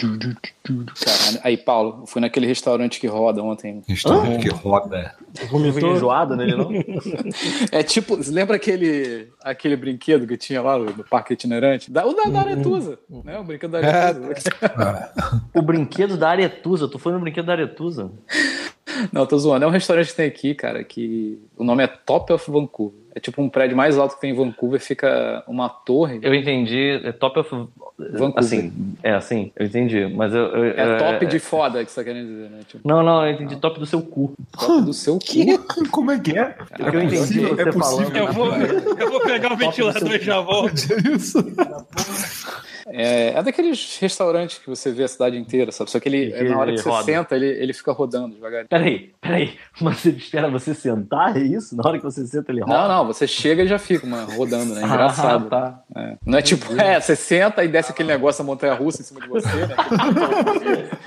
Caralho. Aí, Paulo, eu fui naquele restaurante que roda ontem. Restaurante que roda. Vomitou enjoado nele, não? É tipo, você lembra aquele, aquele brinquedo que tinha lá no parque itinerante? Da, o da, da Aretusa, né? O brinquedo da Aretusa. O brinquedo da Aretusa. Tu foi no brinquedo da Aretusa? Não, tô zoando. É um restaurante que tem aqui, cara, que o nome é Top of Vancouver. É tipo um prédio mais alto que tem em Vancouver, fica uma torre. Eu entendi. É top of. Vancouver. Assim, é assim, eu entendi. Mas eu. eu- É top é- de foda que você tá querendo dizer, né? Tipo, Não, não, eu entendi top do seu cu. top do seu cu. Como é que é? Porque eu entendi possível- você é possível. falando. Eu vou, eu vou pegar o ventilador e já volto. Isso. É, é daqueles restaurantes que você vê a cidade inteira, sabe? Só que ele, Que na hora que você roda. senta, ele, ele fica rodando devagar. Peraí, peraí. Mas ele espera você sentar, é isso? Na hora que você senta, ele roda? Não, não, você chega e já fica, mano, rodando, né? Engraçado. Ah, tá. É. Não é tipo, é, você senta e desce aquele negócio da montanha russa em cima de você, né?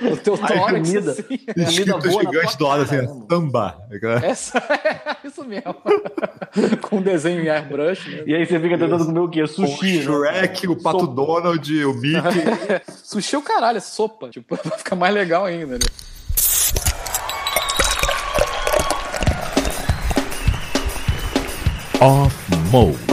o teu tórax, comida. assim. Comida Escrito boa na gigante do lado assim, cara, é samba. Essa é isso mesmo. Com desenho em airbrush, né? E aí você fica tentando comer o quê? O Sushi, né? Shrek, o Pato Sopa. Donald, o Mickey. Sushi é o caralho, é sopa. Tipo, vai ficar mais legal ainda, né? Off Mode.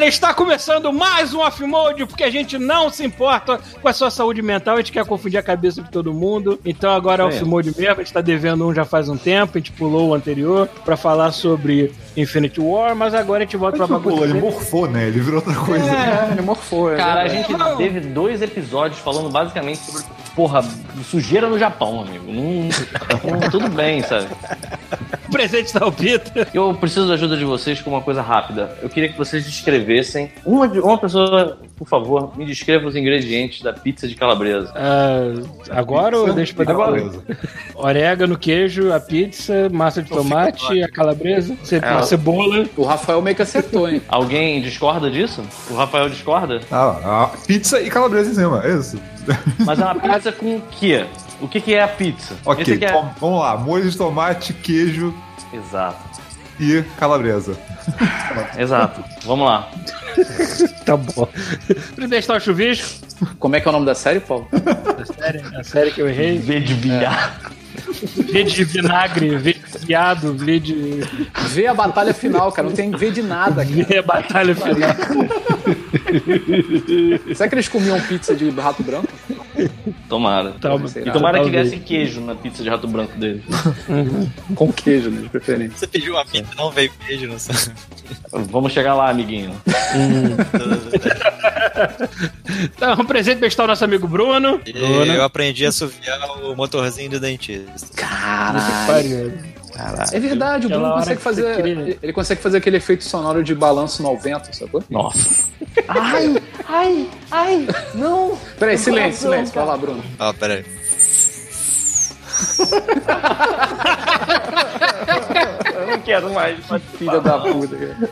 Galera, está começando mais um Off-Mode, porque a gente não se importa com a sua saúde mental, a gente quer confundir a cabeça de todo mundo. Então agora é É. Off-Mode mesmo, a gente tá devendo um já faz um tempo, a gente pulou o anterior pra falar sobre Infinity War, mas agora a gente volta pra Pô, bagunça. ele morfou, né? Ele virou outra coisa. É, ele morfou. é Cara, a verdade. gente teve dois episódios falando basicamente sobre, porra, sujeira no Japão, amigo. Não, não- tudo bem, sabe? O presente da Albita. Eu preciso da ajuda de vocês com uma coisa rápida. Eu queria que vocês descrevessem. Uma, de- uma pessoa, por favor, me descreva os ingredientes da pizza de calabresa. Ah, agora ou deixa pra Agora. depois? Orégano, queijo, a pizza, massa de tomate, a calabresa, É. a cebola. O Rafael meio que acertou, hein? Alguém discorda disso? O Rafael discorda? Ah, ah, pizza e calabresa em cima, é isso. Mas é uma pizza com o quê? O que, que é a pizza? Ok, é... tom- vamos lá. Molho de tomate, queijo Exato, e calabresa. exato. Vamos lá. Tá bom. Primeiro está o chuvisco. Como é que é o nome da série, Paulo? A série, a série que eu errei. V de bilhar. V de vinagre, V de viado, V de. Vê a batalha final, cara. Não tem V de nada, cara. V a batalha final. Será que eles comiam pizza de rato branco? Tomara. Toma. E tomara que viesse queijo na pizza de rato branco dele. Com queijo, né? De preferência. Você pediu uma pizza, não veio queijo, não sei. Vamos chegar lá, amiguinho. Então, um presente bestal ao nosso amigo Bruno. E Bruno. eu aprendi a assoviar o motorzinho do dentista. Caralho. É verdade, o Bruno consegue fazer. queria- Ele consegue fazer aquele efeito sonoro de balanço no ao vento, sacou? Nossa. Ai, ai, ai, não. Peraí, silêncio, coração, silêncio. Vai lá, Bruno. Ó, peraí. Eu não quero mais participar. Filha da puta, cara.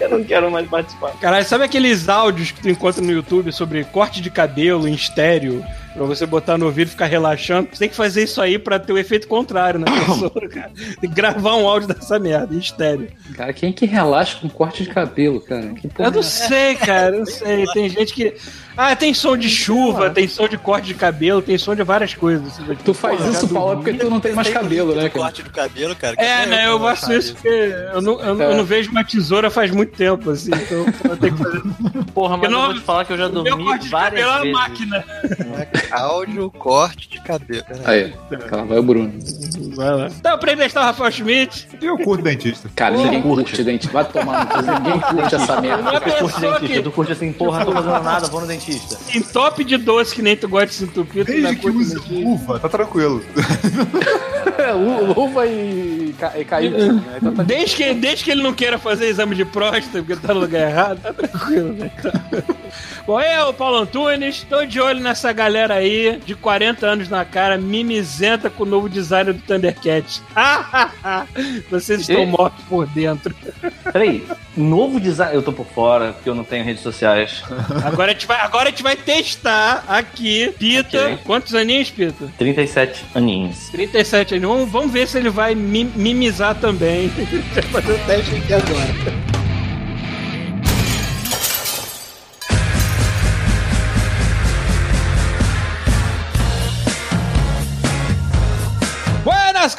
Eu não quero mais participar. Caralho, sabe aqueles áudios que tu encontra no YouTube sobre corte de cabelo em estéreo? Pra você botar no ouvido e ficar relaxando. Você tem que fazer isso aí pra ter o efeito contrário na pessoa, cara. Tem que gravar um áudio dessa merda em estéreo. Cara, quem que relaxa com corte de cabelo, cara? Que porra Eu não é? sei, cara, eu não sei. Tem gente que. Ah, tem som de chuva, tem som de corte de cabelo, tem som de várias coisas. Tu faz isso, Paulo, é porque tu não tem mais cabelo, né, cara? corte do cabelo, cara. É, né? Eu faço isso porque eu não, eu, não- eu não vejo uma tesoura faz muito tempo, assim. Então eu tenho que fazer. Porra, mas Eu não- eu vou te falar que eu já Meu dormi corte de várias cabelo é uma vezes. máquina. Áudio, corte de cabelo. Aí, cara, vai o Bruno. Vai lá. Então, pra entrevistar o Rafael Schmidt. Eu curto dentista. Cara, ninguém curte dente. Vai tomar no cu, ninguém curte essa merda. Uma Tu curte pessoa dentista, que tu curte assim, porra, não tô fazendo nada, vou no dentista. tem top de doce que nem tu gosta de se entupir, tu Desde que curte use dentista. luva, tá tranquilo. É, lu- luva e, ca- e caído. Né? Então tá- Desde que, desde que ele não queira fazer exame de próstata, porque tá no lugar errado, tá tranquilo, né? Então... Bom, eu, Paulo Antunes, tô de olho nessa galera aí, de 40 anos na cara, mimizenta com o novo design do Thundercat. Vocês estão E? mortos por dentro. Peraí, novo design. Eu tô por fora, porque eu não tenho redes sociais. Agora a gente vai, agora a gente vai testar aqui. Pita. Ok. Quantos aninhos, Pita? 37 aninhos. 37 aninhos. Vamos, vamos ver se ele vai mi- mimizar também. Vai fazer o teste aqui agora.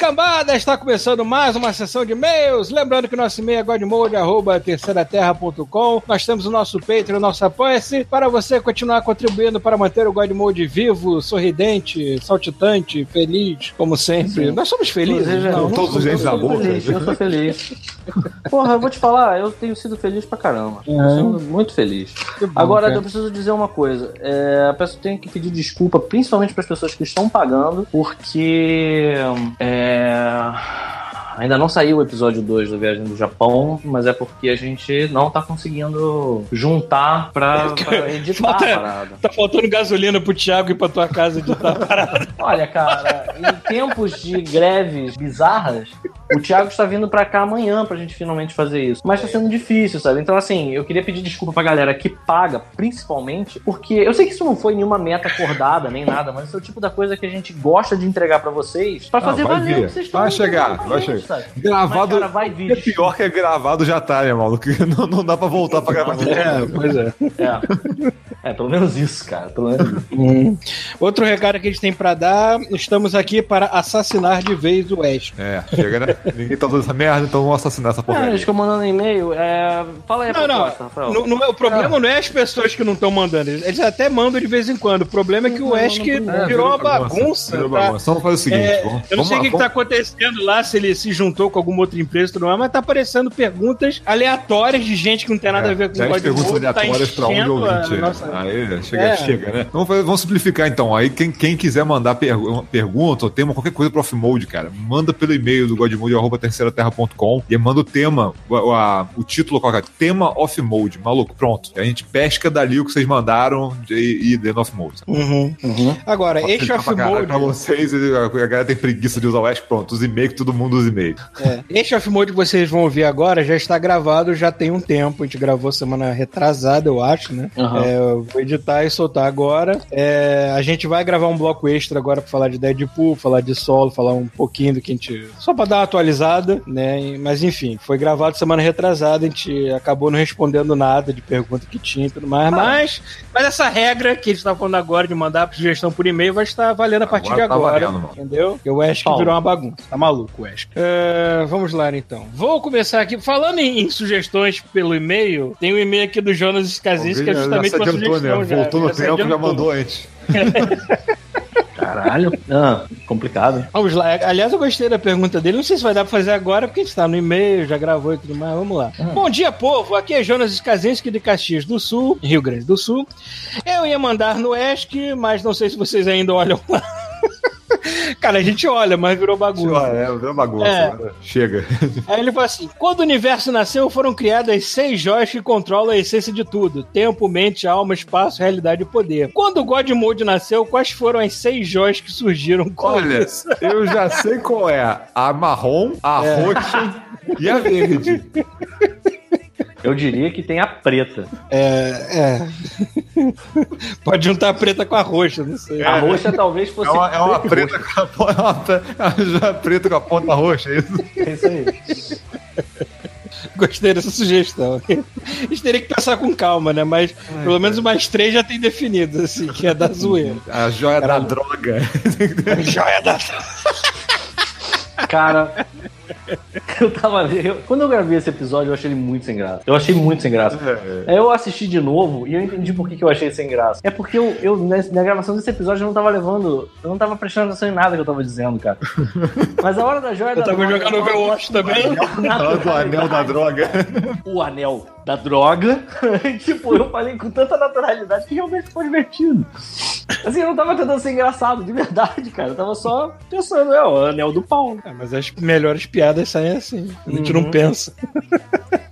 Buenas cambadas! Está começando mais uma sessão de e-mails. Lembrando que nosso e-mail é godmode.terceiraterra.com. Nós temos o nosso Patreon, o nosso Apoia-se, para você continuar contribuindo para manter o Godmode vivo, sorridente, saltitante, feliz, como sempre. Nós somos felizes, não? Todos os dentes sou boca. feliz, Eu sou feliz. Porra, eu vou te falar, eu tenho sido feliz pra caramba. Eu sou muito feliz. Bom, Agora, cara. eu preciso dizer uma coisa. É, a pessoa tem que pedir desculpa, principalmente para as pessoas que estão pagando, porque é, ainda não saiu o episódio 2 do Viagem do Japão, mas é porque a gente não tá conseguindo juntar pra, pra editar Falta- a parada. Tá faltando gasolina pro Thiago ir pra tua casa editar a parada. Olha, cara, em tempos de greves bizarras, o Thiago está vindo pra cá amanhã pra gente finalmente fazer isso. Mas tá sendo difícil, sabe? Então, assim, eu queria pedir desculpa pra galera que paga, principalmente, porque eu sei que isso não foi nenhuma meta acordada nem nada, mas esse é o tipo da coisa que a gente gosta de entregar pra vocês pra Ah, fazer vai valer vir. o que vocês estão Vai chegar, vai chegar. sabe? Gravado. Mas, cara, vai vir. É pior que é gravado já tá, né, maluco? Não, não dá pra voltar pra gravar. pois é. É. é, pelo menos isso, cara. Pelo menos isso. Hum. Outro recado que a gente tem pra dar: estamos aqui para assassinar de vez o West. É, chega, né? Ninguém tá usando essa merda, então vamos assassinar essa É, porcaria. eles ficam mandando e-mail. É... Fala aí a Não, não. proposta, Rafael. Não, não é- o problema não é as pessoas que não estão mandando. Eles, até mandam de vez em quando. O problema é que o Wesk É, virou uma bagunça. Virou tá? bagunça. Então vamos fazer o seguinte: É, vamos, eu não sei o que, que tá acontecendo lá, se ele se juntou com alguma outra empresa tudo mais, mas tá aparecendo perguntas aleatórias de gente que não tem nada a ver com o 10 código perguntas tá aleatórias pra um enchendo a ouvinte. nossa- Aí, chega, É. chega, né? Vamos, fazer- vamos simplificar então. Aí, quem, quem quiser mandar pergu- uma pergunta ou tema, qualquer coisa pro off-mode, cara, manda pelo e-mail do godmode.terceiraterra.com e manda o tema, o, a- o título qualquer, tema off-mode, maluco, pronto. E a gente pesca dali o que vocês mandaram e, e dentro do off-mode. Uhum. Agora, Pode esse off-mode. Pra vocês, a a galera tem preguiça de usar o Ash, pronto, os e-mails, que todo mundo usa e-mail. É. Este off-mode que vocês vão ouvir agora já está gravado, já tem um tempo. A gente gravou semana retrasada, eu acho, né? Aham. É, eu vou editar e soltar agora. É, a gente vai gravar um bloco extra agora pra falar de Deadpool, falar de solo, falar um pouquinho do que a gente. Só pra dar uma atualizada, né? Mas enfim, foi gravado semana retrasada, a gente acabou não respondendo nada de pergunta que tinha e tudo mais. Mas, mas essa regra que a gente tá falando agora de mandar sugestão por e-mail vai estar valendo a partir Agora de tá agora. valendo, mano. entendeu? Porque o Ash que Paulo. virou uma bagunça. Tá maluco o Ash. É, vamos lá então. Vou começar aqui. Falando em, em sugestões pelo e-mail, tem um e-mail aqui do Jonas Skazinski que é justamente uma adiantou, sugestão. né? já. Voltou no Já se tempo, já adiantou. mandou antes. Caralho. Ah, complicado. Vamos lá. Aliás, eu gostei da pergunta dele. Não sei se vai dar pra fazer agora, porque a gente tá no e-mail, já gravou e tudo mais. Vamos lá. Bom dia, povo. Aqui é Jonas Skazinski de Caxias do Sul, Rio Grande do Sul. Eu ia mandar no ESC, mas não sei se vocês ainda olham lá. Cara, a gente olha, mas virou bagunça. Olha, é, virou bagunça. É. agora. Chega. Aí ele fala assim: quando o universo nasceu, foram criadas seis joias que controlam a essência de tudo: tempo, mente, alma, espaço, realidade e poder. Quando o God Mode nasceu, quais foram as seis joias que surgiram com Olha, isso? eu já sei qual é. A marrom, a É. roxa e a verde. Eu diria que tem a preta. É. é. Pode juntar a preta com a roxa, não sei. A roxa talvez fosse. É uma, é uma preta com a ponta, é uma é uma preta com a ponta roxa, é isso? É isso aí. Gostei dessa sugestão. A gente teria que pensar com calma, né? Mas pelo menos umas três já tem definido, assim, que é da zoeira. A joia Caralho. da droga. Joia da. Cara, eu tava. eu- quando eu gravei esse episódio, eu achei ele muito sem graça. Eu achei muito sem graça. É, Aí eu assisti de novo e eu entendi por que, que eu achei sem graça. É porque eu, eu nessa- na gravação desse episódio, eu não tava levando. Eu não tava prestando atenção em nada que eu tava dizendo, cara. Mas a hora da joia Eu da tava droga, jogando Overwatch também. Do anel da droga. o anel da droga. tipo, eu falei com tanta naturalidade que realmente ficou divertido. Assim, eu não tava tentando ser engraçado, de verdade, cara. Eu tava só pensando, é o anel do pau. Ah, mas as melhores piadas saem assim. A gente não pensa.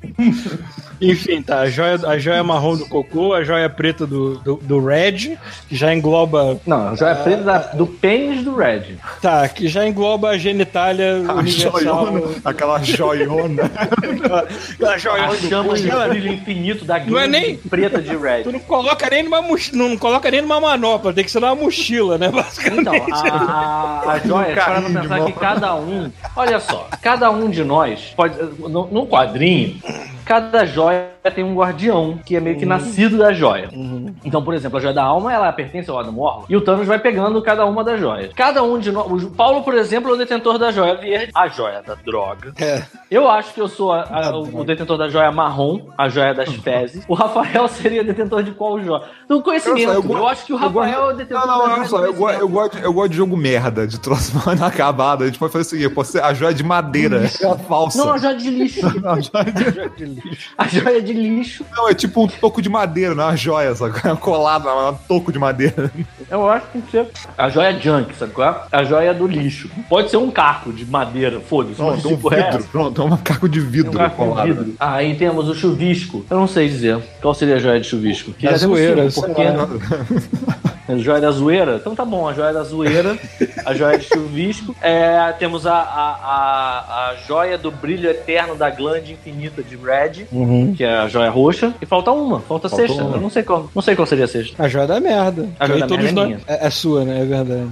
Enfim, tá. A joia, a joia marrom do cocô, a joia preta do, do, do Red, que já engloba. Não, a joia preta da, do pênis do Red. Tá, que já engloba a genitália A universal. joiona, aquela joiona. A joia As do chamas de brilho infinito da Não é nem- preta de Red. Tu não coloca nem numa não coloca nem numa manopla, tem que ser numa mochila, né? Basicamente. Então, a, a, a joia, para pensar que cada um. Olha só, cada um de nós pode. no- Num quadrinho, cada joia tem um guardião que é meio que nascido da joia. Então, por exemplo, a joia da alma, ela pertence ao Adam Warlock. E o Thanos vai pegando cada uma das joias. Cada um de nós. O Paulo, por exemplo, é o detentor da joia verde, a joia da droga. É. Eu acho que eu sou a- a- o detentor da joia marrom, a joia das fezes. O Rafael seria detentor de qual joia? Do conhecimento. Eu, Eu go- acho que o eu Rafael gosto- é o detentor Não, não, da olha joia só, do eu, go- conhecimento. eu, gosto, eu gosto de jogo merda, de troço acabado. A gente pode fazer o seguinte: pode ser a joia de madeira, é a falsa. Não, a joia de lixo. A joia de- A joia de lixo. Não, é tipo um toco de madeira, não é uma joia, sabe? É colada, é um toco de madeira. Eu acho que tem que ser a joia junk, sabe qual é? A joia do lixo. Pode ser um caco de madeira, foda-se. Pronto, um tipo, é vidro, pronto, é um macaco de vidro Um caco de colado. vidro. Aí temos o chuvisco. Eu não sei dizer. Qual seria a joia de chuvisco? Que temos zoeira, porque... A joia da zoeira? Então tá bom, a joia da zoeira, a joia de chuvisco. É, temos a, a, a, a joia do brilho eterno da glande infinita de Red, que é a joia roxa. E falta uma, falta a Faltou sexta. uma. Eu não sei qual, não sei qual seria a sexta. A joia da merda. A joia da merda é nós- minha. é, é sua, né? É verdade.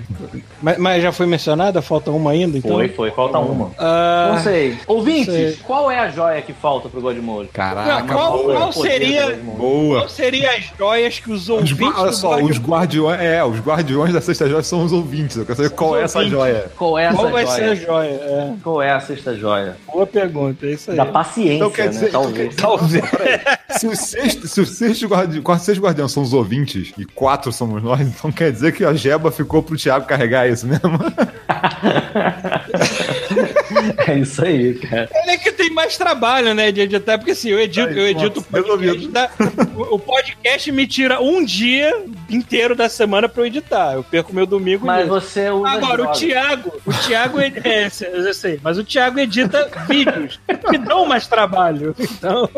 Mas, mas já foi mencionada? Falta uma ainda, então? Foi, foi, falta uma. Ah, Não sei. Ouvintes, sei. qual é a joia que falta pro Godmode? Caraca, qual, boa. qual seria, boa. qual seria as joias que os ouvintes olha só, os guardiões, é, os guardiões da sexta joia são os ouvintes. Eu quero saber qual é essa joia. Qual é essa Qual vai ser a joia? joia? É, Qual é a sexta joia? boa pergunta, é isso aí. Da paciência, Então quer dizer- né? Talvez. Talvez. Se os sexto, se os sexto guardi, quase seis guardiões são os ouvintes e quatro somos nós, então quer dizer que a Jeba ficou pro Thiago carregar isso mesmo. É isso aí, cara. Ele é que tem mais trabalho, né, de editar, porque assim, eu edito, Aí, eu edito o pronto, podcast, da- o- o podcast me tira um dia inteiro da semana pra eu editar. Eu perco meu domingo Mas nisso. você usa Agora, o. Thiago, o Thiago, ed- é, eu sei, mas o Thiago edita vídeos que dão mais trabalho. Então,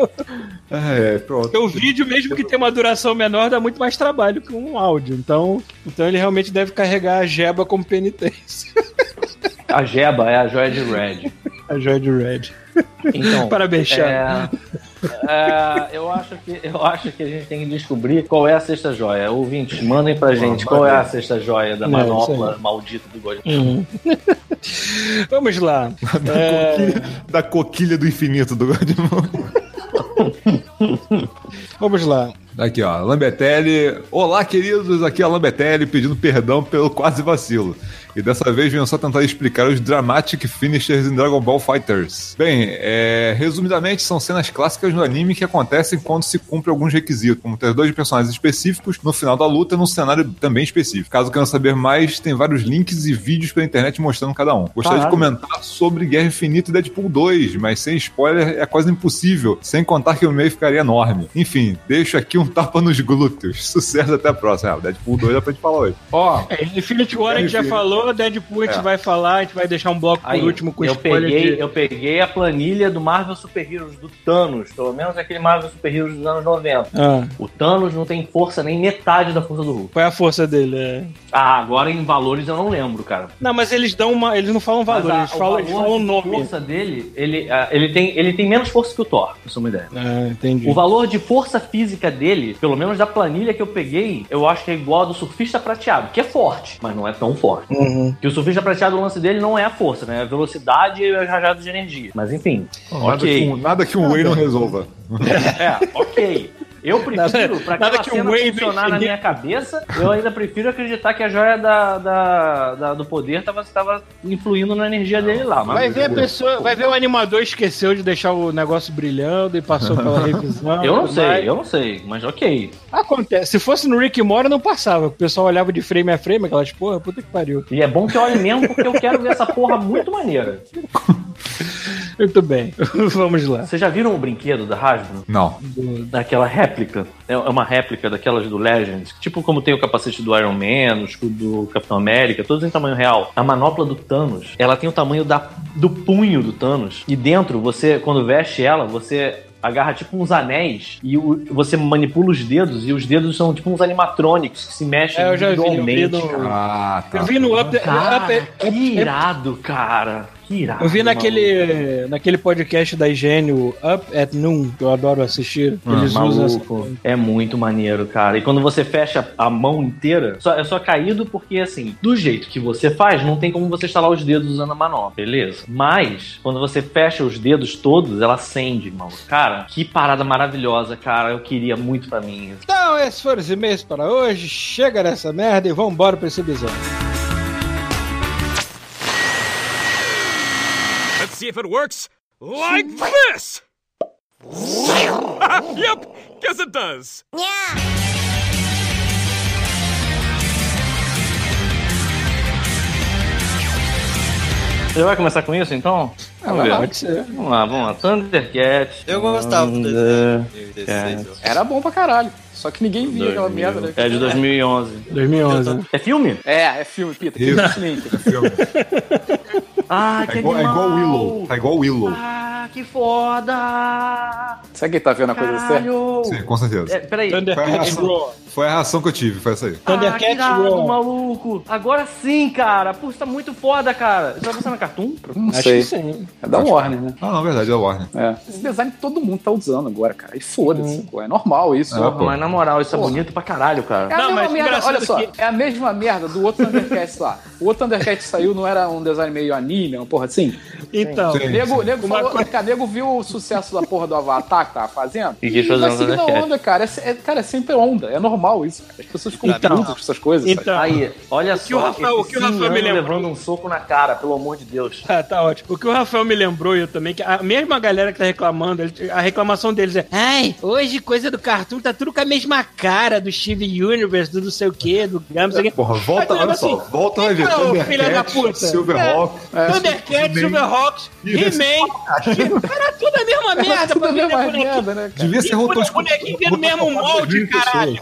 É, pronto. porque o vídeo, mesmo que tenha uma duração menor, dá muito mais trabalho que um áudio. Então, então ele realmente deve carregar a jeba como penitência. A Jeba é a joia de Red. A joia de Red. Então, Parabéns, é, é, eu, acho que, eu acho que a gente tem que descobrir qual é a sexta joia. Ouvintes, mandem pra gente qual é a sexta joia da Não, manopla maldita do God. Uhum. Vamos lá. É, Coquilha- da coquilha do infinito do Godmode. vamos lá. Aqui, ó, Lambetelli. Olá, queridos, aqui é a Lambetelli pedindo perdão pelo quase vacilo. E dessa vez venho só tentar explicar os dramatic finishers em Dragon Ball Fighters. Bem, é, resumidamente, são cenas clássicas no anime que acontecem quando se cumpre alguns requisitos, como ter dois personagens específicos no final da luta num cenário também específico. Caso queiram saber mais, tem vários links e vídeos pela internet mostrando cada um. Gostaria de Caralho. comentar sobre Guerra Infinita e Deadpool 2, mas sem spoiler é quase impossível, sem contar que o meio ficaria enorme. Enfim, deixo aqui um tapa nos glúteos. Sucesso até a próxima. Ah, o Deadpool 2 é pra gente falar hoje. Ó, É, Infinity War a gente já falou, Deadpool a gente É. vai falar, a gente vai deixar um bloco por Aí, último com eu peguei, de... eu peguei a planilha do Marvel Super Heroes do Thanos, pelo menos aquele Marvel Super Heroes dos anos 90. Ah, O Thanos não tem força nem metade da força do Hulk. qual é a força dele? É. Ah, agora em valores eu não lembro, cara. Não, mas eles dão uma. Eles não falam valor, Mas a- eles falam, eles valor falam o de nome. força dele, ele, ah, ele, tem, ele tem menos força que o Thor, pra você ter uma ideia. Ah, entendi. O valor de força física dele, pelo menos da planilha que eu peguei, eu acho que é igual ao do surfista prateado, que é forte, mas não é tão forte. Uhum. Que o surfista prateado, o lance dele não é a força, né? É a velocidade e as rajadas de energia. Mas enfim, Nada, ok. que um, nada que um Whey não resolva. É, ok. Eu prefiro, pra aquela que o cena funcionar na minha cabeça, eu ainda prefiro acreditar que a joia da, da- da- do poder tava, tava influindo na energia dele lá. Mas Vai ver a pessoa, vai ver o animador esqueceu de deixar o negócio brilhando e passou pela revisão. Eu não sei, mais. eu não sei, mas ok. Acontece. Se fosse no Rick Morty, não passava. O pessoal olhava de frame a frame, aquelas porra, puta que pariu. E é bom que olhe mesmo, porque eu quero ver essa porra muito maneira. Muito bem. Vamos lá. Vocês já viram o brinquedo da Hasbro? Não. Daquela réplica? É uma réplica daquelas do Legends. Tipo como tem o capacete do Iron Man, o escudo do Capitão América, todos em tamanho real. A manopla do Thanos, ela tem o tamanho da, do punho do Thanos. E dentro, você, quando veste ela, você agarra tipo uns anéis e o- você manipula os dedos e os dedos são tipo uns animatronics que se mexem É, eu já vi, eu vi individualmente, no- cara. Ah, tá. Eu vi no Up, Cara, up, que irado, cara. Que irado. Eu vi maluco. naquele, naquele podcast da Higiene, o Up at Noon, que eu adoro assistir. Ah, Eles usam essa. Maluco, é muito maneiro, cara. E quando você fecha a mão inteira, só, é só caído porque, assim, do jeito que você faz, não tem como você estalar os dedos usando a manopla, beleza? Mas, quando você fecha os dedos todos, ela acende, mano. Cara, que parada maravilhosa, cara. Eu queria muito pra mim. isso. Então, esses foram os e-mails para hoje. Chega dessa merda e vambora pra esse episódio. If it works. Like this! yep, guess it does. Você vai começar com isso, então? Vamos ver. Pode ser. Vamos lá, vamos lá. Thundercat. Eu gostava do Thunder- desenho. 2016, eu acho. Era bom pra caralho. Só que ninguém via aquela merda, né? É de 2011. 2011. né? É filme? É, é filme, Pita. Isso. Que link. Filme. Ah, que É igual, é igual! Willow. Tá igual Willow. Ah, que foda! Será que ele tá vendo a coisa certa? Sim, com certeza. É, peraí. Thundercats Raw. Foi a reação que eu tive, foi essa aí. Ah, irado, Raw. maluco! Agora sim, cara! Pô, isso tá muito foda, cara. Isso vai passar na Cartoon? Não Acho sei. que sim. É da Warner, né? Ah, não, verdade, é a Warner. É. Esse design todo mundo tá usando agora, cara. E foda-se, pô. É normal isso. Ah, Porra. pô. Mas na moral, isso é Porra. bonito pra caralho, É cara. a Não, mesma mas merda, olha só, que- é a mesma merda do outro Thundercats lá. O outro Thundercats saiu, não era um design meio anime, uma porra assim? Então, Sim. Nego, nego, Uma falou, coisa- cara, nego viu o sucesso da porra do Avatar que tava fazendo. E quis fazer vai um seguindo a Thundercats. onda, cara. É, é- cara, é sempre onda. É normal isso. Cara. As pessoas ficam Então. putas com essas coisas. sabe? então. Aí, olha que o só, Rafael- o que o Rafael me lembrou- levando um soco na cara, pelo amor de Deus. Tá, tá ótimo. O que o Rafael me lembrou e eu também, que a mesma galera que tá reclamando, a reclamação deles é: Ai, hoje coisa do cartoon tá tudo com a mesma cara do Steve Universe, do não sei o que, do Gams, não sei o quê. Porra, volta, olha assim, só, volta vai ver. filha da puta. Thundercats, Silverhawk. Thundercats, Silverhawks, He-Man. Era tudo a mesma merda Tudo pra a mesma bonequinho. merda, né, cara? Devia ser rotoscopado. bonequinho vendo o mesmo molde, caralho.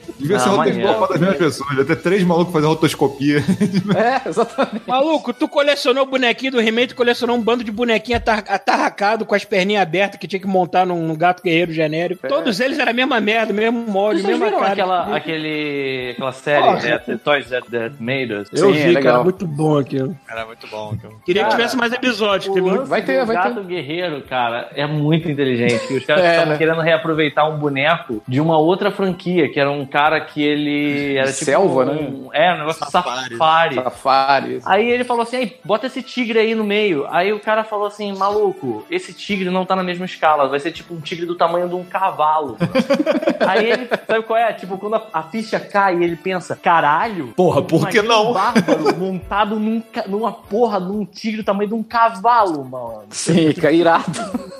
Devia ser Ah, rotoscopado maneiro. das mesmas pessoas. Ter três malucos fazendo rotoscopia. É, exatamente. Maluco, tu colecionou o bonequinho do He-Man, tu colecionou um bando de bonequinho atar atarracado com as perninhas abertas que tinha que montar num, num gato guerreiro genérico. Todos eles eram a mesma merda, mesmo molde, Vocês mesma cara. aquela, aquele, aquela série, é, The Toys That, That Made Us? Eu Sim, é vi, cara, legal. muito bom aquilo. Era muito bom. Então. Queria Cara, que tivesse mais episódios, O teve muito. Vai ter, vai Gato ter. Guerreiro, cara, é muito inteligente. Os caras É, estavam né? querendo reaproveitar um boneco de uma outra franquia, que era um cara que ele era tipo Selva, um, né? É, um negócio de Safari. safari. Safari. Aí ele falou assim, aí, bota esse tigre aí no meio. Aí o cara falou assim, maluco, esse tigre não tá na mesma escala, vai ser tipo um tigre do tamanho de um cavalo. aí ele, sabe qual é? Tipo, quando a, a ficha cai, ele pensa, caralho. Porra, por que não? Um bárbaro montado num, numa porra de um tigre do tamanho de um cavalo, mano. Sim, cara, irado.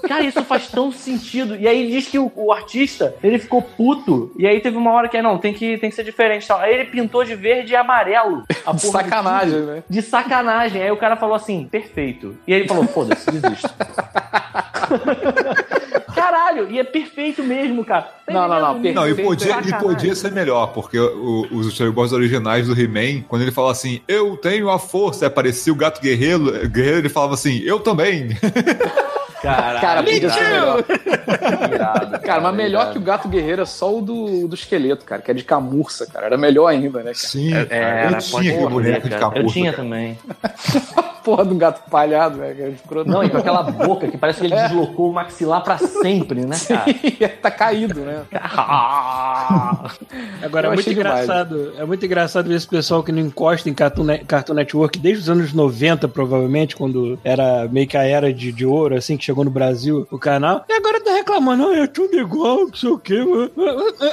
Cara, isso faz tão sentido. E aí diz que o, o artista, ele ficou puto. E aí teve uma hora que, não, tem que, tem que ser diferente. Tal. Aí ele pintou de verde e amarelo. A De sacanagem, tigre. né? De sacanagem. Aí o cara falou assim, perfeito. E aí ele falou, foda-se, desisto. Caralho, e é perfeito mesmo, cara. Tá Não, não, não, entendendo? Não, e Perfeito, podia, e podia ser melhor, porque o- os storyboards originais do He-Man, quando ele fala assim, eu tenho a força, aparecia o gato guerreiro, guerreiro ele falava assim, eu também. Caralho, Cara, podia ser melhor. irado, Cara, mas melhor irado. que o gato guerreiro é só o do, do esqueleto, cara, que é de camurça, cara. Era melhor ainda, né, cara? Sim, É, cara, eu tinha aquele ser, boneco de cara. capuz. Eu tinha também. Porra do gato palhado, né? cara? Escroto. Não, e com aquela boca que parece que ele deslocou o maxilar pra sempre, né, cara? tá caído, né? Agora, Eu é muito achei demais. engraçado. É muito engraçado ver esse pessoal que não encosta em Cartoon, Ne- Cartoon Network desde os anos 90, provavelmente, quando era meio que a era de, de ouro, assim, que chegou no Brasil, o canal. E agora tá reclamando, ah, é tudo igual, não sei o quê.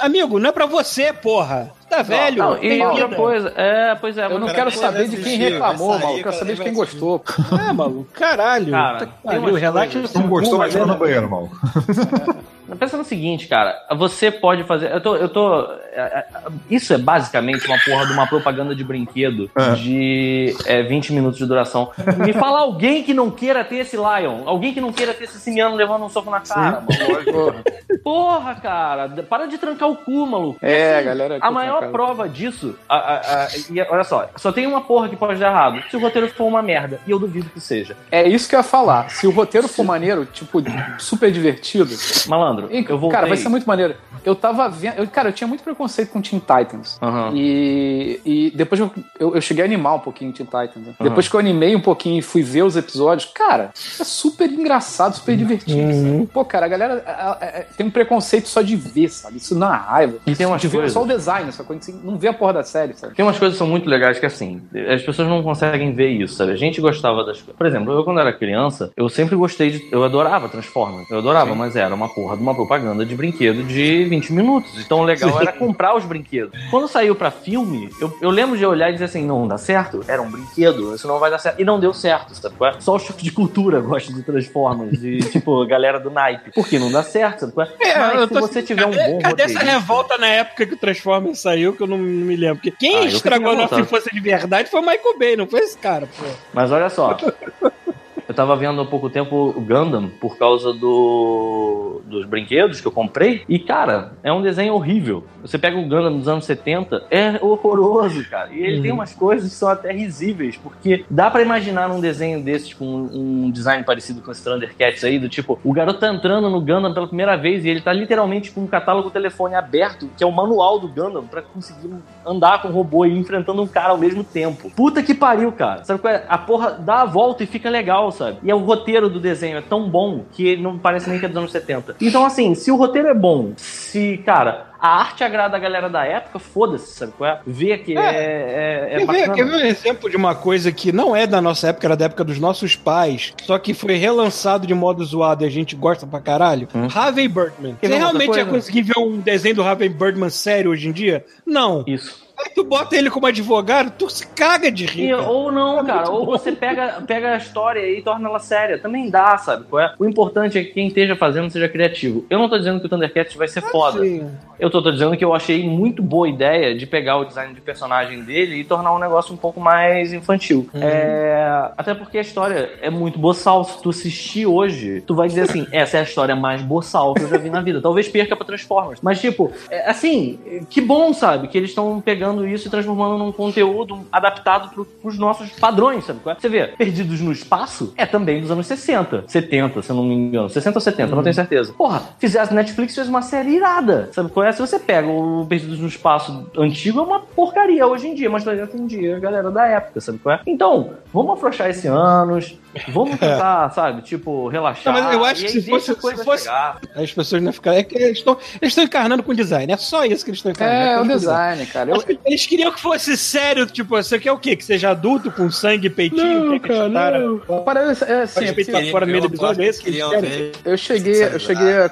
Amigo, não é pra você, porra. Tá velho. Não, e outra coisa, é, pois é, Eu não quero saber de quem reclamou, maluco. Eu quero saber de quem gostou. É, maluco, caralho. Cara, que tem umas coisas- seu Não gostou, mas vai né? no banheiro, mal. Pensa no seguinte, cara. Você pode fazer. Eu tô. Eu tô é, é, isso é basicamente uma porra de uma propaganda de brinquedo É. de é, 20 minutos de duração. Me fala alguém que não queira ter esse Lion. Alguém que não queira ter esse simiano levando um soco na cara, mano. Porra, cara. Para de trancar o cu, maluco. É, galera. A maior prova disso, a- a- a- e olha só, só tem uma porra que pode dar errado. Se o roteiro for uma merda, e eu duvido que seja. É isso que eu ia falar. Se o roteiro for maneiro, tipo, super divertido. Malandro, e, eu voltei. Cara, vai ser muito maneiro. Eu tava vendo. eu- cara, eu tinha muito preconceito com Teen Titans. Aham. E, e depois eu, eu, eu cheguei a animar um pouquinho Teen Titans. né? Aham. Depois que eu animei um pouquinho e fui ver os episódios, cara, é super engraçado, super divertido. Uhum. sabe? Pô, cara, a galera a- a- a- tem um preconceito só de ver, sabe? Isso dá raiva. E tem umas de ver coisas- só o design, essa coisa, assim, não vê a porra da série, sabe? Tem umas coisas que são muito legais que, assim, as pessoas não conseguem ver isso, sabe? A gente gostava das coisas. Por exemplo, eu, quando era criança, eu sempre gostei de. Eu adorava Transformers. Eu adorava, mas era uma porra de uma propaganda de brinquedo de 20 minutos. Então o legal era comprar os brinquedos. Quando saiu pra filme, eu, eu lembro de olhar e dizer assim: não dá certo? Era um brinquedo, isso não vai dar certo. E não deu certo, sabe? é? Só o choque de cultura gosta de Transformers, de tipo, galera do naipe. Porque não dá certo, sabe? é? É, mas se tô- você tiver um cadê, bom cadê essa revolta na época que o Transformers saiu, que eu não, não me lembro? Porque quem Ah, estragou a nossa infância de verdade foi o Michael Bay, não foi esse cara, pô. Mas olha só. Eu tava vendo há pouco tempo o Gundam por causa do, dos brinquedos que eu comprei. E, cara, é um desenho horrível. Você pega o Gundam dos anos 70, é horroroso, cara. E ele tem umas coisas que são até risíveis, porque dá pra imaginar um desenho desses com um design parecido com esse Thundercats aí, do tipo, o garoto tá entrando no Gundam pela primeira vez e ele tá literalmente com um catálogo telefone aberto, que é o manual do Gundam, pra conseguir andar com o robô e enfrentando um cara ao mesmo tempo. Puta que pariu, cara. Sabe qual é? A porra dá a volta e fica legal, sabe? E é o roteiro do desenho é tão bom que não parece nem que é dos anos 70. Então, assim, se o roteiro é bom, se, cara, a arte agrada a galera da época, foda-se, sabe qual é? Vê que é, é, é quer, ver, quer ver um exemplo de uma coisa que não é da nossa época, era da época dos nossos pais, só que foi relançado de modo zoado e a gente gosta pra caralho? Hum. Harvey Birdman. Quer Você realmente ia coisa? conseguir ver um desenho do Harvey Birdman sério hoje em dia? Não. Isso. Aí tu bota ele como advogado, tu se caga de rir. E- ou não, É cara, ou bom. você pega, pega a história e torna ela séria. Também dá, sabe? é? O importante é que quem esteja fazendo seja criativo. Eu não tô dizendo que o Thundercats vai ser foda. Sim. Eu tô, tô dizendo que eu achei muito boa ideia de pegar o design de personagem dele e tornar um negócio um pouco mais infantil. É, até porque a história é muito boçal. Se tu assistir hoje, tu vai dizer assim: essa é a história mais boçal que eu já vi na vida. Talvez perca pra Transformers. Mas, tipo, é, assim, que bom, sabe? Que eles estão pegando isso e transformando num conteúdo adaptado pro, pros nossos padrões, sabe? qual é? Você vê, Perdidos no Espaço é também dos anos 60, 70, se eu não me engano. 60 ou 70, não tenho certeza. Porra, fizesse Netflix fez uma série irada, sabe qual é? Se você pega o Perdidos no Espaço antigo, é uma porcaria hoje em dia, mas já tem dia, a galera da época, sabe qual é? Então, vamos afrouxar esse anos, vamos tentar, sabe, tipo, relaxar. Não, mas eu acho que se fosse- se fosse- chegar. As pessoas não ficaram. É que eles estão eles estão encarnando com design. É só isso que eles estão encarnando. É, o com design, cara. Eu, Acho que Eles queriam que fosse sério, tipo, você quer o quê? Que seja adulto, com sangue peitinho? Não, que cara, história- Parece, é, assim, é fora no meio do episódio, é esse que eles querem? ver. Eu cheguei, eu cheguei a,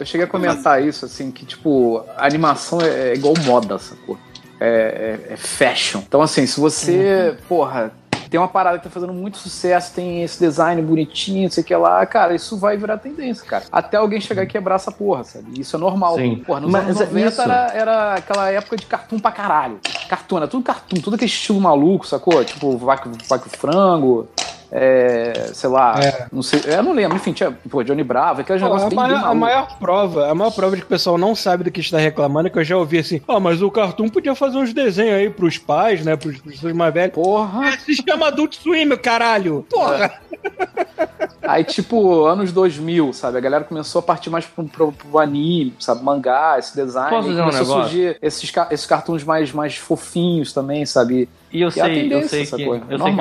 eu cheguei a comentar isso, assim, que, tipo, a animação é, é igual moda, sacou? É, é, é fashion. Então, assim, se você, porra, tem uma parada que tá fazendo muito sucesso, tem esse design bonitinho, não sei o que lá, cara, isso vai virar tendência, cara. Até alguém chegar e quebrar essa porra, sabe? Isso é normal. Sim. Porra, nos Mas anos é 90 isso. era, era aquela época de cartoon pra caralho. Cartoon, era tudo cartoon, tudo aquele estilo maluco, sacou? Tipo, vaca, vaca frango. É, sei lá, É. não sei, eu não lembro, enfim, tinha, pô, Johnny Bravo, aqueles Pô, negócios a, bem, maior, bem a maior prova, a maior prova de que o pessoal não sabe do que está reclamando é que eu já ouvi assim, ó, mas o Cartoon podia fazer uns desenhos aí pros pais, né, pros pros pessoas mais velhos. Porra! Ah, se chama Adult Swim, meu caralho! Porra! Aí, tipo, anos 2000, sabe? A galera começou a partir mais pro, pro, pro anime, sabe? Mangá, esse design. Posso dizer um começou a negócio? surgir esses, esses cartoons mais, mais fofinhos também, sabe? E eu E a sei, eu sei que, eu sei que é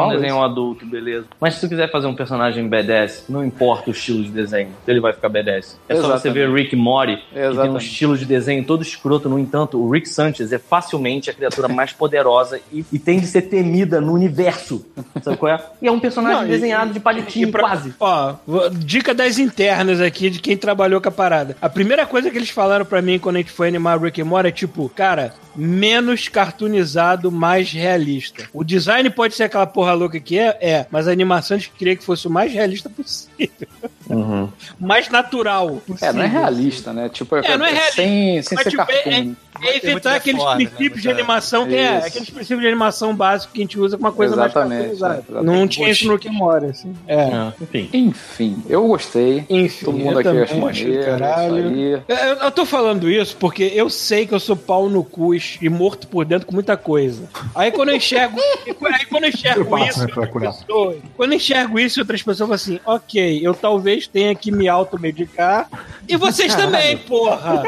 um desenho isso. adulto, beleza. Mas se tu quiser fazer um personagem badass, não importa o estilo de desenho, ele vai ficar badass. É só você Exatamente. ver Rick e Morty, que tem um Exatamente. estilo de desenho todo escroto. No entanto, o Rick Sanchez é facilmente a criatura mais poderosa e, e tem de ser temida no universo. Sabe qual é? E é um personagem Não, e- desenhado de palitinho, E pra- quase. Ó, dica das internas aqui de quem trabalhou com a parada. A primeira coisa que eles falaram pra mim quando a gente foi animar Rick Morty é tipo, cara, menos cartoonizado, mais realista. O design pode ser aquela porra louca que é, é, mas a animação a gente queria que fosse o mais realista possível. Uhum. mais natural. Possível. É, não é realista, né? Tipo, É, não é realista. sem, sem ser tipo, cartoon. é- né? É evitar muito aqueles né? princípios de Muita- animação, que é, aqueles princípios de animação básicos que a gente usa com uma coisa Exatamente, mais caracterizada. exatamente. Não tinha isso no que mora, assim. É. É, enfim. Enfim, eu gostei. Enfim, Todo mundo eu aqui achei maneiro. caralho. Eu, eu tô falando isso porque eu sei que eu sou pau no cu e morto por dentro com muita coisa. Aí quando eu enxergo, aí quando eu enxergo Eu isso, né, pessoas, quando eu enxergo isso, outras pessoas falam assim: ok, eu talvez tenha que me automedicar. E vocês também, porra!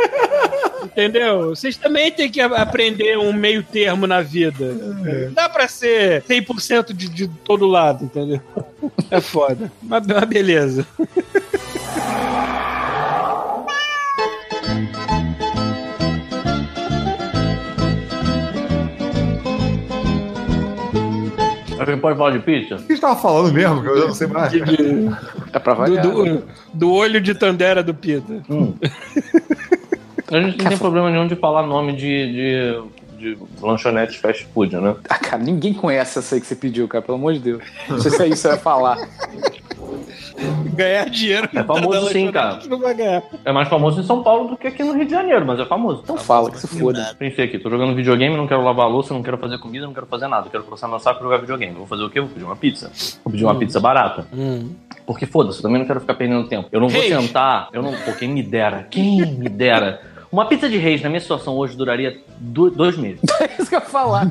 Entendeu? Vocês também têm que aprender um meio termo na vida. Não dá pra ser 100% de, de todo lado, entendeu? É foda. Mas, mas beleza. A gente pode falar de pizza? O que a gente tava falando mesmo? Que eu já não sei mais. De- de- É pra do, variar. né? do, do olho de Tandera do Pita. A gente não tem problema nenhum de falar nome de, de, de lanchonetes fast food, né? Ah, cara, ninguém conhece essa aí que você pediu, cara, pelo amor de Deus. Não sei se é isso que você vai falar. Ganhar dinheiro. É famoso sim, cara. Não vai ganhar. É mais famoso em São Paulo do que aqui no Rio de Janeiro, mas é famoso. Então fala que se foda. Pensei aqui, tô jogando videogame, não quero lavar a louça, não quero fazer comida, não quero fazer nada. Quero coçar meu saco e jogar videogame. Vou fazer o quê? Vou pedir uma pizza. Vou pedir uma pizza barata. Porque foda-se, eu também não quero ficar perdendo tempo. Eu não vou Reis. sentar, eu não. Pô, quem me dera, quem me dera. Uma pizza de reis, na minha situação hoje, duraria do- dois meses. É isso que eu ia falar.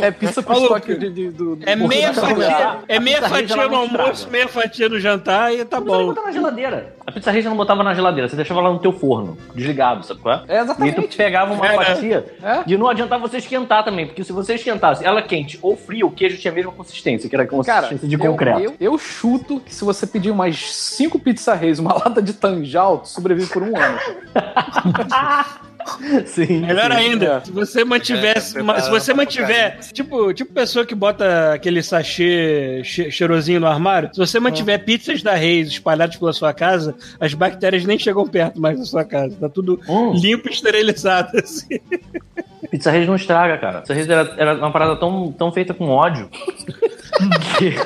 É, é pizza pro estoque de, de- do, do É meia fatia, é meia fatia no não almoço, meia fatia no jantar e tá Não bom. botar na geladeira. A pizza reis você não botava na geladeira, você deixava lá no teu forno, desligado, sabe qual é? É, E exatamente. tu pegava uma É, fatia É. de não adiantar você esquentar também, porque se você esquentasse ela quente ou fria, o queijo tinha a mesma consistência, que era a consistência Cara, de eu- concreto. Eu, eu chuto que se você pedir umas cinco pizza reis, uma lata de tanjal, tu sobrevive por um ano. Sim. Melhor sim. ainda, É. se você mantivesse, É, uma- se você preparado mantiver, tipo, tipo pessoa que bota aquele sachê che- cheirosinho no armário, se você mantiver pizzas da Reis espalhadas pela sua casa, as bactérias nem chegam perto mais da sua casa. Tá tudo Hum. limpo e esterilizado, assim. Pizza Reis não estraga, cara. Pizza Reis era, era uma parada tão, tão feita com ódio que,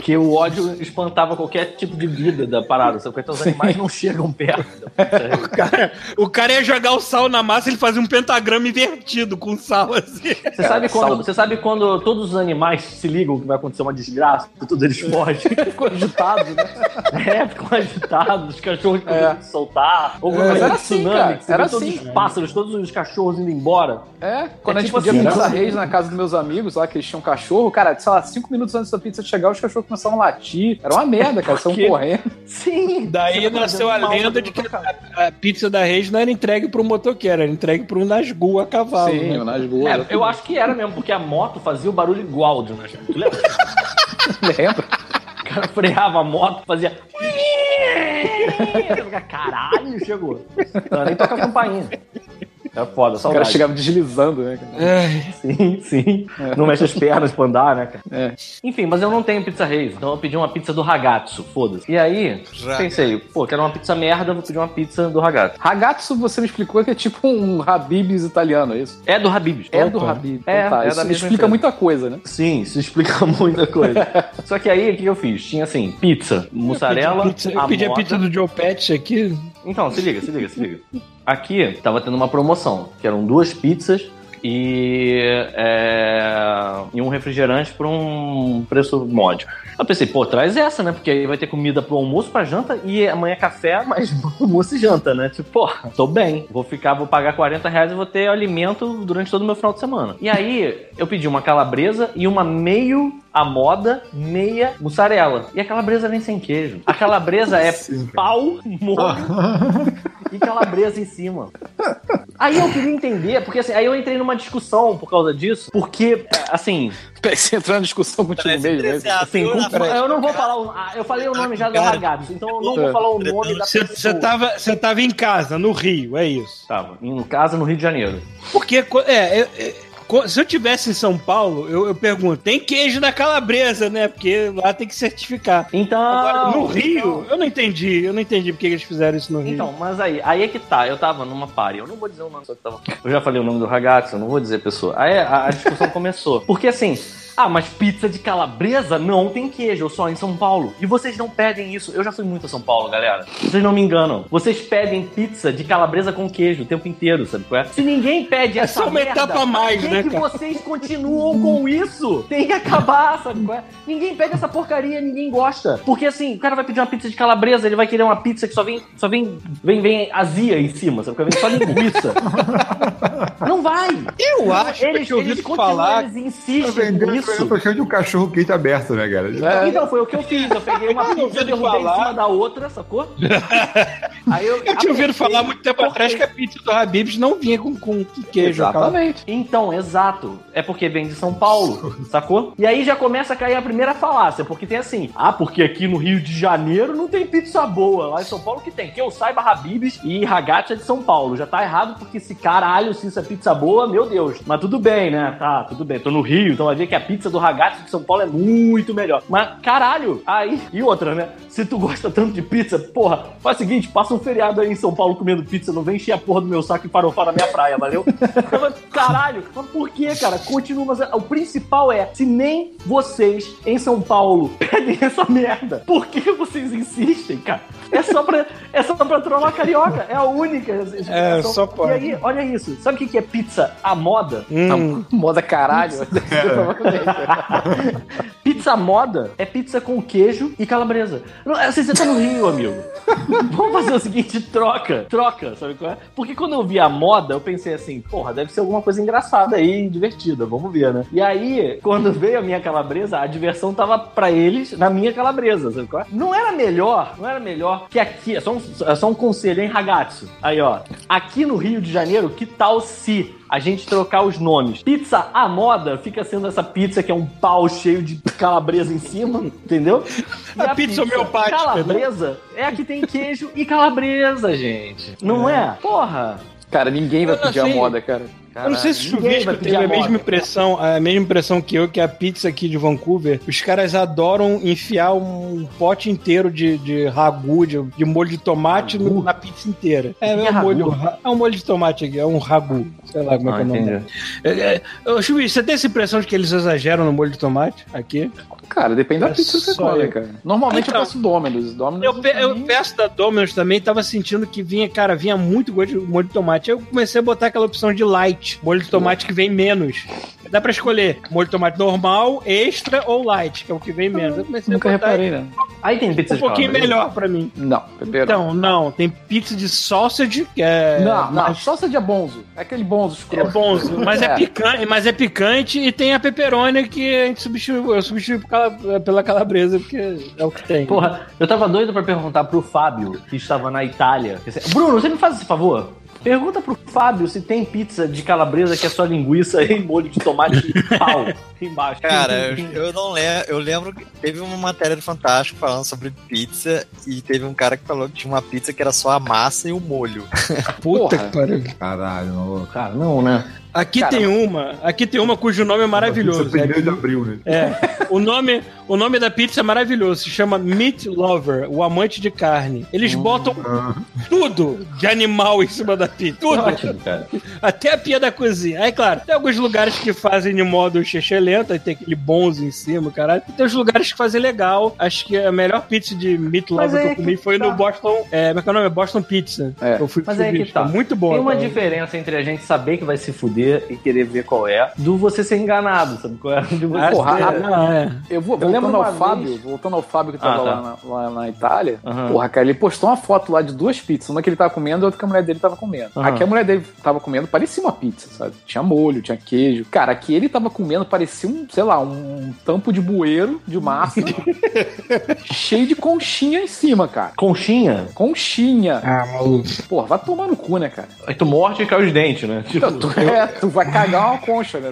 que o ódio espantava qualquer tipo de vida da parada. Sabe? Então os animais não chegam perto Reis. Cara, o cara ia jogar o sal na massa, ele fazia um pentagrama invertido com sal, assim. Você sabe, quando, você sabe quando todos os animais se ligam que vai acontecer uma desgraça, e todos eles fogem? Ficou agitado, né? É, ficam agitados, os cachorros É. começam a se soltar. Ou quando É, era ter assim, tsunami, cara, era todos assim. os pássaros, todos os cachorros indo embora. É, quando É a gente tipo pedia assim, pizza né? reis na casa dos meus amigos, lá que eles tinham cachorro, cara, sei lá, cinco minutos antes da pizza chegar, os cachorros começavam a latir. Era uma merda, cara, são correndo. Sim. Daí nasceu a lenda de que a, a pizza da Reis não era entregue pro motoqueiro, era entregue pro Nasgu a cavalo. Sim, né? nas boas. É, eu acho que era mesmo, porque a moto fazia o barulho igual de um Nasgu. Tu lembra? lembro. O cara freava a moto, fazia. Caralho, chegou. Não, nem toca a campainha. É foda, O cara saudade. chegava deslizando, né? cara? Ai, Sim, sim. Não mexe as pernas pra andar, né, cara? É. Enfim, mas eu não tenho pizza Reis, então eu pedi uma pizza do Ragazzo, foda-se. E aí, pensei, pô, quero uma pizza merda, vou pedir uma pizza do Ragazzo. Ragazzo, você me explicou que é tipo um Habib's italiano, é isso? É do Habib's. É Opa. do Habib. É, Então tá, é isso explica empresa. muita coisa, né? Sim, isso explica muita coisa. Só que aí, o que eu fiz? Tinha assim, pizza, mussarela, eu pedi, pizza, eu pedi a pizza do Joe Pet aqui. Então, se liga, se liga, se liga. Aqui tava tendo uma promoção, que eram duas pizzas e, é, e um refrigerante por um preço módico. Eu pensei, pô, traz essa, né? Porque aí vai ter comida pro almoço, pra janta e amanhã é café, mas almoço e janta, né? Tipo, pô, tô bem. Vou ficar, vou pagar 40 reais e vou ter alimento durante todo o meu final de semana. E aí, eu pedi uma calabresa e uma meio à moda, meia mussarela. E a calabresa vem sem queijo. A calabresa é Sim, pau, molho e calabresa em cima. Aí eu queria entender, porque assim, aí eu entrei numa discussão por causa disso, porque, assim, Peraí, você entrou na discussão contigo mesmo, né? assim, com- eu não vou falar o, ah, eu falei o nome já do Cara, ragazzo, então eu não vou falar o nome da Você pessoa. você tava, tava em casa, no Rio, é isso. Tava, em casa no Rio de Janeiro. Porque, é, eu- eu- Co- Se eu tivesse em São Paulo, eu, eu pergunto, tem queijo na calabresa, né? Porque lá tem que certificar. Então. Agora, no Rio, eu não entendi. Eu não entendi porque que eles fizeram isso no Rio. Então, mas aí, aí é que tá. Eu tava numa party. Eu não vou dizer o nome, só que tava. Eu já falei o nome do ragazzo, eu não vou dizer a pessoa. Aí a, a discussão começou. Porque assim. Ah, mas pizza de calabresa não tem queijo, só em São Paulo. E vocês não pedem isso. Eu já fui muito a São Paulo, galera. Vocês não me enganam. Vocês pedem pizza de calabresa com queijo o tempo inteiro, sabe qual é? Se ninguém pede essa só uma merda, etapa mais, que né, que cara? vocês continuam com isso? Tem que acabar, sabe qual é? Ninguém pede essa porcaria, ninguém gosta. Porque assim, o cara vai pedir uma pizza de calabresa, ele vai querer uma pizza que só vem, só vem, vem, vem azia em cima, sabe? qual é? Vem só linguiça. não vai. Eu acho. Eles, ouvido eles continuam, falar- eles insistem nisso. tô achando de um cachorro quente aberto, né, cara? É. Então foi o que eu fiz. Eu peguei uma pizza, derrubei em falar- cima da outra, sacou? Aí eu, Eu tinha ouvido falar muito tempo atrás que a pizza do Habib's não vinha com, com queijo. Exatamente. Então, exato. É porque vem de São Paulo, sacou? E aí já começa a cair a primeira falácia, porque tem assim, ah, porque aqui no Rio de Janeiro não tem pizza boa, lá em São Paulo que tem. Que eu saiba, Habib's e Ragazzi é de São Paulo. Já tá errado, porque se caralho, se isso é pizza boa, meu Deus. Mas tudo bem, né? Tá, tudo bem. Tô no Rio, então vai ver que a pizza do Ragazzi de São Paulo é muito melhor. Mas, caralho, aí... E outra, né? Se tu gosta tanto de pizza, porra, faz o seguinte, passa um feriado aí em São Paulo comendo pizza, não vem encher a porra do meu saco e farofar na minha praia, valeu? Mas, Caralho, mas por que, cara? Continua, mas o principal é, se nem vocês em São Paulo pedem essa merda, por que vocês insistem, cara? É só pra, é só pra trollar carioca, é a única explicação. só pode. E aí, olha isso, sabe o que é pizza à moda? Hum, Moda caralho. Pizza moda é pizza com queijo e calabresa. Não, assim, você tá no Rio, amigo. Vamos fazer o seguinte, troca, troca, sabe qual é? Porque quando eu vi a moda, eu pensei assim, porra, deve ser alguma coisa engraçada aí, divertida, vamos ver, né? E aí, quando veio a minha calabresa, a diversão tava pra eles na minha calabresa, sabe qual é? Não era melhor, não era melhor que aqui, é só um, é só um conselho, hein, ragazzo? Aí, ó, aqui no Rio de Janeiro, que tal se a gente trocar os nomes. Pizza à moda fica sendo essa pizza que é um pau cheio de calabresa em cima, entendeu? E A pizza homeopática, né? Calabresa é a que tem queijo e calabresa, gente. Não é? Porra! Cara, ninguém vai pedir a sei. moda, cara. Eu não sei se o Chuvisco teve a a mesma impressão, a mesma impressão que eu, que a pizza aqui de Vancouver, os caras adoram enfiar um pote inteiro de, de ragu, de, de molho de tomate no- na pizza inteira. É, é, é um molho, é um molho de tomate aqui, é um ragu. Sei lá como é que é o nome. entendi. É, é, Chuvisco, você tem essa impressão de que eles exageram no molho de tomate aqui? Cara, depende da É pizza que você come, cara. Normalmente Então, eu peço Domino's. Domino's Eu, pe- pra eu peço da Domino's também, tava sentindo que vinha, cara, vinha muito gosto de molho de tomate. Aí eu comecei a botar aquela opção de light, molho de tomate que vem menos. Dá pra escolher molho de tomate normal, extra ou light, que é o que vem menos. Eu comecei Nunca a botar reparei, né? Aí tem pizza um de pouquinho calabresa? melhor pra mim. Não, pepperoni. Então, não, tem pizza de sausage, que é. não, não, mais- só de bonzo. É aquele bonzo É escroto. bonzo, mas é. É. picante, mas é picante e tem a pepperoni que a gente substitui, eu substitui pela calabresa, porque é o que tem. Porra, eu tava doido pra perguntar pro Fábio, que estava na Itália. Bruno, você me faz esse favor? Pergunta pro Fábio se tem pizza de calabresa que é só linguiça e molho de tomate e pau embaixo. Cara, eu, eu não lembro. Eu lembro que teve uma matéria do Fantástico falando sobre pizza e teve um cara que falou que tinha uma pizza que era só a massa e o molho. Puta Porra. que pariu. Caralho, maluco. Cara, não, né? Aqui Cara, tem uma, aqui tem uma cujo nome é maravilhoso. Pizza primeiro de abril, né? É, o nome, o nome da pizza é maravilhoso, se chama Meat Lover, o amante de carne. Eles botam Ah, tudo de animal em cima da pizza, tudo, Ótimo, cara. até a pia da cozinha. Aí, claro, tem alguns lugares que fazem de modo lento, aí tem aquele bonzo em cima, caralho. E tem os lugares que fazem legal. Acho que a melhor pizza de Meat Lover que eu comi que foi tá. no Boston, é, como é que é o nome? Boston Pizza. É. Eu fui Mas que tá. Muito bom. Tem uma cara. diferença entre a gente saber que vai se fuder e querer ver qual é, do você ser enganado, sabe qual é? De você Ah, Porra, ser- a- não, é. Eu vou, Eu lembro ao Fábio, vez- voltando ao Fábio que tava Ah, tá. lá, na, lá na Itália, Aham. porra, cara, ele postou uma foto lá de duas pizzas, uma que ele tava comendo e outra que a mulher dele tava comendo. Aham. A que a mulher dele tava comendo parecia uma pizza, sabe? Tinha molho, tinha queijo. Cara, a que ele tava comendo parecia um, sei lá, um tampo de bueiro de massa cheio de conchinha em cima, cara. Conchinha? Conchinha. Ah, maluco. Porra, vai tomar no cu, né, cara? Aí tu morde e cai os dentes, né? Tipo, Tu, é, tu vai cagar uma concha, né?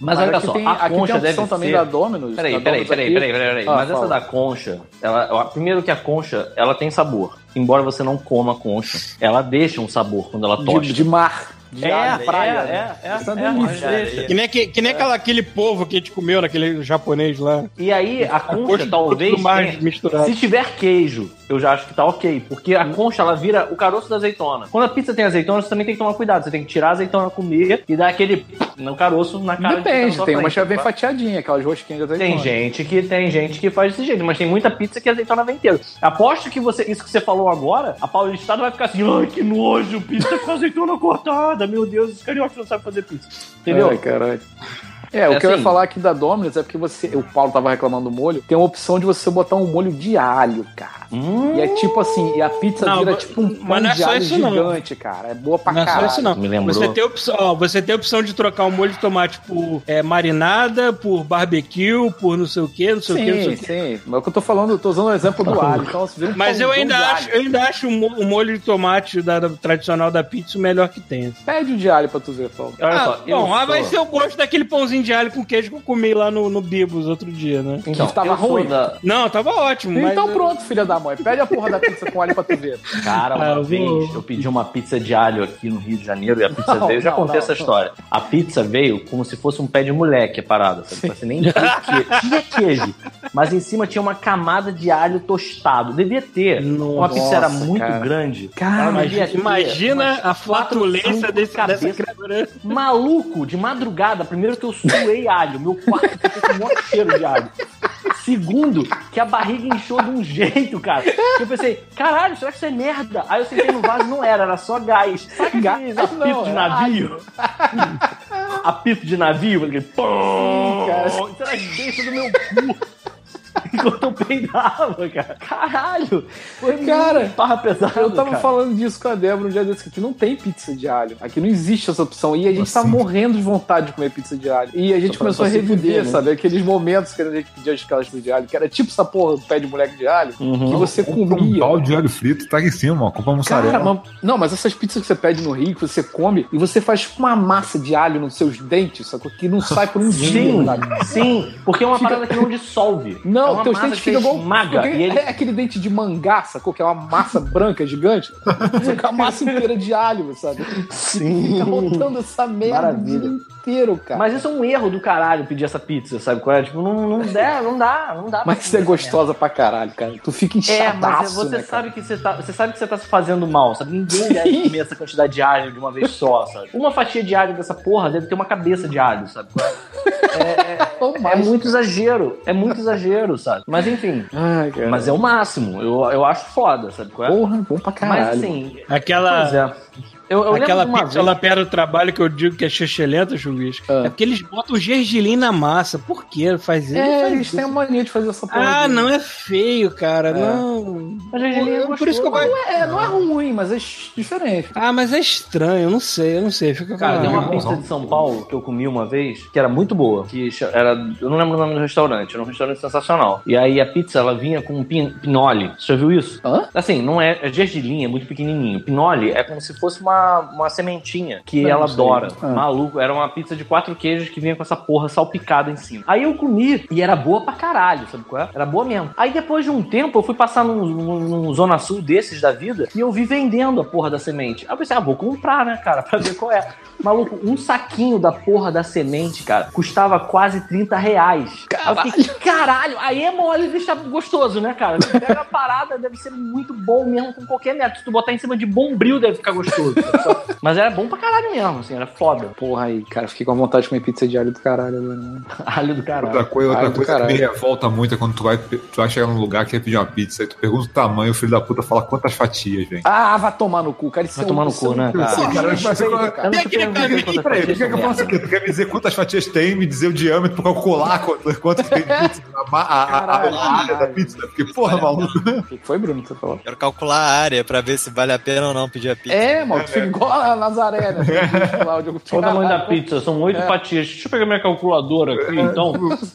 Mas olha só, tem, a concha tem a opção deve também ser- da Domino's. Peraí, da peraí, Domino's peraí, aqui. peraí, peraí, peraí. Ah, Mas essa fala. da concha, ela, primeiro que a concha, ela tem sabor. Embora você não coma a concha, ela deixa um sabor quando ela tosta. De, de mar. de É, alho, praia. é, né? é, é, Isso é é, delícia. é. Que nem, que, que nem aquela, aquele povo que a gente comeu naquele japonês lá. E aí, a concha Gosto de talvez. tenha- misturado. Se tiver queijo, eu já acho que tá ok. Porque a concha, ela vira o caroço da azeitona. Quando a pizza tem azeitona, você também tem que tomar cuidado. Você tem que tirar a azeitona, comer e dar aquele no caroço na cara tá Depende, sua tem uma que já vem tá? fatiadinha, aquelas rosquinhas de Tem azeitona. gente que tem gente que faz desse jeito, mas tem muita pizza que a azeitona vem inteira. Aposto que você, isso que você falou agora, a paulistada vai ficar assim, ai que nojo, pizza com azeitona cortada, meu Deus, os cariocas não sabem fazer pizza. Entendeu? Ai, caralho. É, o É que eu ia assim. falar aqui da Domino's é porque você. O Paulo tava reclamando do molho. Tem uma opção de você botar um molho de alho, cara. Hum, E é tipo assim, e a pizza Não, vira tipo um mas pão não é de só alho isso, não. gigante, cara. É boa pra Não é só caralho. isso, não. Me lembrou. Você tem, opção, ó, você tem a opção de trocar o molho de tomate por é, marinada, por barbecue, por não sei o que, não sei o que, não sei Sim, o que. sim. Mas o que eu tô falando, eu tô usando o exemplo do alho. Então, você vira um Mas eu ainda, acho, alho. eu ainda acho o mo- o molho de tomate da, da- tradicional da pizza o melhor que tem. Pede o de alho pra tu ver, Paulo. Olha Ah, só, bom, ah, sou- vai ser o gosto daquele pãozinho de alho com queijo que eu comi lá no, no Bibos outro dia, né? Então, que tava eu sou ruim. da- Não, tava ótimo. Então eu- pronto, filha da mãe. Pede a porra da pizza com alho pra tu ver. Cara, uma Ah, eu vou- vez eu pedi uma pizza de alho aqui no Rio de Janeiro e a pizza Não, veio. Eu já não, contei não, essa não. história. A pizza veio como se fosse um pé de moleque a parada, sabe? Você nem tinha queijo. Tinha queijo, mas em cima tinha uma camada de alho tostado. Devia ter. Uma Nossa, pizza era muito cara. grande. Cara, Imagina, imagina a flatulência desse, dessa criatura. Maluco, de madrugada, primeiro que eu suei alho, meu quarto ficou com um monte de cheiro de alho. Segundo, que a barriga inchou de um jeito, cara. Que eu pensei, caralho, será que isso é merda? Aí eu sentei no vaso não era, era só gás. Aqueles Gás? apito Não, de é navio? apito de navio, aquele pum, cara. Isso era dentro do meu cu. Enquanto eu peidava, cara. Caralho! Foi Cara, barra pesada, Eu tava cara. falando disso com a Débora um dia desse, que aqui não tem pizza de alho. Aqui não existe essa opção. E a gente Assim? tava morrendo de vontade de comer pizza de alho. E a gente começou a reviver, né? sabe? Aqueles momentos que a gente pedia as pizzas de alho, que era tipo essa porra do pé de moleque de alho, que Uhum. você Compra um comia. balde de alho frito, tá aqui em cima, ó. Compra mussarela. Cara, mas- não, mas essas pizzas que você pede no Rio, que você come, e você faz uma massa de alho nos seus dentes, sacou? Que não sai por um dia, Sim, sim, porque é uma parada que não dissolve. é Não, uma teus dentes que ficam igual. porque E ele... É aquele dente de mangá, sacou? Que é uma massa branca gigante. Fica a massa inteira de alho, sabe? Sim. Fica botando essa merda o Maravilha. dia inteiro, cara. Mas isso é um erro do caralho pedir essa pizza, sabe qual é? Tipo, não, não, dá, não dá, não dá. pra Mas você é gostosa pra caralho, cara. Tu fica merda. É, mas inchadaço, você né, sabe que você tá, você sabe que você tá se fazendo mal, sabe? Ninguém deve comer essa quantidade de alho de uma vez só, sabe? Uma fatia de alho dessa porra deve ter uma cabeça de alho, sabe? qual é? Ou É mais. muito exagero, é muito exagero, sabe? Mas enfim, Ai, cara. mas é o máximo. Eu, eu acho foda, sabe qual é? Porra, bom pra caralho. Mas assim, Aquela, pois é. Eu, eu aquela pizza vez... lá perto do trabalho que eu digo que é chechelenta, chuvisco. Ah. É porque eles botam gergelim na massa. Por que faz isso? É, Faz eles isso. têm a mania de fazer essa porra. Ah, não é feio, cara. É. Não. Mas gergelim é Por isso que eu gosto. É, não é ruim, mas é diferente. Ah, mas é estranho, eu não sei, eu não sei. Fica Cara, tem uma pizza de São Paulo que eu comi uma vez, que era muito boa. Que era. Eu não lembro o nome do restaurante, era um restaurante sensacional. E aí a pizza ela vinha com um pin, pinole. Você já viu isso? Hã? Assim, não é. É gergelim, é muito pequenininho. Pinole é como se fosse uma, uma sementinha que Não, ela não adora. Ah. Maluco, era uma pizza de quatro queijos que vinha com essa porra salpicada em cima. Aí eu comi e era boa pra caralho, sabe qual é? Era boa mesmo. Aí depois de um tempo eu fui passar num, num- num Zona Sul desses da vida e eu vi vendendo a porra da semente. Aí eu pensei, ah, vou comprar, né, cara, pra ver qual é. Maluco, um saquinho da porra da semente, cara, custava quase 30 reais. Aí eu fiquei, caralho, aí é mole deixar gostoso, né, cara? Pega a parada, deve ser muito bom mesmo com qualquer método. Se tu botar em cima de bombril, deve ficar gostoso. Mas era bom pra caralho mesmo, assim, era foda. Porra aí, cara, fiquei com vontade de comer pizza de alho do caralho agora, né? Alho do caralho. Outra coisa, outra coisa que me revolta muito é quando tu vai, tu vai chegar num lugar que quer pedir uma pizza, aí tu pergunta o tamanho, o filho da puta fala quantas fatias, velho. Ah, vai tomar no cu, cara. Isso Vai é tomar no é cu, né, cara? é Cara, tu quer que eu são faça o quê? Tu quer me dizer quantas fatias tem, me dizer o diâmetro pra calcular quanto, quanto que tem de pizza, a, a, a, a área da pizza? Porque, porra, maluco. O que foi, Bruno, que você falou? Quero calcular a área pra ver se vale a pena ou não pedir a pizza. É, mano, tu fica igual a Nazaré, né? Lá, o Diogo Qual o tamanho da pizza? São oito fatias. Deixa eu pegar minha calculadora aqui, então.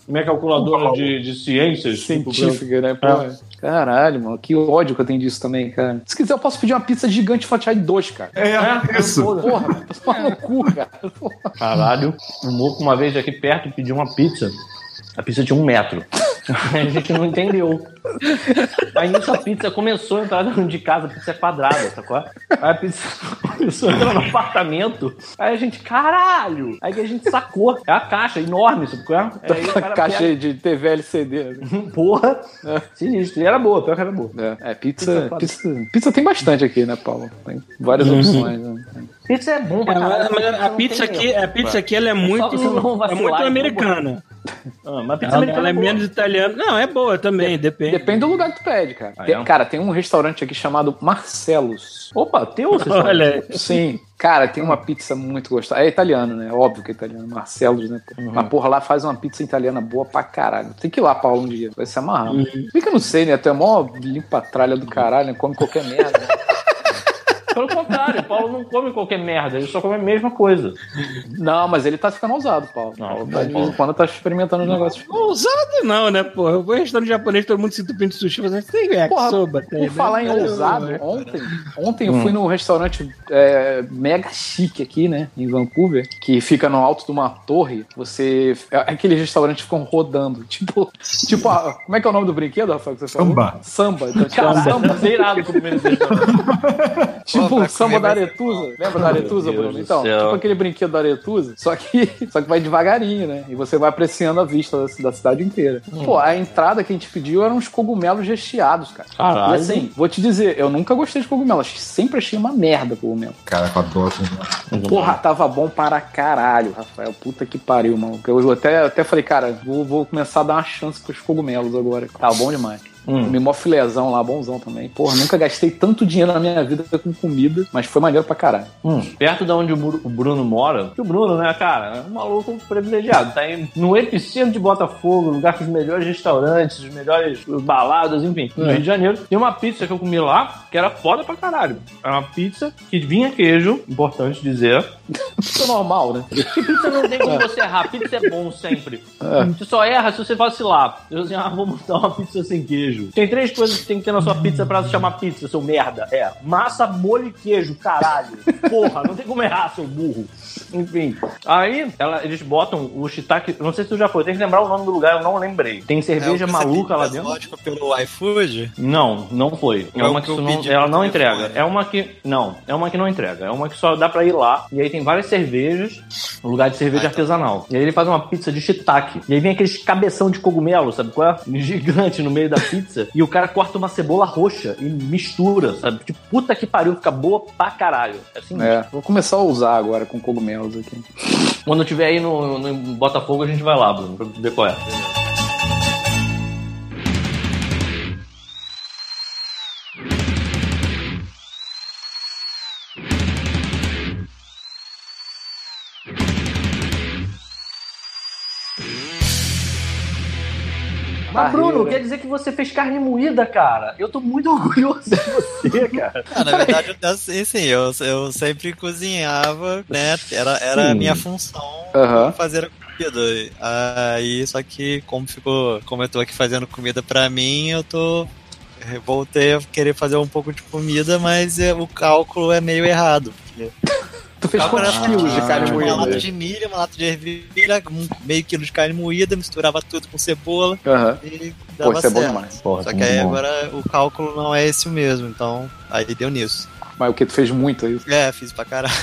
Minha calculadora de, de ciências. Científica, né? Porra. Caralho, mano, que ódio que eu tenho disso também, cara. Se quiser, eu posso pedir uma pizza gigante fatiada em dois, cara. É, isso. Porra, toma no cu, cara. Porra. Caralho. O Moco, uma vez aqui perto, pediu uma pizza. A pizza tinha um metro. a gente não entendeu. Aí nisso a pizza começou a entrar dentro de casa, a pizza é quadrada, sacou? Aí a pizza começou a entrar no apartamento. Aí a gente, caralho! Aí a gente sacou. É a caixa enorme, sacou? Aí o cara Caixa pega- de TV LCD. né? Porra! Sinistro. E era boa, pior que era boa. É, é, pizza, Pizza é pizza, pizza tem bastante aqui, né, Paulo? Tem várias opções. Né? Pizza é bom pra É, caralho. mas- mas a não pizza aqui, a pizza aqui ela é muito, é muito e não americana. Ah, mas pizza Ela, americana ela é boa. menos italiana. Não, é boa também, depende. Depende do lugar que tu pede, cara. Ah, Tem- é? Cara, tem um restaurante aqui chamado Marcelos. Opa, teu você Olha, Sim, cara, tem uma pizza muito gostosa. É italiano, né? Óbvio que é italiano. Marcelos, né? Uhum. Mas porra, lá faz uma pizza italiana boa pra caralho. Tem que ir lá, Paulo, um dia. Vai se amarrar. Fica, não sei, né? Tu é mó limpa a tralha do caralho, né? Come qualquer merda. né? Pelo contrário, o Paulo não come qualquer merda, ele só come a mesma coisa. Não, mas ele tá ficando ousado, Paulo. Não, Paulo não, tá, de vez Paulo. em quando tá experimentando os negócios. ousado não, né, pô? Eu vou em restaurante japonês, todo mundo se entupindo de sushi, mas tem é, Porra, soba, tem, Por falar em né? ousado, É. ontem, ontem eu fui num restaurante é, mega chique aqui, né, em Vancouver, que fica no alto de uma torre. Você. é, Aqueles restaurantes ficam rodando. Tipo, tipo a- como é que é o nome do brinquedo, Rafael, que você falou? Samba. Samba. Então, tipo, Caralho, samba. zerado com o primeiro restaurante. Tipo Pô, o pra samba da Aretusa. Lembra da Aretusa, Bruno? Então, tipo aquele brinquedo da Aretusa, só que, só que vai devagarinho, né? E você vai apreciando a vista da, da cidade inteira. Pô, a entrada que a gente pediu eram uns cogumelos recheados, cara. Caralho. E assim, vou te dizer, eu nunca gostei de cogumelo. Sempre achei uma merda cogumelo. Caraca, eu adoro. Porra, tava bom para caralho, Rafael. Puta que pariu, mano. Eu até, até falei, cara, vou, vou começar a dar uma chance pros cogumelos agora. Tava bom demais. Hum. Comi mó filézão lá, bonzão também. Porra, nunca gastei tanto dinheiro na minha vida com comida, mas foi maneiro pra caralho. Hum, perto de onde o Bru- o Bruno mora, que o Bruno, né, cara, é um maluco privilegiado. Tá aí no epicentro de Botafogo, lugar com os melhores restaurantes, os melhores baladas, enfim, no É. Rio de Janeiro. Tem uma pizza que eu comi lá que era foda pra caralho. Era uma pizza que vinha queijo, importante dizer. Isso é normal, né? Que pizza não tem como você errar, pizza é bom sempre. Você só erra se você vacilar. Eu assim, ah, vou montar uma pizza sem queijo. Tem três coisas que tem que ter na sua pizza pra se chamar pizza, seu merda. É massa, molho e queijo, caralho. Porra, não tem como errar, seu burro. Enfim. Aí, ela- eles botam o shiitake. Não sei se tu já foi, tem que lembrar o nome do lugar, eu não lembrei. Tem cerveja É, maluca lá dentro? Vodka pelo iFood? Não, não foi. É É uma que que não, ela não entrega. É uma que. Não, é uma que não entrega. É uma que só dá pra ir lá. E aí tem várias cervejas, um lugar de cerveja Ah, então. artesanal. E aí ele faz uma pizza de shiitake. E aí vem aqueles cabeção de cogumelo, sabe qual é? Gigante no meio da pizza. e o cara corta uma cebola roxa e mistura, sabe? Tipo, puta que pariu, fica boa pra caralho. É assim É, vou começar a usar agora com cogumelos aqui. Quando eu tiver aí no, no Botafogo, a gente vai lá, Bruno, pra ver qual é. Mas, Bruno, quer dizer que você fez carne moída, cara? Eu tô muito orgulhoso de você, cara. Ah, na verdade, eu- assim, sim, eu, eu sempre cozinhava, né? Era, era a minha função Aham. fazer a comida. Aí, só que como ficou, como eu tô aqui fazendo comida pra mim, eu tô voltei a querer fazer um pouco de comida, mas é, o cálculo é meio errado. porque Tu fez o cálculo quantos era quilos de carne tipo, Uma lata moída? de milho, uma lata de ervilha, um meio quilo de carne moída, misturava tudo com cebola Aham. e Pô, dava isso é bom demais. Porra, Só que aí agora o cálculo não é esse mesmo, então aí deu nisso. Mas o que tu fez muito aí? É, fiz pra caralho.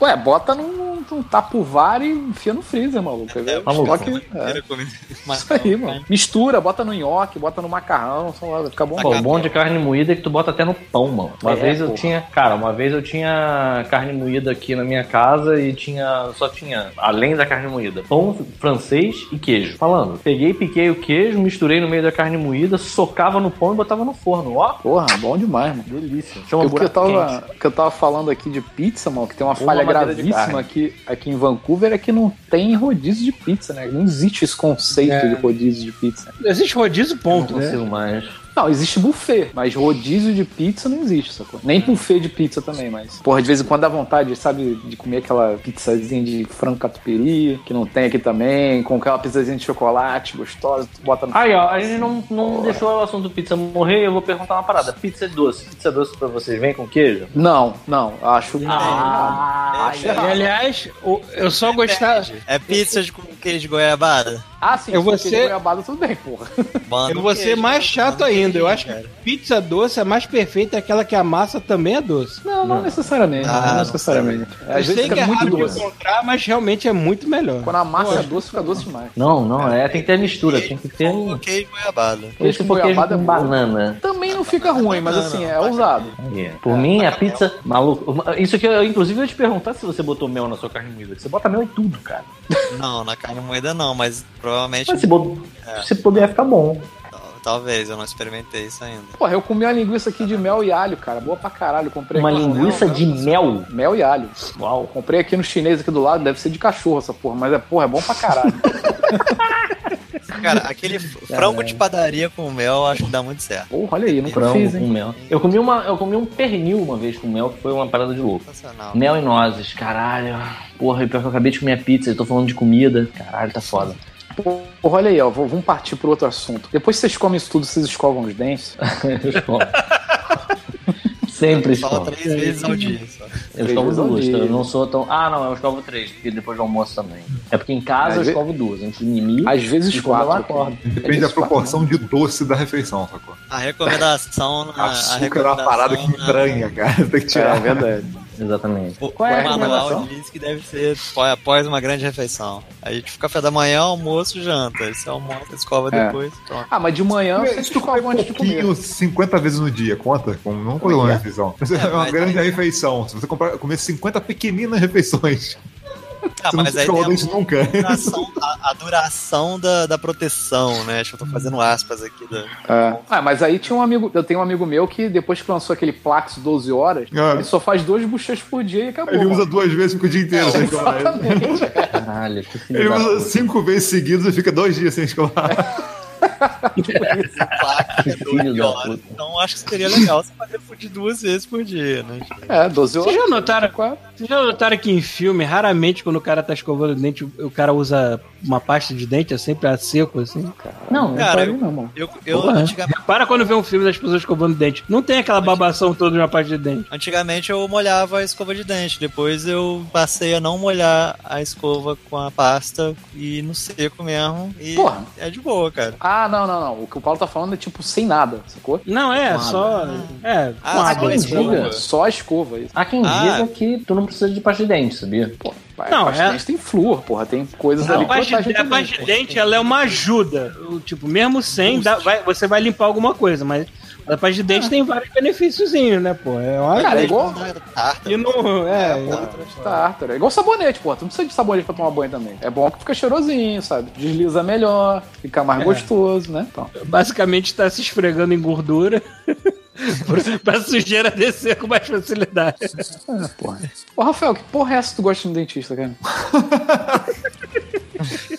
Ué, bota num, num tapuvar e enfia no freezer, maluco. É, É, maluco. estoque- é. Isso aí, mano. Mistura, bota no nhoque, bota no macarrão, sei lá, vai ficar bom. Pô, o bom de carne moída é que tu bota até no pão, mano. Uma É, vez eu porra. tinha, cara, uma vez eu tinha carne moída aqui na minha casa e tinha, só tinha, além da carne moída, pão francês e queijo. Falando, peguei, piquei o queijo, misturei no meio da carne moída, socava no pão e botava no forno. Ó, Porra, bom demais, mano. delícia. Chama O que eu, tava, que eu tava falando aqui de pizza, mano, que tem uma, falha gravíssima carne. Aqui, em Vancouver é que não tem rodízio de pizza, né? Não existe esse conceito É. de rodízio de pizza. Existe rodízio, Não ponto, né? consigo mais. Não, existe buffet, mas rodízio de pizza não existe, sacou? Nem buffet de pizza também, mas. Porra, de vez em quando dá vontade, sabe, de comer aquela pizzazinha de frango catupiry, que não tem aqui também, com aquela pizzazinha de chocolate gostosa, tu bota no. Aí, ó, a gente não, não deixou o assunto pizza morrer, eu vou perguntar uma parada. Pizza doce. Pizza doce pra vocês, vem com queijo? Não, não, acho que. Ah, acho E, errado. aliás, eu só gostava. É pizza de com queijo de goiabada? Ah, sim, Eu vou for queijo ser- goiabada, tudo bem, porra. Manda Eu vou ser queijo, mais manda chato ainda. Eu queijo, acho cara. que pizza doce é mais perfeita aquela que a massa também é doce. Não, não necessariamente. Ah, não não necessariamente. Eu Às vezes sei que fica é muito doce. encontrar, mas realmente é muito melhor. Quando a massa é doce, fica doce demais. Não, não, é, tem que ter mistura, tem que ter. Um queijo goiabada. Com queijo goiabada com é bom. banana. Também não fica ruim, mas assim, é ousado. É. Por mim, a pizza. Maluco. Isso que eu, inclusive, eu ia te perguntar se você botou mel na sua carne moída. Você bota mel em tudo, cara. Não, na carne moída não, mas provavelmente. Mas se, bot... se puder, fica bom. tal- Talvez, eu não experimentei isso ainda. Porra, eu comi uma linguiça aqui de mel e alho, cara. Boa pra caralho. Comprei Uma linguiça mel, de mel. Mel e alho. Uau. Comprei aqui no chinês aqui do lado, deve ser de cachorro essa porra, mas é porra, é bom pra caralho. Cara, aquele frango de padaria com mel, acho que dá muito certo. porra, olha aí, nunca Frango fiz, com hein? mel. Eu comi, uma, eu comi um pernil uma vez com mel, que foi uma parada de louco. Mel e nozes, caralho. Porra, e pior que eu acabei de comer a pizza, eu tô falando de comida. Caralho, tá foda. Porra, olha aí, ó. vou- Vamos partir pro outro assunto. Depois que vocês comem isso tudo, vocês escovam os dentes. Eu escovo. Sempre Fala escovo. três vezes ao dia. Só. Eu Três escovo duas, dia. tá? eu não sou tão. Ah, não, eu escovo três, porque depois do almoço também. É porque em casa Às eu ve- escovo duas, antes de mimir. Às vezes e eu quatro. acordo. Depende da proporção de doce da refeição, sacou? A recomendação a Açúcar é uma parada que recomendação na- entranha, cara. Tem que tirar. É verdade. Exatamente. O, Qual é a o manual diz que deve ser pó- após uma grande refeição. Aí, tipo, café da manhã, almoço, janta. Aí você almoça, escova É. depois, pronto. Ah, mas de manhã você Se tu come escova um antes de comer. pouquinho 50 vezes no dia, conta? Como não coisa uma refeição. Mas É, uma grande aí- refeição. Se você comprar, comer 50 pequeninas refeições, Ah, mas aí tem a nunca. duração, a, a duração da, da proteção, né? Acho que eu tô fazendo aspas aqui. Da... É. Ah, mas aí tinha um amigo, eu tenho um amigo meu que depois que lançou aquele Plax 12 horas, Ah. ele só faz dois bochechos por dia e acabou. Ele usa mano. duas vezes fica o dia inteiro sem escovar. Exatamente. Caralho, que Ele usa cinco vezes seguidas e fica dois dias sem escovar. filho da puta. Então acho que seria legal você fazer food duas vezes por dia, né? É, 12 horas. Vocês já notaram, vocês já notaram que em filme, raramente quando o cara tá escovando o dente, o cara usa uma pasta de dente, é sempre a seco, assim? Não, Não Cara, parei, não, mano. Eu, eu Porra. antigamente, Para quando vê um filme das pessoas escovando dente. Não tem aquela babação toda de uma pasta de dente. antigamente eu molhava a escova de dente. Depois eu passei a não molhar a escova com a pasta e no seco mesmo. E Porra. é de boa, cara. Ah, não, não, não. O que o Paulo tá falando é tipo sem nada, sacou? Não, é, só. É, Ah, com só água. quem escova. diga. Só a escova. Isso. Há quem Ah. diga que tu não precisa de pasta de dente, sabia? Pô, Não, não, é- tem flúor, porra. Tem coisas Não, ali a pasta a pasta de dente ela é uma ajuda. O, Tipo, mesmo sem, dá- vai- você vai limpar alguma coisa, mas a pasta de dente tem vários benefíciozinhos, né, pô? É uma Cara, é igual Tarta. E não. É, tártaro. É igual sabonete, porra. Tu não precisa de sabonete pra tomar banho também. É bom que fica cheirosinho, sabe? Desliza melhor, fica mais É. gostoso, né? Então. basicamente tá se esfregando em gordura pra sujeira descer com mais facilidade. É, porra. Ô, Rafael, que porra é essa que tu gosta de um dentista, cara?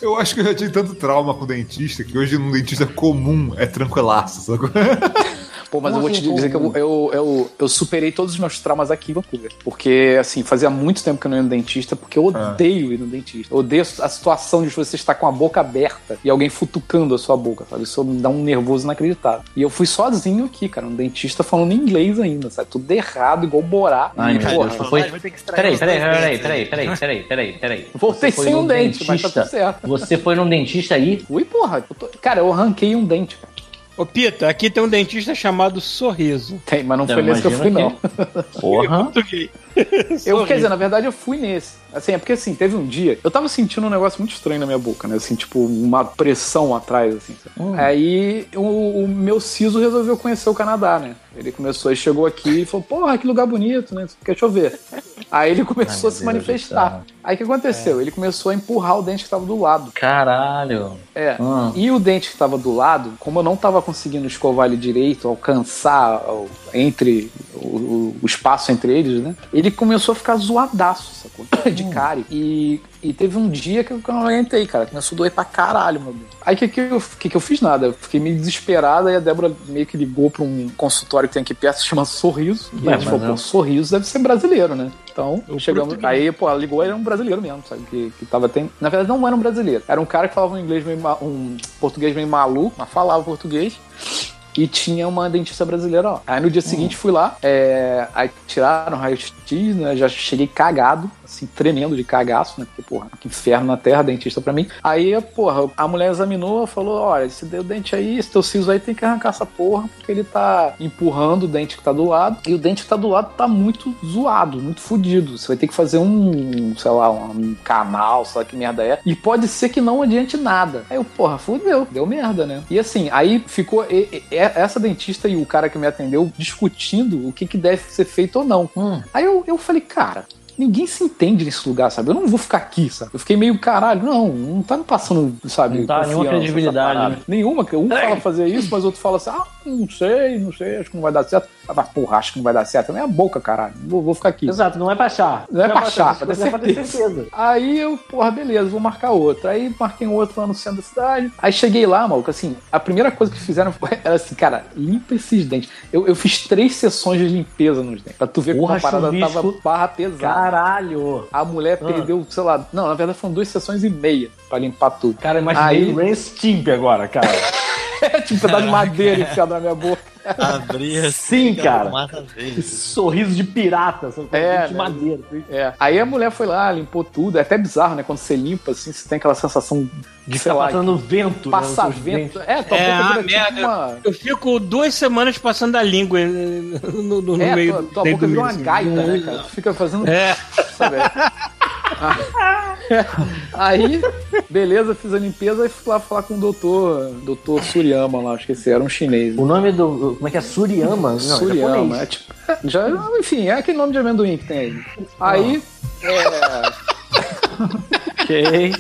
Eu acho que eu já tive tanto trauma com dentista que hoje num dentista comum é tranquilaço, sacou? Pô, mas Como eu vou te dizer que eu, eu, eu, eu superei todos os meus traumas aqui em Vancouver. Porque, assim, fazia muito tempo que eu não ia no dentista, porque eu Ah. odeio ir no dentista. Eu odeio a situação de você estar com a boca aberta e alguém futucando a sua boca, sabe? Isso me dá um nervoso inacreditável. E eu fui sozinho aqui, cara, um dentista falando inglês ainda, sabe? Tudo errado, igual Borá. Ai, E, meu porra, Deus, tu foi. Peraí, peraí, peraí, peraí, né? peraí, peraí, peraí, peraí. Voltei Você foi sem um dente, mas tá dentista? tudo certo. Você foi num dentista aí? Fui, porra. eu tô- Cara, eu arranquei um dente. cara. Ô, Pita, aqui tem um dentista chamado Sorriso. Tem, mas não Então, foi nesse que eu fui, imagina não. Porra. Eu, quer dizer, na verdade eu fui nesse. Assim, é porque assim, teve um dia, eu tava sentindo um negócio muito estranho na minha boca, né? Assim, tipo, uma pressão atrás, assim. Hum. Aí o, o meu siso resolveu conhecer o Canadá, né? Ele começou, ele chegou aqui e falou, porra, que lugar bonito, né? Deixa eu ver. Aí ele começou Ai, a se Deus do manifestar. Aí o que aconteceu? Ele começou a empurrar o dente que tava do lado. Caralho. É. Hum. E o dente que tava do lado, como eu não tava conseguindo escovar ele direito, alcançar o- entre o, o- o espaço entre eles, né? Ele começou a ficar zoadaço, sacou? De cárie. E, e teve um dia que eu não aguentei, cara. Começou a doer pra caralho, meu Deus. Aí o que, que, eu, que, que eu fiz nada? Eu fiquei meio desesperada e a Débora meio que ligou pra um consultório que tem aqui perto, se chama Sorriso. E Ué, a gente falou, pô, Sorriso deve ser brasileiro, né? Então, O chegamos. Aí, pô, ela ligou, era um brasileiro mesmo, sabe? Que, que tava tem... Na verdade, não era um brasileiro. Era um cara que falava um inglês meio ma- um português meio maluco, mas falava português. E tinha uma dentista brasileira lá. Aí no dia seguinte fui lá, é, aí tiraram raio-x, né? Já cheguei cagado, assim, tremendo de cagaço, né? Porque, porra, que inferno na terra, dentista pra mim. Aí, porra, a mulher examinou, falou: olha, esse teu dente aí, esse teu siso aí tem que arrancar essa porra, porque ele tá empurrando o dente que tá do lado, e o dente que tá do lado tá muito zoado, muito fudido. Você vai ter que fazer um, sei lá, um canal, sei lá que merda é. E pode ser que não adiante nada. Aí eu, porra, fudeu, deu merda, né? E assim, aí ficou e- e- essa dentista e o cara que me atendeu discutindo o que, que deve ser feito ou não. Aí eu, eu falei, cara. Ninguém se entende nesse lugar, sabe? Eu não vou ficar aqui, sabe? Eu fiquei meio caralho, não, não tá me passando, sabe? Não tá nenhuma credibilidade, né? Nenhuma, que um fala fazer isso, mas outro fala assim, ah, não sei, não sei, acho que não vai dar certo. Ah, mas porra, acho que não vai dar certo. É minha boca, caralho. Vou, vou ficar aqui. Exato, não é pra achar. Não é pra achar, pra ter é pra ter certeza. certeza. Aí eu, porra, beleza, vou marcar outro. Aí marquei um outro lá no centro da cidade. Aí cheguei lá, maluco, assim, a primeira coisa que fizeram foi, era assim, cara, limpa esses dentes. Eu, eu fiz três sessões de limpeza nos dentes. Pra tu ver como Porra, a parada tava barra pesada. Caralho. A mulher Ah. perdeu, sei lá, não, na verdade foram duas sessões e meia pra limpar tudo. Cara, imaginei Aí- o agora, cara. É tipo um pedaço de madeira enfiado na minha boca. Abrir Sim, assim, cara. Vez. Esse sorriso de pirata, sabe? É, de né? madeira. É. Aí a mulher foi lá, limpou tudo. É até bizarro, né? Quando você limpa, assim, você tem aquela sensação de, sei Tá lá, passando vento, né, passar nos seus vento. É, tua É, boca vira tipo merda. uma... Eu fico duas semanas passando a língua eh, no, no- no É, meio tua, do tua boca virou uma assim. gaita, né, cara? Tu fica fazendo. É. Sabe? Aí, beleza, fiz a limpeza e fui lá falar com o doutor, doutor Suriyama lá, esqueci, era um chinês. O nome do. Como é que é? Suriyama? Não, Suriyama, é japonês. tipo. Já, enfim, é aquele nome de amendoim que tem aí. Aí. É, Ok.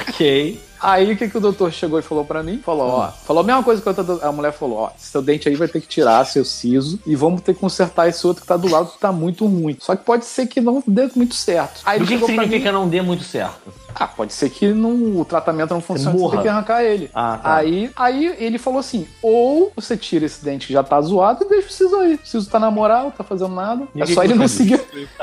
ok. Aí o que, que o doutor chegou e falou pra mim? Falou, ó, falou a mesma coisa que a, outra- a mulher falou, ó, seu dente aí vai ter que tirar seu siso e vamos ter que consertar esse outro que tá do lado que tá muito ruim. Só que pode ser que não dê muito certo. Aí O que, que pra mim, significa não dê muito certo? Ah, pode ser que não, o tratamento não funcione, você morra. tem que arrancar ele. Ah, tá. Aí, aí ele falou assim: ou você tira esse dente que já tá zoado e deixa o siso aí. O siso tá na moral, tá fazendo nada. E é o que só ele não você seguir.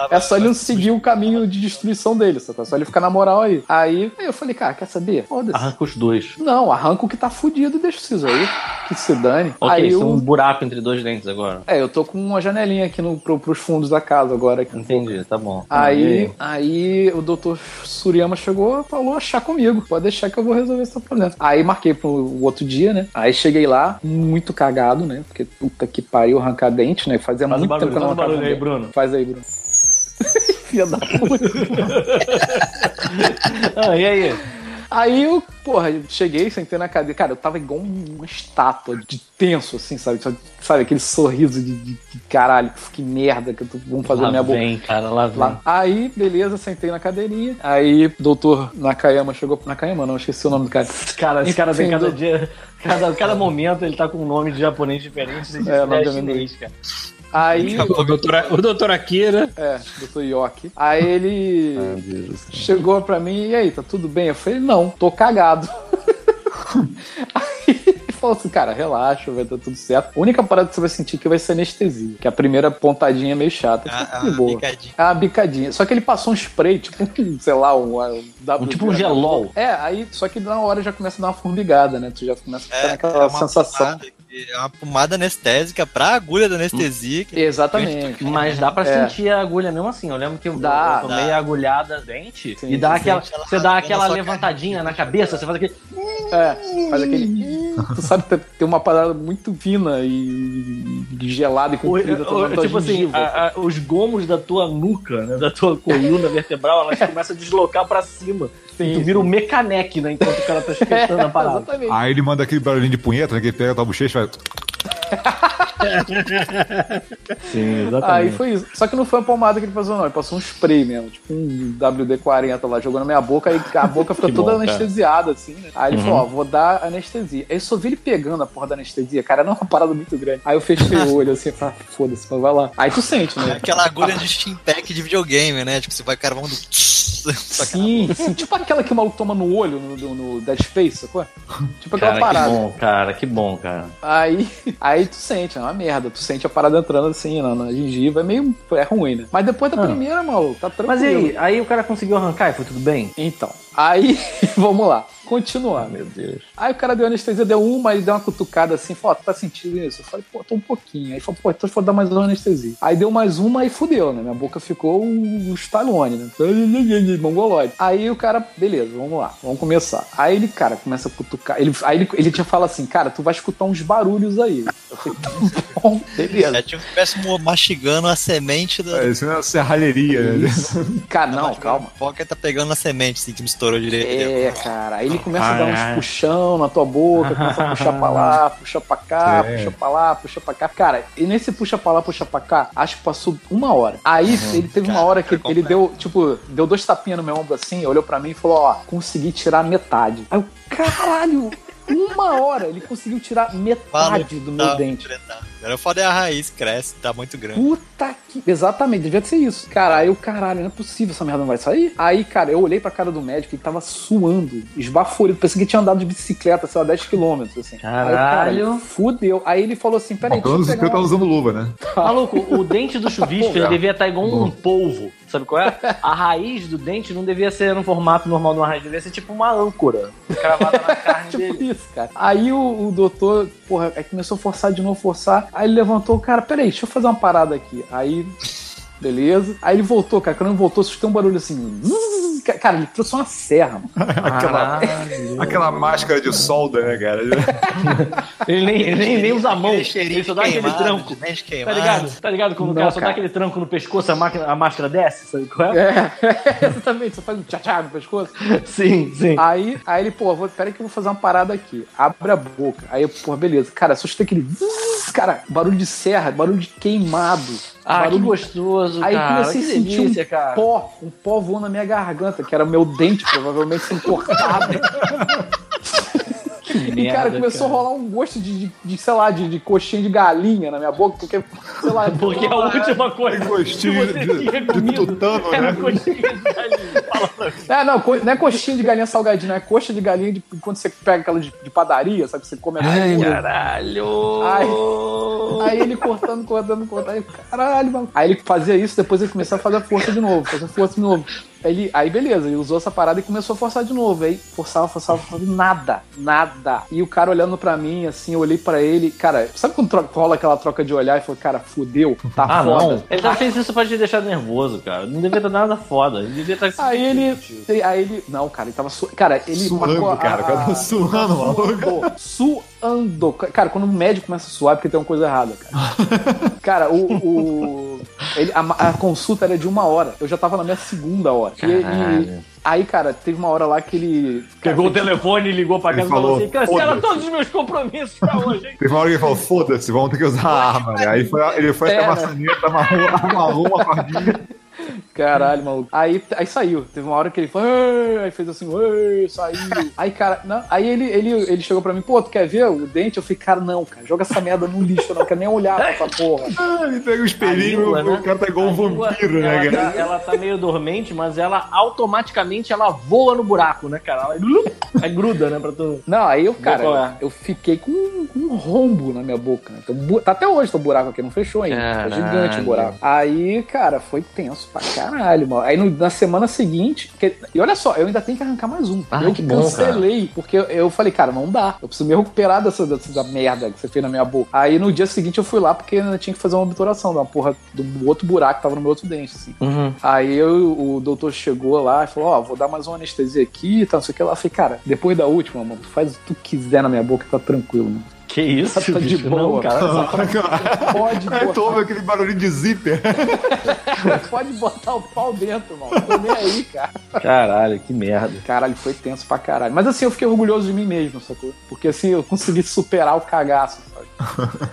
É só ele não seguir o caminho de destruição dele, só, é só ele ficar na moral aí. Aí, aí eu falei, cara, quer saber? Foda-se. Arranca os dois. Não, arranca o que tá fudido e deixa o siso aí. Que se dane. Ok, aí isso é eu. um buraco entre dois dentes agora. É, eu tô com uma janelinha aqui no, pro, pros fundos da casa agora. Aqui. Entendi, tá bom. Aí, aí o doutor Suriyama chegou e falou achar comigo. Pode deixar que eu vou resolver esse problema. Aí marquei pro outro dia, né? Aí cheguei lá, muito cagado, né? Porque puta que pariu arrancar dente, né? Fazia Faz muito barulho, tempo que eu não faz barulho aí. Bruno. Faz aí, Bruno. Filha da puta. Ah, e aí? Aí eu, porra, eu cheguei, sentei na cadeira. Cara, eu tava igual uma estátua de tenso, assim, sabe? Sabe aquele sorriso de, de- de caralho, que merda que eu tô, vamos fazer lá minha boca. vem, cara, lá vem. Lá. Aí, beleza, sentei na cadeirinha. Aí, doutor Nakayama chegou. Nakayama, não, esqueci o nome do cara. Cara, esse cara Enfim, cada dia. Cada, cada momento ele tá com um nome de japonês diferente. É, é, nome de chinês, cara. Aí, O doutor, o doutor Akira. é, doutor Yoki. Aí ele chegou pra mim, e aí, tá tudo bem? Eu falei, não, tô cagado. Aí ele falou assim, cara, relaxa, vai dar tudo certo. A única parada que você vai sentir que vai ser anestesia, que a primeira pontadinha é meio chata. Ah, tipo, de ah, boa. picadinho. É uma bicadinha. Só que ele passou um spray, tipo, um, sei lá, um, um, Um tipo um gelol. É, aí, só que na hora já começa a dar uma formigada, né? Tu já começa a ficar É, naquela é sensação. É uma pomada anestésica pra agulha da anestesia. que- Exatamente. Mas dá pra É. sentir a agulha mesmo assim. Eu lembro que eu, Dá, eu tomei dá. a agulhada dente Sim, e dá você aquela, você dá aquela levantadinha na cabeça, você faz aquele. É, faz aquele. tu sabe tem uma parada muito fina e, gelada e o- comprida. o- tua tipo assim, a- a- os gomos da tua nuca, né, da tua coluna vertebral, elas começam a deslocar pra cima. Sim, e tu vira um mecaneque, né? Enquanto o cara tá esquentando a parada. Exatamente. Aí ele manda aquele barulhinho de punheta, né? Que ele pega a tua bochecha e Sim, Aí foi isso. Só que não foi a pomada que ele passou, não. Ele passou um spray mesmo, tipo um WD-40 lá, jogou na minha boca, aí a boca ficou Que toda bom, anestesiada, assim, né? Aí ele Uhum. falou, ó, vou dar anestesia. Aí eu só vi ele pegando a porra da anestesia, cara, era uma parada muito grande. Aí eu fechei o olho assim, falei, ah, foda-se, mas vai lá. Aí tu sente, É né? aquela agulha de steampack de videogame, né? Tipo, você vai carvão do. Sim, sim. Tipo aquela que o maluco toma no olho no, no, no Dead Space, sacou? Tipo aquela Cara, que parada. bom, cara, que bom, cara. Aí, aí tu sente, né? Uma merda. Tu sente a parada entrando assim na, na gengiva, é meio. É ruim, né? Mas depois da Ah. primeira, maluco, tá tranquilo. Mas e aí? Aí o cara conseguiu arrancar e foi tudo bem? Então, aí, vamos lá. Continuando. Meu Deus. Aí o cara deu anestesia, deu uma, ele deu uma cutucada assim, falou, ó, tu tá sentindo isso? Eu falei, pô, tô um pouquinho. Aí falou, pô, então vou dar mais uma anestesia. Aí deu mais uma e fudeu, né? Minha boca ficou o Stallone, né? Mongoloide. Aí o cara, beleza, vamos lá, vamos começar. Aí ele, cara, começa a cutucar. Ele, aí ele, ele te fala assim, cara, tu vai escutar uns barulhos aí. Eu falei, tá bom, beleza. É tipo se tivesse mastigando a semente do. É, isso é uma serralheria, né? Cara, não, calma. O Pocket tá pegando a semente, assim, que me estourou direito. É, cara. Aí ele começa a dar uns puxão na tua boca, começa a puxar pra lá, puxa pra cá, É. puxa pra lá, puxa pra cá. Cara, e nesse puxa pra lá, puxa pra cá, acho que passou uma hora. Aí ele teve uma Cara, hora que cara, ele deu, tipo, deu dois tapinhas no meu ombro assim, olhou pra mim e falou: Ó, consegui tirar metade. Aí eu, caralho! Uma hora ele conseguiu tirar metade do meu Tá, dente. Agora foda é a raiz, cresce, tá muito grande. Puta que. Exatamente, devia ser isso. Cara, aí eu, caralho, não é possível, essa merda não vai sair. Aí, cara, eu olhei pra cara do médico e tava suando, esbaforido. Pensei que tinha andado de bicicleta, sei lá, 10 km, assim. Caralho. Aí, cara, fudeu. Aí ele falou assim: peraí, deixa eu que eu pegar tava usando luva, né? Maluco, o dente do chuvisco ele Porra. devia estar igual um polvo. Sabe qual é? A raiz do dente não devia ser no formato normal de uma raiz, devia ser tipo uma âncora cravada na carne Tipo dele. isso, cara. Aí o, o doutor, porra, aí começou a forçar de novo, forçar. Aí ele levantou, cara, peraí, deixa eu fazer uma parada aqui. Aí, beleza. Aí ele voltou, cara. Quando ele voltou, escutei um barulho assim. zzz, Cara, ele trouxe uma serra, mano. aquela, aquela máscara de solda, né, cara? Ele nem, ele nem, nem usa a mão, ele só dá aquele queimado, tranco. Tá ligado? Tá ligado? Quando o cara só dá aquele tranco no pescoço, a, máquina, a máscara desce, sabe qual é? É, exatamente. Você faz um tchá-tchá no pescoço. Sim, sim. Aí, aí ele, pô, vou, peraí que eu vou fazer uma parada aqui. Abre a boca. Aí, eu, pô, beleza. Cara, só escutei aquele. Cara, barulho de serra, barulho de queimado. Ah, que barulho gostoso, Aí cara. comecei que a sentir delícia, um cara. pó, um pó voando na minha garganta, que era meu dente, provavelmente sendo e, cara, começou cara. a rolar um gosto de, de, de, sei lá, de, de coxinha de galinha na minha boca, porque, sei lá... Porque a última coisa Gostinho que você de, de tutano, era né? coxinha de galinha. É, não, não é coxinha de galinha salgadinha, não é coxa de galinha de quando você pega aquela de, de padaria, sabe? Você come a Caralho! Ai. Aí ele cortando, cortando, cortando. Aí, caralho, mano. Aí ele fazia isso, depois ele começou a fazer força de novo, fazer força de novo. Aí, ele, aí beleza, ele usou essa parada e começou a forçar de novo. Aí forçava, forçava, forçava, nada, nada. E o cara olhando pra mim, assim, eu olhei pra ele. Cara, sabe quando rola aquela troca de olhar e falou, cara, fudeu, tá Ah, foda. não. Ele tá fez isso pra te deixar nervoso, cara. Não devia estar nada foda. Ele devia estar. Aí ele, aí ele, não, cara, ele tava su... cara, ele Suando, a- cara, o cara tá suando, maluco. Suando, suando. Cara, quando o médico começa a suar, é porque tem uma coisa errada, cara. cara, o, o ele- a, a consulta era de uma hora. Eu já tava na minha segunda hora. E- E. aí, cara, teve uma hora lá que ele Pegou o telefone, ligou pra casa e falou falou, assim: cancela todos os meus compromissos pra hoje, hein? Teve uma hora que ele falou, foda-se, vamos ter que usar a arma, né? Aí foi, ele foi até É, a né? maçaneta, amarrou, amarrou uma fardinha. Caralho, maluco. Aí, aí saiu. Teve uma hora que ele foi. Aí fez assim, saiu. Aí, cara, não. Aí ele, ele, ele chegou pra mim, pô, tu quer ver o dente? Eu falei, cara, não, cara, joga essa merda no lixo, eu não quero nem olhar pra essa porra. Ah, ele pega o espelhinho, o né? cara tá igual um vampiro, né, ela, cara? tá, ela tá meio dormente, mas ela automaticamente ela voa no buraco, né, cara? Ela aí gruda, né, pra tu. Não, aí eu, qual é? cara, eu fiquei com, com um rombo na minha boca, né? Então, tá até hoje o buraco aqui, não fechou ainda. Tá gigante o buraco. Aí, cara, foi tenso pra caralho, mano. Aí no- na semana seguinte, porque- e olha só, eu ainda tenho que arrancar mais um. Ah, eu que bom, cancelei, porque eu, eu falei, cara, não dá. Eu preciso me recuperar dessa, dessa merda que você fez na minha boca. Aí no dia seguinte eu fui lá porque ainda tinha que fazer uma obturação da porra do outro buraco que tava no meu outro dente, assim. Uhum. Aí eu- o doutor chegou lá e falou: Ó, vou dar mais uma anestesia aqui e tal, não sei o que lá. Eu falei, cara, depois da última, mano, faz o que tu quiser na minha boca, tá tranquilo, mano. Que isso, Tá de bicho? boa. Não, cara. Pode Aí tu ouve botar, aquele barulhinho de zíper. pode botar o pau dentro, mano. Tô nem aí, cara. Caralho, que merda. Caralho, foi tenso pra caralho. Mas assim, eu fiquei orgulhoso de mim mesmo, sacou? Porque assim, eu consegui superar o cagaço, sabe?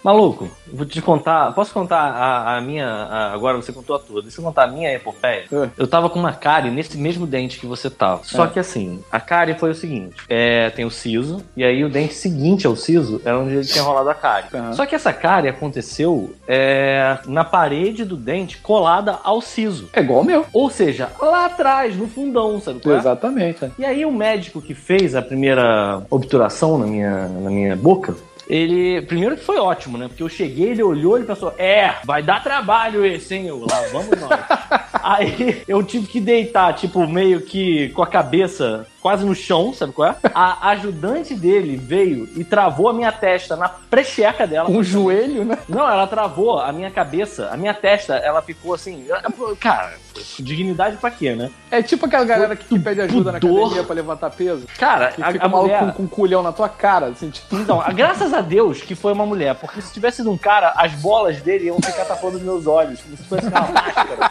Maluco, vou te contar. Posso contar a, a minha. a- agora você contou a tua. Deixa eu contar a minha epopeia. É. Eu tava com uma cárie nesse mesmo dente que você tava. Só É. que assim, a cárie foi o seguinte: é, tem o siso, e aí o dente seguinte ao siso é onde ele tinha rolado a cárie. Aham. Só que essa cárie aconteceu é, na parede do dente colada ao siso. É igual o meu. Ou seja, lá atrás, no fundão, sabe qual é? Exatamente. é. E aí o médico que fez a primeira obturação na minha, na minha boca, Ele, primeiro que foi ótimo, né? Porque eu cheguei, ele olhou, ele pensou, é, vai dar trabalho esse, hein? Eu, lá vamos nós. Aí eu tive que deitar, tipo, meio que com a cabeça quase no chão, sabe qual é? A ajudante dele veio e travou a minha testa na precheca dela. Um joelho, né? Não, ela travou a minha cabeça, a minha testa, ela ficou assim. Cara, dignidade pra quê, né? É tipo aquela galera que, que pede ajuda na academia pra levantar peso. Cara, Que a, fica a mulher. com, com um culhão na tua cara, assim, tipo. Então, graças a Deus que foi uma mulher, porque se tivesse sido um cara, as bolas dele iam ficar tapando os meus olhos, como se fosse uma máscara.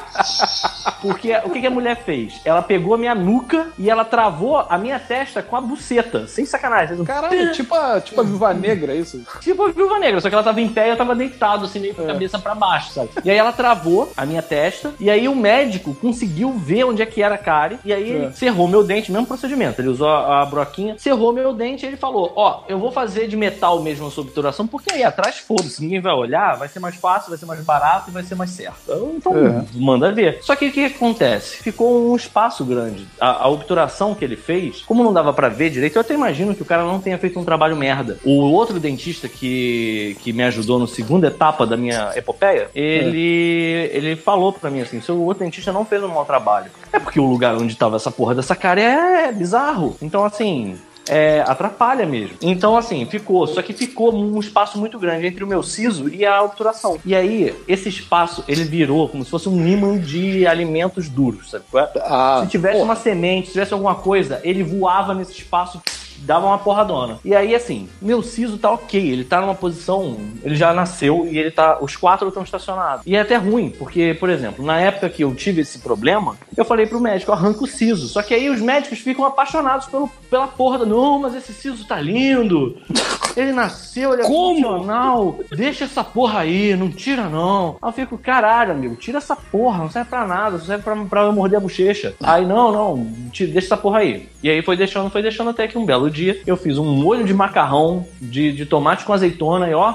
Porque o que, que a mulher fez? Ela pegou a minha nuca e ela travou a minha testa com a buceta, sem sacanagem. Caralho, tipo a, tipo a viúva negra, isso. Tipo a viúva negra, só que ela tava em pé e eu tava deitado, assim, meio com a É. cabeça pra baixo, sabe? E aí ela travou a minha testa, e aí o médico conseguiu ver onde é que era a cárie, e aí ele É. cerrou meu dente, mesmo procedimento. Ele usou a, a broquinha, cerrou meu dente e ele falou: Ó, eu vou fazer de metal mesmo a sua obturação, porque aí atrás, foda-se, ninguém vai olhar, vai ser mais fácil, vai ser mais barato e vai ser mais certo. Então, É. manda ver. Só que o que acontece? Ficou um espaço grande. A, a obturação que ele fez, como não dava pra ver direito, eu até imagino que o cara não tenha feito um trabalho merda. O outro dentista que, que me ajudou na segunda etapa da minha epopeia, ele, ele falou pra mim assim: seu outro dentista não fez um mau trabalho. É porque o lugar onde tava essa porra dessa cara é bizarro. Então, assim. É, atrapalha mesmo. Então, assim, ficou. Só que ficou um espaço muito grande entre o meu siso e a obturação. E aí, esse espaço, ele virou como se fosse um imã de alimentos duros, sabe? é? Ah, Se tivesse porra. uma semente, se tivesse alguma coisa, ele voava nesse espaço, dava uma porradona. E aí, assim, meu siso tá ok, ele tá numa posição, ele já nasceu e ele tá, os quatro estão estacionados. E é até ruim, porque, por exemplo, na época que eu tive esse problema, eu falei pro médico, arranca o siso. Só que aí os médicos ficam apaixonados pelo, pela porra do, não, mas esse siso tá lindo. Ele nasceu, ele é Como? funcional. Deixa essa porra aí, não tira não. Aí eu fico, caralho, amigo, tira essa porra, não serve pra nada, só serve pra, pra eu morder a bochecha. Aí, não, não, tira, deixa essa porra aí. E aí foi deixando, foi deixando até que um belo dia eu fiz um molho de macarrão de, de tomate com azeitona e ó,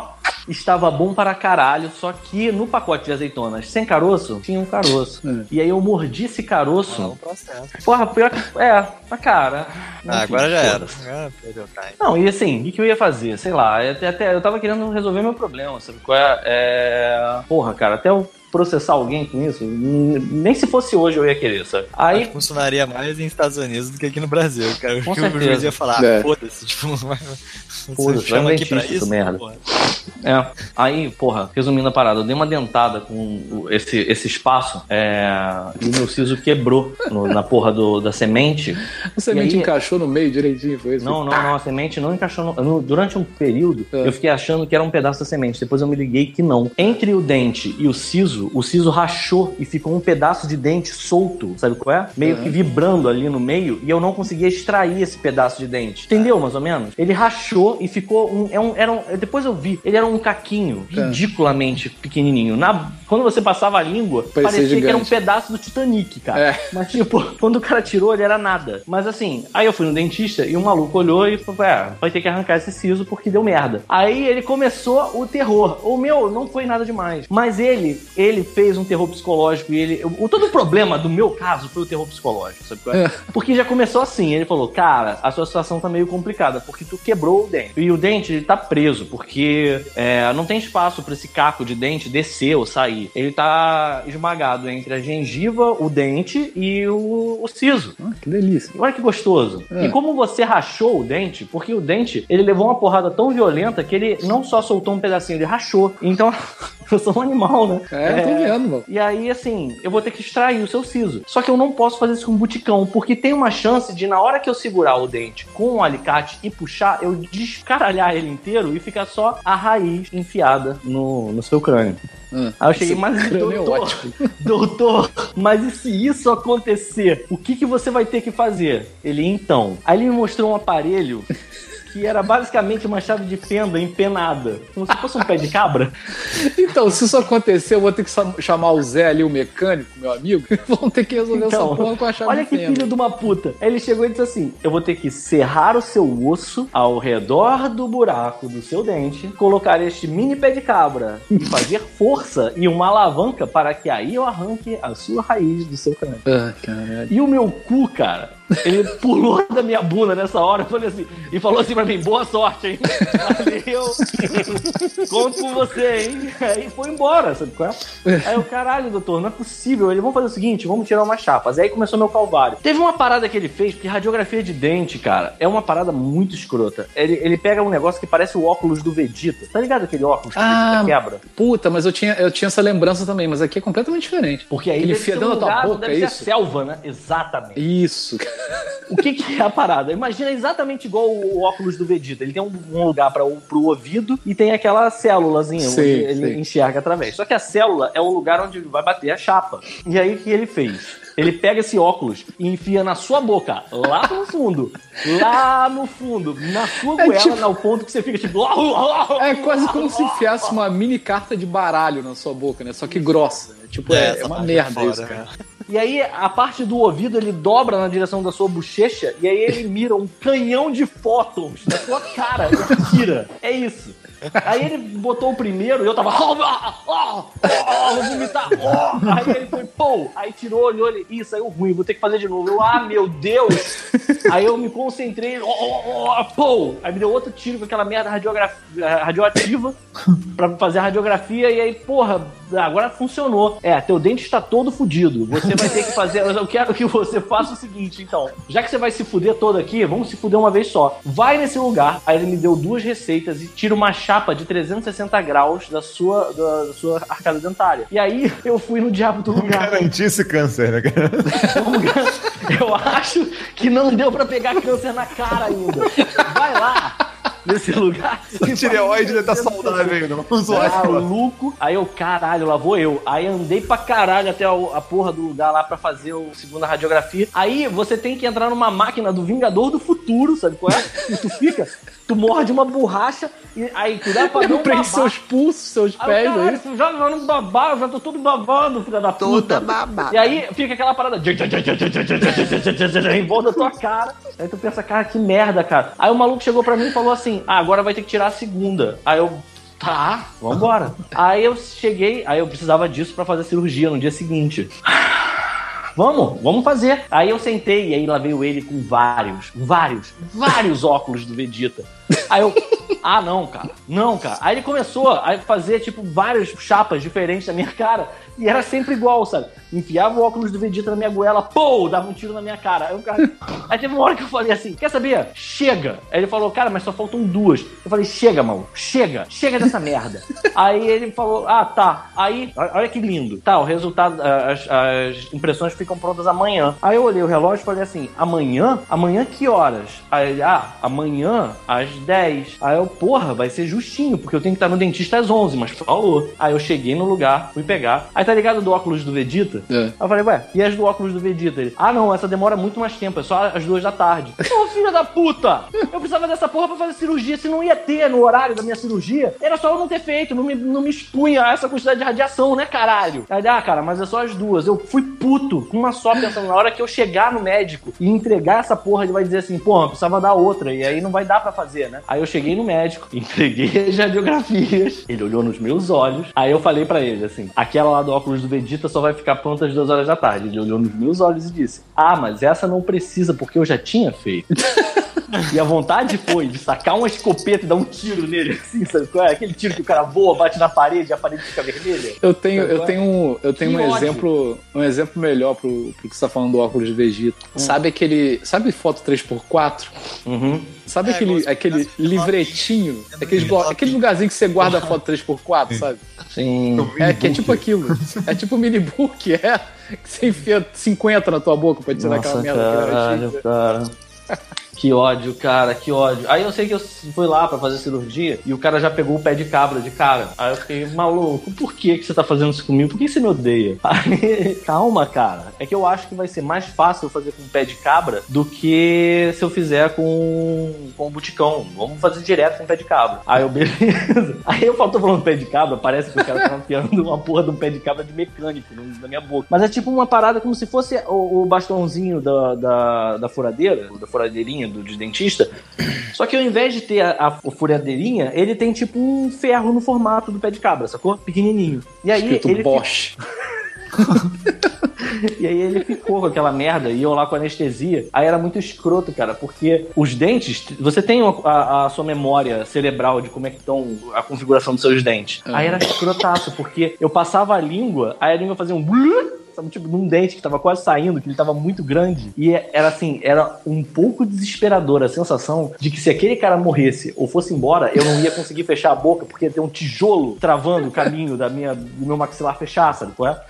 estava bom para caralho, só que no pacote de azeitonas sem caroço, tinha um caroço. É. E aí eu mordi esse É um caroço. processo. Porra, pior que. É, a cara. Ah, agora já era. Não, e assim, o que, eu ia fazer? Sei lá, eu até, até- eu tava querendo resolver meu problema, sabe? Qual é? é... Porra, cara, até eu processar alguém com isso, nem se fosse hoje eu ia querer, sabe? Acho Aí, que funcionaria mais nos Estados Unidos do que aqui no Brasil, cara. Com o certeza. juiz ia falar, É. ah, foda-se, tipo, Foda-se, chama um aqui pra dentista, isso, merda. porra. é, aí, porra, resumindo a parada, eu dei uma dentada com esse, esse espaço é, e o meu siso quebrou no- na porra do, da semente. A semente aí- encaixou no meio direitinho, foi isso? Não, não, não, a semente não encaixou. No, no- durante um período, É. eu fiquei achando que era um pedaço da semente. Depois eu me liguei que não. Entre o dente e o siso, o siso rachou e ficou um pedaço de dente solto, sabe qual é? Meio É. que vibrando ali no meio, e eu não conseguia extrair esse pedaço de dente. Entendeu, mais ou menos? Ele rachou e ficou um. É um, era um depois eu vi, ele era um caquinho, É. ridiculamente pequenininho. Na, quando você passava a língua, Parecia parecia que era um pedaço do Titanic, cara. É. Mas, tipo, quando o cara tirou, ele era nada. Mas assim, aí eu fui no dentista e o maluco olhou e falou: é, vai ter que arrancar esse siso porque deu merda. Aí ele começou o terror. O meu não foi nada demais. Mas ele, ele fez um terror psicológico e ele. O, todo o problema do meu caso foi o terror psicológico, sabe? qual é? É. Porque já começou assim. Ele falou: Cara, a sua situação tá meio complicada, porque tu quebrou o dente. E o dente, ele tá preso, porque é, não tem espaço pra esse caco de dente descer ou sair. Ele tá esmagado entre a gengiva, o dente e o, o siso. Ah, que delícia. Olha que gostoso. É. E como você rachou o dente, porque o dente, ele levou uma porrada tão violenta que ele não só soltou um pedacinho, ele rachou. Então, eu sou um animal, né? É, eu tô vendo, mano. E aí, assim, eu vou ter que extrair o seu siso. Só que eu não posso fazer isso com buticão, porque tem uma chance de, na hora que eu segurar o dente com o alicate e puxar, eu descaralhar ele inteiro e ficar só a raiz enfiada no, no seu crânio. Hum. Aí eu cheguei, mas é doutor, ótimo. doutor, mas e se isso acontecer, o que, que você vai ter que fazer? Ele, então. Aí ele me mostrou um aparelho que era basicamente uma chave de fenda empenada, como se fosse um pé de cabra. Então, se isso acontecer, eu vou ter que chamar o Zé ali, o mecânico, meu amigo. Vão ter que resolver Então, essa porra com a chave Olha que fenda. filho de uma puta. Aí ele chegou e disse assim: Eu vou ter que serrar o seu osso ao redor do buraco do seu dente, colocar este mini pé de cabra e fazer força e uma alavanca para que aí eu arranque a sua raiz do seu crânio. Ah, caralho. E o meu cu, cara, Ele pulou da minha bunda nessa hora falei assim, e falou assim pra mim: boa sorte, hein? Valeu. Conto com você, hein? Aí foi embora, sabe qual é? Aí eu, caralho, doutor, não é possível. Ele, vamos fazer o seguinte, vamos tirar umas chapas. Aí começou meu calvário. Teve uma parada que ele fez, porque radiografia de dente, cara, é uma parada muito escrota. Ele, ele pega um negócio que parece o óculos do Vegeta. Tá ligado aquele óculos que Ah, quebra? Puta, mas eu tinha, eu tinha essa lembrança também, mas aqui é completamente diferente. Porque aí Ele enfia ser dentro da tua boca, deve é ser isso? a selva, né? Exatamente. Isso. O que, que é a parada? Imagina exatamente igual o óculos do Vegeta. Ele tem um, um lugar para o pro ouvido e tem aquela célulazinha onde Sim, ele sim. enxerga através. Só que a célula é o lugar onde vai bater a chapa. E aí o que ele fez? Ele pega esse óculos e enfia na sua boca, lá no fundo. Lá no fundo, na sua É goela, tipo- ao ponto que você fica tipo. É quase como se enfiasse uma mini carta de baralho na sua boca, né? Só que grossa. É, Tipo, é, é essa uma parte merda fora, isso, cara. E aí, a parte do ouvido ele dobra na direção da sua bochecha e aí ele mira um canhão de fótons na sua cara atira. É isso. Aí ele botou o primeiro e eu tava. "Ah, ah, ah, ah, vou vomitar. ah." Aí ele foi, pô. Aí tirou, olhou ele. Ih, saiu ruim, vou ter que fazer de novo. Eu, ah, meu Deus. Aí eu me concentrei. Oh, oh, oh, pô. Aí me deu outro tiro com aquela merda radioativa pra fazer a radiografia. E aí, porra, agora funcionou. É, teu dente está todo fudido. Você vai ter que fazer. Eu quero que você faça o seguinte, então. Já que você vai se fuder todo aqui, vamos se fuder uma vez só. Vai nesse lugar. Aí ele me deu duas receitas e tira uma chapa de 360 graus da sua, da, da sua arcada dentária. E aí eu fui no diabo do lugar. Garantir esse câncer, né, cara? Eu acho que não deu pra pegar câncer na cara ainda. Vai lá nesse lugar. O tireoide deve estar saudável ainda. Vamos lá. Maluco. Aí eu, caralho, lá vou eu. Aí andei pra caralho até a, a porra do lugar lá pra fazer o segunda radiografia. Aí você tem que entrar numa máquina do Vingador do Futuro, sabe qual é? E tu fica, tu morde uma borracha e aí cuidado pra Eu não prende seus pulsos, seus Aí, pés, é caralho, isso? tu já vai não babar, eu já tô todo babando, filha da puta. E aí fica aquela parada em volta da tua cara. Aí tu pensa, cara, que merda, cara. Aí o maluco chegou pra mim e falou assim: ah, agora vai ter que tirar a segunda. Aí eu. Tá, vambora. aí eu cheguei, aí eu precisava disso pra fazer a cirurgia no dia seguinte. Vamos, vamos fazer. Aí eu sentei e aí lá veio ele com vários, vários, vários óculos do Vegeta. Aí eu, ah não, cara, não, cara. Aí ele começou a fazer, tipo, várias chapas diferentes na minha cara e era sempre igual, sabe? Enfiava o óculos do Vegeta na minha goela, pô, dava um tiro na minha cara. Aí, cara... aí teve uma hora que eu falei assim, quer saber? Chega. Aí ele falou, cara, mas só faltam duas. Eu falei, chega, mano, chega, chega dessa merda. Aí ele falou, ah, tá. Aí, olha que lindo. Tá, o resultado, as, as impressões ficam prontas amanhã. Aí eu olhei o relógio e falei assim, amanhã? Amanhã que horas? Aí ele, ah, amanhã às 10. Aí eu, porra, vai ser justinho, porque eu tenho que estar no dentista às 11, mas falou. Aí eu cheguei no lugar, fui pegar. Aí tá ligado do óculos do Vegeta? É. Aí eu falei, ué, e as do óculos do Vegeta? Ele, ah, não, essa demora muito mais tempo, é só às duas da tarde. Ô, filha da puta! Eu precisava dessa porra pra fazer cirurgia. Se não ia ter no horário da minha cirurgia, era só eu não ter feito, não me, não me expunha a essa quantidade de radiação, né, caralho? Aí, ah, cara, mas é só as duas. Eu fui puto, com uma só, pensando, na hora que eu chegar no médico e entregar essa porra, ele vai dizer assim, pô, eu precisava dar outra, e aí não vai dar pra fazer, né? Aí eu cheguei no médico, entreguei as radiografias, ele olhou nos meus olhos, aí eu falei pra ele, assim, aquela lá do óculos do Vegeta só vai ficar pronta às duas horas da tarde. Ele olhou nos meus olhos e disse, ah, mas essa não precisa, porque eu já tinha feito. E a vontade foi de sacar uma escopeta e dar um tiro nele, assim, sabe qual é? Aquele tiro que o cara voa, bate na parede e a parede fica vermelha. Eu tenho, eu tenho, um- eu tenho Que um ódio. exemplo, um exemplo melhor pro, pro que você tá falando do óculos de Vegeta. Sabe aquele, sabe foto 3x4? Uhum. Sabe É, aquele, igual- aquele livretinho, igual- aquele, igual- aquele lugarzinho que você guarda a foto 3x4, sabe? Sim. É, que é tipo aquilo. É tipo um minibook, é. Que você enfia 50 na tua boca pra tirar aquela merda. caralho, cara. Que ódio, cara, que ódio. Aí eu sei que eu fui lá pra fazer cirurgia e o cara já pegou o pé de cabra de cara. Aí eu fiquei, maluco, por que, que você tá fazendo isso comigo? Por que você me odeia? Aí, calma, cara. É que eu acho que vai ser mais fácil eu fazer com o pé de cabra do que se eu fizer com, com o buticão. Vamos fazer direto com o pé de cabra. Aí eu, beleza. Aí eu tô falando pé de cabra, parece que o cara tá enfiando uma porra de um pé de cabra de mecânico na minha boca. Mas é tipo uma parada como se fosse o, o bastãozinho da, da, da furadeira, da furadeirinha do de dentista. Só que ao invés de ter a, a furadeirinha, ele tem tipo um ferro no formato do pé de cabra, sacou? Pequenininho. E aí Escrito ele Bosch. E aí ele ficou com aquela merda e eu lá com anestesia. Aí era muito escroto, cara, porque os dentes, você tem a, a sua memória cerebral de como é que estão a configuração dos seus dentes. Aí era escrotaço, porque eu passava a língua, aí a língua fazia um sabe, tipo, num dente que tava quase saindo, que ele tava muito grande. E era assim, era um pouco desesperadora a sensação de que se aquele cara morresse ou fosse embora, eu não ia conseguir fechar a boca, porque ia ter um tijolo travando o caminho da minha, do meu maxilar fechar, sabe qual é?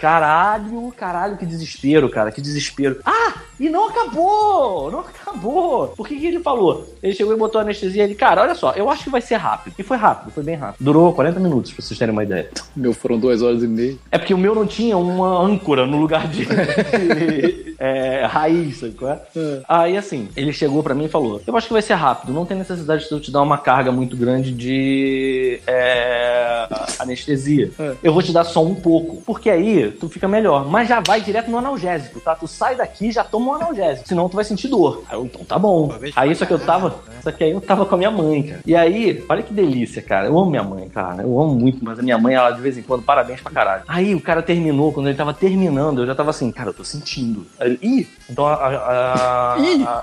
Caralho, caralho, que desespero, cara, que desespero. Ah, e não acabou! Não acabou! Por que, que ele falou? Ele chegou e botou anestesia ele, cara, olha só, eu acho que vai ser rápido. E foi rápido, foi bem rápido. Durou 40 minutos, pra vocês terem uma ideia. Meu, foram duas horas e meia. É porque o meu não tinha uma âncora no lugar de, de, é, raiz, sabe qual é? Aí, assim, ele chegou pra mim e falou: Eu acho que vai ser rápido, não tem necessidade de eu te dar uma carga muito grande de é, anestesia. É. Eu vou te dar só um pouco, porque aí tu fica melhor. Mas já vai direto no analgésico, tá? Tu sai daqui já toma um analgésico, senão tu vai sentir dor. Aí eu, então tá bom. Aí só que eu tava. Só que aí eu tava com a minha mãe, cara. E aí, olha que delícia, cara. Eu amo minha mãe, cara. Eu amo muito, mas a minha mãe, ela de vez em quando, parabéns pra caralho. Aí o cara terminou, quando ele tava terminando, eu já tava assim, cara, eu tô sentindo. Aí Ih! Então a. a- a- Ih! a-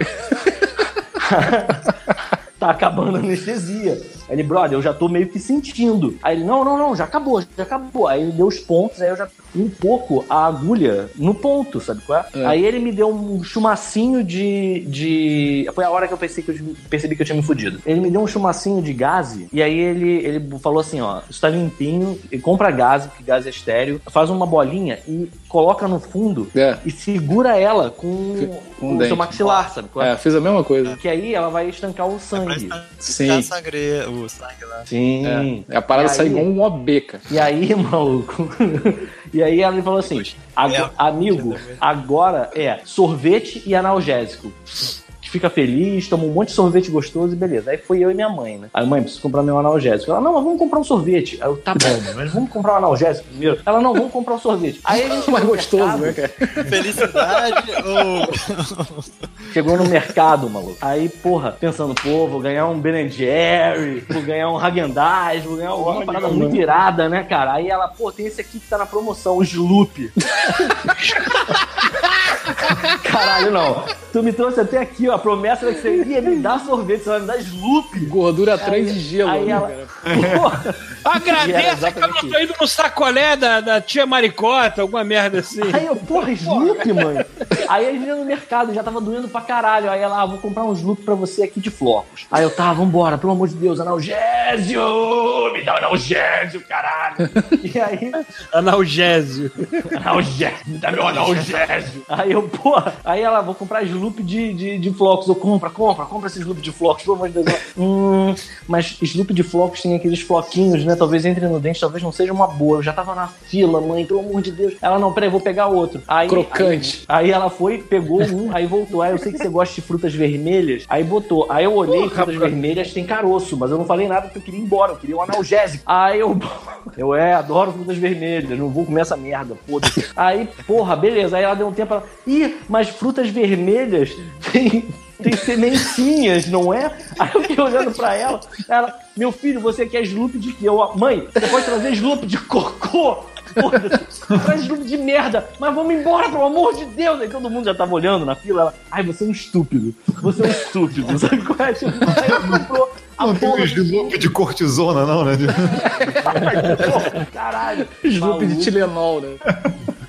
tá acabando a anestesia. Aí ele, brother, eu já tô meio que sentindo. Aí ele, não, não, não, já acabou, já acabou. Aí ele deu os pontos, aí eu já um pouco a agulha no ponto, sabe qual é? É. Aí ele me deu um chumacinho de, de. Foi a hora que eu pensei que eu percebi que eu tinha me fudido. Ele me deu um chumacinho de gase, e aí ele, ele falou assim: ó, isso tá limpinho, e compra gás, porque gás é estéreo, faz uma bolinha e coloca no fundo É, e segura ela com, Com o dente. seu maxilar, sabe qual é? é, fiz a mesma coisa. Que aí ela vai estancar o Pra sangue. estar- Sim. ficar sangre, o sangue lá. Sim. É, a parada sai aí- igual um OB, cara. E aí, maluco. e aí ela falou assim: "Ago- É, amigo, agora é sorvete e analgésico. Fica feliz, toma um monte de sorvete gostoso e beleza. Aí foi eu e minha mãe, né? Aí, mãe, preciso comprar meu analgésico. Ela, não, mas vamos comprar um sorvete. Aí eu, tá bom, mas vamos comprar um analgésico primeiro. Ela, não, vamos comprar um sorvete. Aí a gente Mais gostoso, mercado, né, cara? Felicidade ou. Chegou no mercado, maluco. Aí, porra, pensando, pô, vou ganhar um Ben Jerry, vou ganhar um Häagen-Dazs, vou ganhar uma parada mano. muito irada, né, cara? Aí ela, pô, tem esse aqui que tá na promoção, o Sloop. Caralho, não. Tu me trouxe até aqui, ó, a promessa era que você ia me dar sorvete, você vai me dar Sloop. Gordura trans e gelo, aí né, ela-? Porra. Agradeça que eu não exatamente tô indo no sacolé da, da tia Maricota, alguma merda assim. Aí eu, porra, Sloop, mãe. Aí a gente ia no mercado, já tava doendo pra caralho. Aí ela, ah, vou comprar um Sloop pra você aqui de flocos. Aí eu, tá, vambora, pelo amor de Deus, analgésio! Me dá um analgésio, caralho! E aí, Analgésio. analgésio, me dá meu analgésio! Aí eu, porra, aí ela, vou comprar Sloop de, de, de flocos. Eu, compra, compra, compra esse Sloop de flocos, pelo amor de Deus. Hum, mas Sloop de flocos tem aqueles floquinhos, né? Talvez entre no dente, talvez não seja uma boa. Eu já tava na fila, mãe, pelo amor de Deus. Ela, não, peraí, vou pegar outro. Aí, Crocante. Aí, aí ela foi, pegou um, aí voltou. Aí eu sei que você gosta de frutas vermelhas. Aí botou. Aí eu olhei, Porra, frutas rapaz. vermelhas tem caroço, mas eu não falei nada porque eu queria ir embora, eu queria um analgésico. Aí eu. Eu é, adoro frutas vermelhas, não vou comer essa merda, foda-se. Aí, porra, beleza. Aí ela deu um tempo, ela. Ih, mas frutas vermelhas tem. Tem sementinhas, não é? Aí eu fiquei olhando pra ela. Ela, meu filho, você quer Sloop de quê? Eu, mãe, você pode trazer Sloop de cocô? Traz Sloop de merda. Mas vamos embora, pelo amor de Deus. Aí todo mundo já tava olhando na fila. Ela, ai, você é um estúpido. Você é um estúpido. Sabe qual é? Tipo, aí ela comprou a Não tem um do sloop de cortisona, não, né? Caralho. Sloop de. Tilenol, né?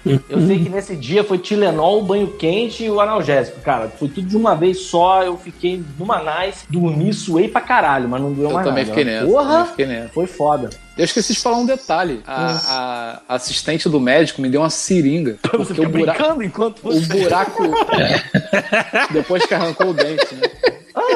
Eu sei que nesse dia foi Tilenol, banho quente e o analgésico, cara. Foi tudo de uma vez só. Eu fiquei numa nice, dormi, suei pra caralho, mas não doeu Eu mais também nada. fiquei nessa. Porra! também fiquei nessa. Foi foda. Eu esqueci de falar um detalhe. A, a assistente do médico me deu uma seringa. Você Porque fica o buraco. brincando enquanto O você... buraco. Depois que arrancou o dente, né?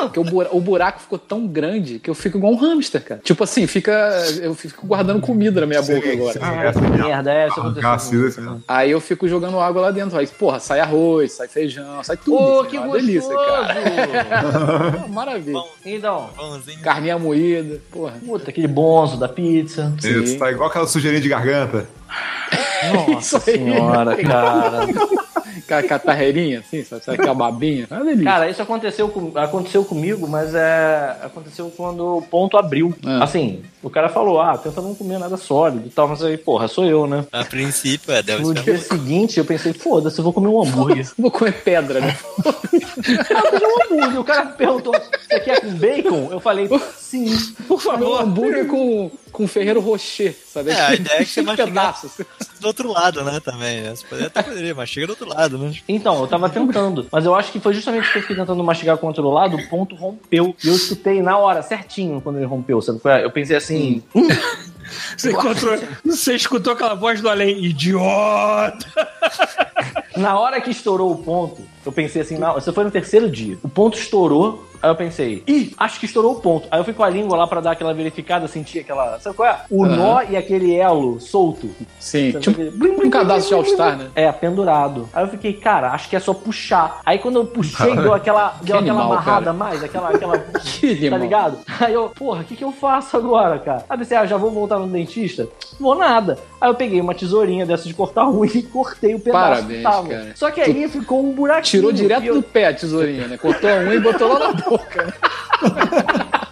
Porque o bura- o buraco ficou tão grande que eu fico igual um hamster, cara. Tipo assim, fica. Eu fico guardando comida na minha boca agora. Ah, que merda, é, isso aconteceu. assim, assim. Aí eu fico jogando água lá dentro. Aí, porra, sai arroz, sai feijão, sai tudo. Pô, assim, que é gostoso! delícia, cara. Maravilha. Então, Pãozinho. Carninha moída, porra. puta, aquele bonzo da pizza. Isso, tá igual aquela sujeirinha de garganta. Nossa Isso aí. senhora, cara. catarreirinha, assim, sabe? Sabe aquela babinha? É. Cara, isso aconteceu, com, aconteceu comigo, mas é, aconteceu quando o ponto abriu. É. Assim, o cara falou, ah, tenta não comer nada sólido e tal, mas aí, porra, sou eu, né? A princípio, é, deve No ser. dia seguinte, eu pensei, foda-se, eu vou comer um hambúrguer. Vou comer pedra, né? Ah, pedi um hambúrguer. O cara perguntou, você quer com bacon? Eu falei, sim. Por Um favor. hambúrguer com, com Ferreiro Rocher, sabe? É, a ideia é que você pedaços. Do outro lado, né, também. Você até poderia, mas chega do outro lado, né? Então, eu tava tentando. Mas eu acho que foi justamente porque eu fiquei tentando mastigar com o outro lado, o ponto rompeu. E eu escutei na hora, certinho, quando ele rompeu. Sabe? Eu pensei assim, Você, encontrou, você escutou aquela voz do além, idiota! Na hora que estourou o ponto, eu pensei assim, não, isso foi no terceiro dia. O ponto estourou, aí eu pensei, ih, acho que estourou o ponto. Aí eu fui com a língua lá pra dar aquela verificada, senti aquela. Sabe qual é? O Aham. nó e aquele elo solto. Sim, Sabe tipo aquele blim, blim, um cadastro de All-Star, né? É, pendurado. Aí eu fiquei, cara, acho que é só puxar. Aí quando eu puxei, deu aquela, deu aquela animal, amarrada cara. a mais, aquela. aquela Que Tá ligado? Aí eu, porra, o que, que eu faço agora, cara? Aí eu pensei, ah, já vou voltar no dentista? Vou nada. Aí eu peguei uma tesourinha dessa de cortar unha e cortei o pedaço Parabéns, que tava. Cara. Só que aí ficou um buraquinho. Tirou direto eu- do pé a tesourinha, né? Cortou a unha e botou lá na boca. né?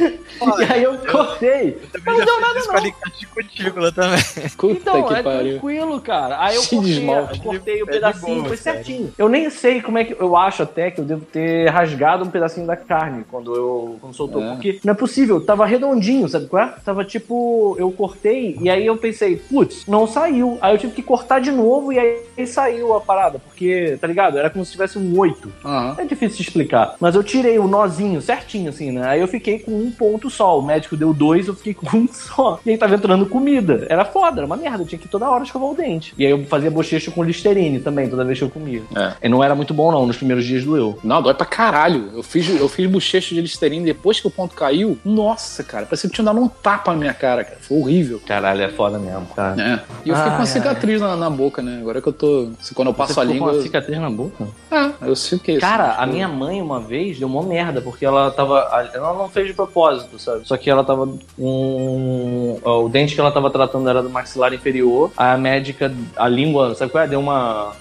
E aí eu cortei. Também Não deu nada, não. de cutícula também. Puta Então, que é pariu. tranquilo, cara. Aí eu cortei, eu cortei o É pedacinho, boa, foi sério. certinho. Eu nem sei como é que. Eu acho até que eu devo ter rasgado um pedacinho da carne quando eu quando soltou. É. Porque não é possível, tava redondinho, sabe qual é? Tava tipo. Eu cortei e aí eu pensei, putz, não saiu. Aí eu tive que cortar de novo e aí saiu a parada. Porque, tá ligado? Era como se tivesse um oito. Aham. É difícil de explicar. Mas eu tirei o nozinho certinho, assim, né? Aí eu fiquei com um ponto só. O médico deu dois, eu fiquei com um só. E aí tava entrando comida. Era foda, era uma merda. Eu tinha que ir toda hora escovar o dente. E aí eu fazia bochecho com Listerine também, toda vez que eu comia. É. E não era muito bom, não. Nos primeiros dias doeu. Não, dói pra caralho. Eu fiz, eu fiz bochecho de Listerine depois que o ponto caiu. Nossa, cara, parecia que tinha dado um tapa na minha cara, cara. Foi horrível. Caralho, é foda mesmo, cara. É. E eu fiquei com uma cicatriz na, na boca, né? Agora que eu tô. Quando eu passo Você a língua. com uma cicatriz na boca? Ah, eu sei o que é. Cara, Tipo, a minha mãe uma vez deu uma merda, porque ela tava. Ela não fez de propósito, sabe? Só que ela tava com. ó, O dente que ela tava tratando era do maxilar inferior. A médica, a língua, sabe qual é? Deu uma.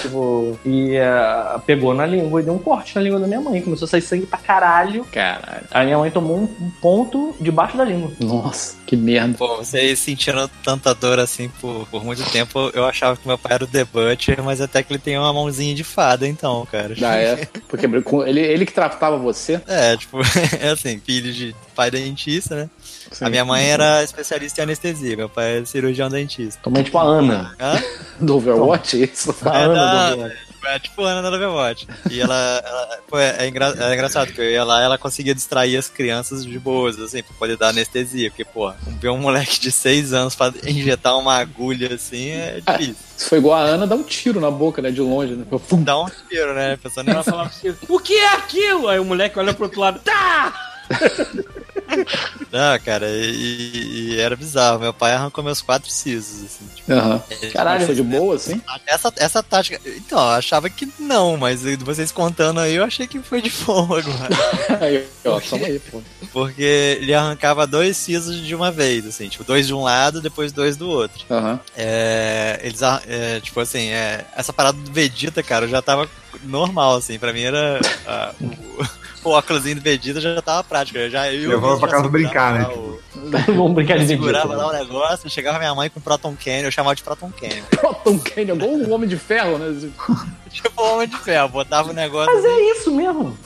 Tipo, e eh, pegou na língua e deu um corte na língua da minha mãe. Começou a sair sangue pra caralho. Caralho. A minha mãe tomou um um ponto debaixo da língua. Nossa, que merda. Pô, vocês sentindo tanta dor assim por, por muito tempo, eu achava que meu pai era o The Butcher, mas até que ele tem uma mãozinha de fada, então, cara. Ah, é. Porque ele, ele que tratava você. É, tipo, é assim, filho de pai dentista, né? Sim. A minha mãe era especialista em anestesia, meu pai é cirurgião dentista. Tomei tipo a Ana. Hã? Do Overwatch, é isso? A É, Ana da- do É tipo a Ana da Overwatch. E ela, ela- pô, é, é engra- é engraçado que eu ia lá ela conseguia distrair as crianças de boas, assim, pra poder dar anestesia. Porque, pô, ver um moleque de 6 anos pra injetar uma agulha assim é difícil. Se for igual a Ana, dá um tiro na boca, né? De longe, né? Dá um tiro, né? A pessoa nem Ela falava assim, o que é aquilo? Aí o moleque olha pro outro lado, tá! Não, cara, e, e era bizarro. Meu pai arrancou meus quatro sisos, assim. Tipo, Aham. Caralho. Foi de boa, assim? essa, essa tática. Então, eu achava que não, mas vocês contando aí, eu achei que foi de boa agora. Aí, ó, toma aí, pô. Porque ele arrancava dois sisos de uma vez, assim, tipo, dois de um lado, depois dois do outro. Aham. É, eles, é, tipo assim, é, essa parada do Vegeta, cara, eu já tava normal, assim, pra mim era. ah, o, o óculos do Vegeta já tava prático. Eu já, eu Levava já pra casa brincar, né? o- Vamos brincar de Segurava Vegeta. lá o negócio, chegava minha mãe com Proton Canyon, eu chamava de Proton Canyon. Proton Canyon, igual o Homem de Ferro, né? tipo, homem de ferro, botava o negócio. Mas é isso mesmo.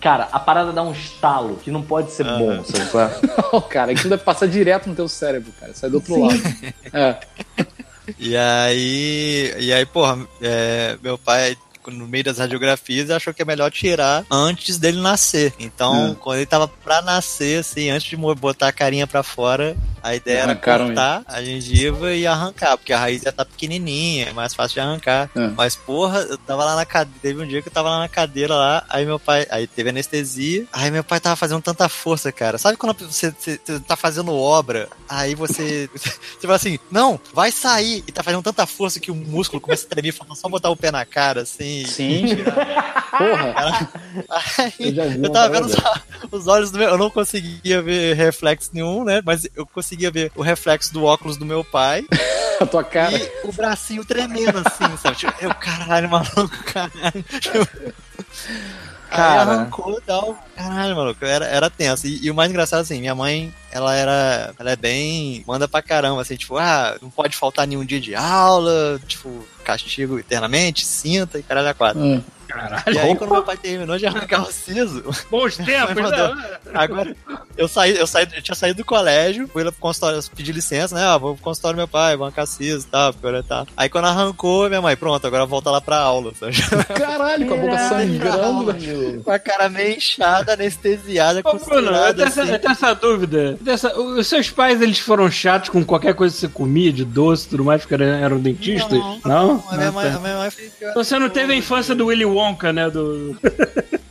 Cara, a parada dá um estalo que não pode ser bom, sabe qual é? Não, cara, aquilo deve passar direto no teu cérebro, cara. Sai do outro lado. É. E aí, e aí, porra, é, meu pai, no meio das radiografias, achou que é melhor tirar antes dele nascer. Então, Hum. quando ele tava pra nascer, assim, antes de botar a carinha pra fora, a ideia era cortar a gengiva e arrancar, porque a raiz já tá pequenininha, é mais fácil de arrancar. É. Mas, porra, eu tava lá na cadeira, teve um dia que eu tava lá na cadeira lá, aí meu pai, aí teve anestesia, aí meu pai tava fazendo tanta força, cara. Sabe quando você, você- você tá fazendo obra, aí você, você fala assim, não, vai sair, e tá fazendo tanta força que o músculo começa a tremer, só botar o pé na cara, assim, assim. Sim. Porra. Aí, Eu eu tava vendo os, os olhos do meu. Eu não conseguia ver reflexo nenhum, né? Mas eu conseguia ver o reflexo do óculos do meu pai A tua cara. e o bracinho tremendo assim, sabe? Tipo, eu, caralho, maluco, caralho. Aí Cara. arrancou e tal. Caralho, maluco, era, era tenso. E, e o mais engraçado, assim, minha mãe, ela era. Ela é bem. Manda pra caramba, assim, tipo, ah, não pode faltar nenhum dia de aula, tipo, castigo eternamente, cinta e caralho a quatro. Hum. E aí, quando meu pai terminou de arrancar o siso, Bons tempos, Mandou. né? Agora, eu saí, eu saí, eu tinha saído do colégio, fui lá pro consultório, pedir licença, né? Ah, vou pro consultório do meu pai, bancar siso e tal, tá. Aí quando arrancou, minha mãe, pronto, agora volta lá pra aula, sabe? Caralho, com a boca sangrando. Com a cara meio inchada, anestesiada, Ô, Bruno, eu tenho, essa, assim. eu tenho essa dúvida. Essa- os seus pais, eles foram chatos com qualquer coisa que você comia, de doce e tudo mais, porque eram, dentistas? Não? A minha Ah, mãe, tá. a minha mãe foi pior. Você não teve a infância do Willy Wonka, né? Do...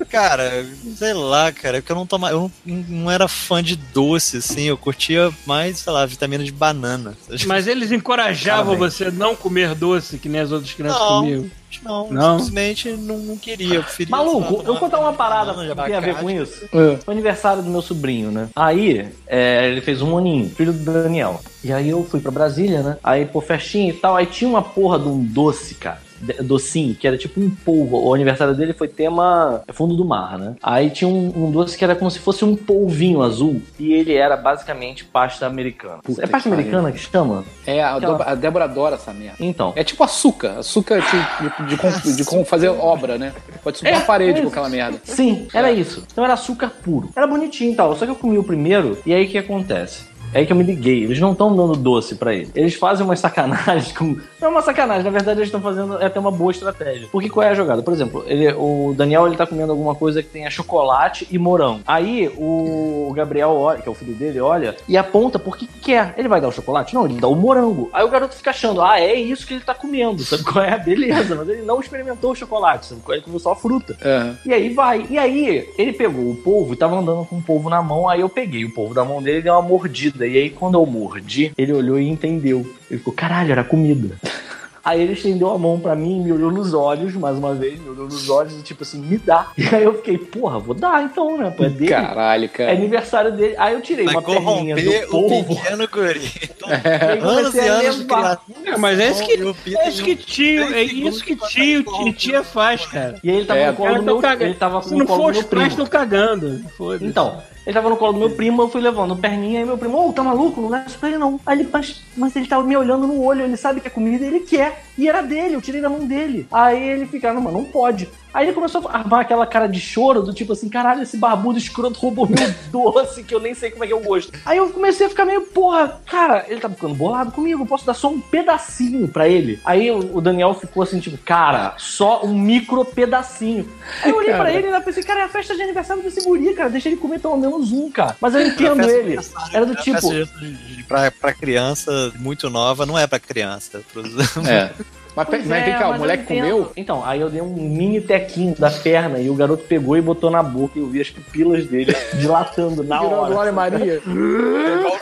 Cara, sei lá, cara, é porque eu não tomava. Eu não, não era fã de doce, assim, eu curtia mais, sei lá, vitamina de banana. Mas eles encorajavam você a não comer doce, que nem as outras crianças Não. comiam. Não, Não? simplesmente não, não queria. Eu preferia, Maluco, eu vou contar uma parada banana que tem a ver com isso. É. Foi aniversário do meu sobrinho, né? Aí, é, ele fez um aninho, filho do Daniel. E aí eu fui pra Brasília, né? Aí, pô, festinha e tal. Aí tinha uma porra de um doce, cara. De- Docinho, que era tipo um polvo. O aniversário dele foi tema fundo do mar, né? Aí tinha um, um doce que era como se fosse um polvinho azul. E ele era basicamente pasta americana. Puta é pasta americana que chama? É, a, Aquela- Do- a Débora adora essa merda. Então. É tipo açúcar. Açúcar de, de, de, com- de como fazer obra, né? Pode subir É, uma parede é com aquela merda. Sim, era isso. Então era açúcar puro. Era bonitinho e tal. Só que eu comi o primeiro, e aí o que acontece? É aí que eu me liguei. Eles não estão dando doce pra ele. Eles fazem umas sacanagens com. Não é uma sacanagem, na verdade eles estão fazendo até uma boa estratégia. Porque qual é a jogada? Por exemplo, ele, o Daniel ele tá comendo alguma coisa que tenha chocolate e morango. Aí o Gabriel olha, que é o filho dele, olha e aponta porque quer. Ele vai dar o chocolate? Não, ele dá o morango. Aí o garoto fica achando, ah, é isso que ele tá comendo. Sabe qual é? Beleza, mas ele não experimentou o chocolate, sabe qual é? Ele comeu só a fruta. Aham. E aí vai. E aí, ele pegou o polvo e tava andando com o polvo na mão. Aí eu peguei o polvo da mão dele e dei uma mordida. E aí, quando eu mordi, ele olhou e entendeu. Ele ficou, caralho, era comida. Aí ele estendeu a mão pra mim, me olhou nos olhos, mais uma vez, me olhou nos olhos e tipo assim, me dá. E aí eu fiquei, porra, vou dar então, né? Pô, é dele. Caralho, É cara. aniversário dele. Aí eu tirei Vai uma perninha do o polvo. pequeno guri. E aí Anos e anos de criação. É, mas é isso que, o é isso que tio, é isso que tio e tia faz, cara. E aí ele tava É, no colo Cara, do tão meu, cagando. ele tava Se no não colo for do os pais, estão cagando. Então, ele tava no colo do meu primo, eu fui levando perninha, e meu primo, ô, tá maluco? Não dá isso pra ele não. Aí ele, mas, mas ele tava me olhando no olho, ele sabe que é comida ele quer. E era dele, eu tirei da mão dele. Aí ele fica, não, mano, não pode. Aí ele começou a armar aquela cara de choro, do tipo assim, caralho, esse barbudo escroto roubou meu doce, que eu nem sei como é que é o gosto. Aí eu comecei a ficar meio, porra, cara, ele tá ficando bolado comigo, eu posso dar só um pedacinho pra ele. Aí o Daniel ficou assim, tipo, cara, só um micro pedacinho. Aí eu olhei pra Cara. ele e eu pensei, cara, é a festa de aniversário desse guri, cara, deixa ele comer pelo menos um, cara. Mas eu entendo ele. Era do tipo. Festa de- de- Pra, pra criança muito nova, não é pra criança. é pros- É. Mas, pe- Pois mas é, vem cá, o moleque comeu. Então, aí eu dei um mini tequinho da perna e o garoto pegou e botou na boca e eu vi as pupilas dele dilatando na Virou hora. Glória Maria.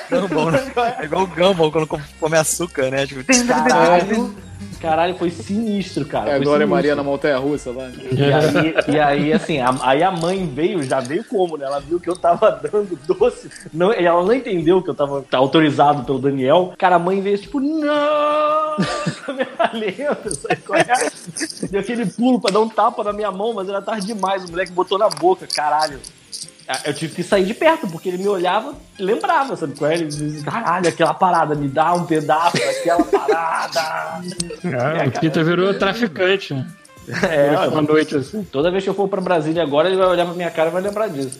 É igual o Gumball, né? É igual o Gumball quando come açúcar, né? Tipo, Caralho, caralho, foi sinistro, cara. É foi Glória sinistro. Maria na montanha russa lá. E aí, e aí, assim, a- aí a mãe veio, já veio como, né? Ela viu que eu tava dando doce. Não, ela não entendeu que eu tava tá autorizado pelo Daniel. Cara, a mãe veio tipo, não! Câmera lenta, sabe qual é? Deu aquele pulo pra dar um tapa na minha mão, mas era tarde demais. O moleque botou na boca, caralho. Ah, Eu tive que sair de perto, porque ele me olhava, lembrava, sabe qual é? Ele dizia, caralho, aquela parada, me dá um pedaço daquela parada. Ah, o Peter virou traficante. né? É, Uma noite assim. toda vez que eu for pra Brasília agora, ele vai olhar pra minha cara e vai lembrar disso.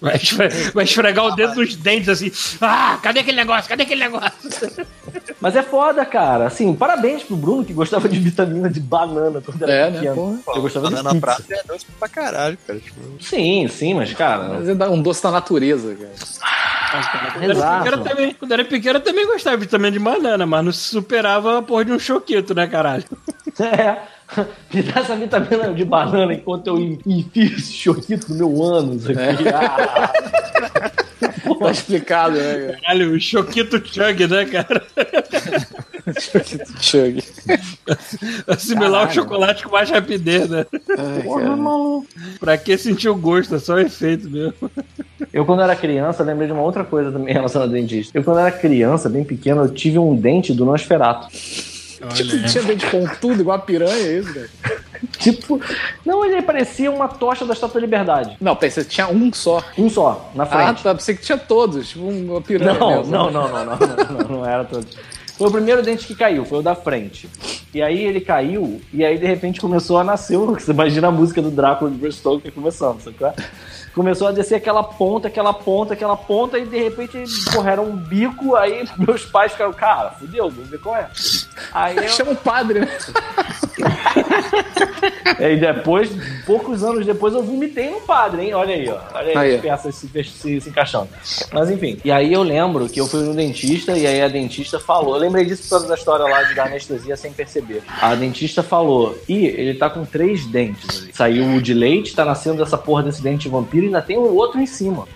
Vai, esfre- vai esfregar o dedo nos dentes assim. Ah, cadê aquele negócio? Cadê aquele negócio? Mas é foda, cara. Assim, parabéns pro Bruno que gostava de vitamina de banana quando era É, né? pequeno. Porra. Eu gostava de banana pizza. prata é doce pra caralho, cara. Tipo, Sim, sim, mas, cara. Mas é um doce da natureza, cara. Quando era, Exato. pequeno, eu também, quando era pequeno, eu também gostava de vitamina de banana, mas não superava a porra de um choquito, né, caralho? É. Me dá essa vitamina de banana enquanto eu enfio esse choquito no meu ânus aqui. Ah. Tá explicado, né, cara? Caralho, o choquito chug, né, cara? Chug. Assimilar o Caralho. chocolate com mais rapidez, né? Ai, Porra, maluco. Pra que sentir o gosto? É só o efeito mesmo. Eu, quando era criança, lembrei de uma outra coisa também relacionada ao dentista. Eu, quando era criança, bem pequeno, eu tive um dente do Nosferato. Tipo, tinha dente pontudo, igual a piranha, é isso, velho. Tipo, não, ele parecia uma tocha da Estátua da Liberdade. Não, pensei, tinha um só. Um só, na Ah, frente. tá. Pensei que tinha todos, tipo uma piranha. Não, mesmo. não, não, não, não, não, não, não era todo. Foi o primeiro dente que caiu, foi o da frente. E aí ele caiu, e aí de repente começou a nascer. o- Você imagina a música do Drácula de Bram Stoker começando, sabe? Começou a descer aquela ponta, aquela ponta, aquela ponta, e de repente, porra, era um bico. Aí meus pais ficaram, cara, fudeu, vamos ver qual é. Aí eu, Chama o padre, né? E depois, poucos anos depois, eu vomitei no padre, hein? Olha aí, ó. Olha aí, Aí. as peças se, se, se encaixando. Mas enfim. E aí eu lembro que eu fui no dentista e aí a dentista falou. Eu lembrei disso por causa da história lá de dar anestesia sem perceber. A dentista falou: Ih, ele tá com três dentes ali. Saiu o de leite, tá nascendo dessa porra desse dente de vampiro e ainda tem o outro em cima.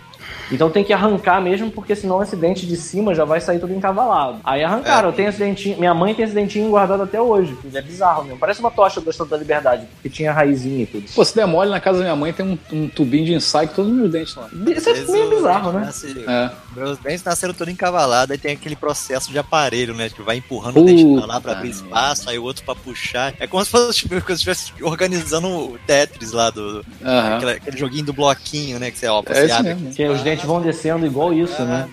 Então tem que arrancar mesmo, porque senão esse dente de cima já vai sair todo encavalado. Aí arrancaram, eu tenho esse dentinho. Minha mãe tem esse dentinho guardado até hoje. que É bizarro mesmo. Parece uma tocha do Estado da Liberdade, porque tinha raizinha e tudo. Pô, se der mole, na casa da minha mãe tem um, um tubinho de ensaio com todos os meus dentes lá. Isso é meio bizarro, né? Nasce- É. Meus dentes nasceram todo encavalado, aí tem aquele processo de aparelho, né? Que vai empurrando o dente pra lá pra abrir espaço, aí o outro pra puxar. É como se fosse tipo, como se estivesse organizando o Tetris lá do. do- Aham. aquele, aquele joguinho do bloquinho, né? Que você, ó, É você isso abre. mesmo. Os dentes vão descendo igual isso, né?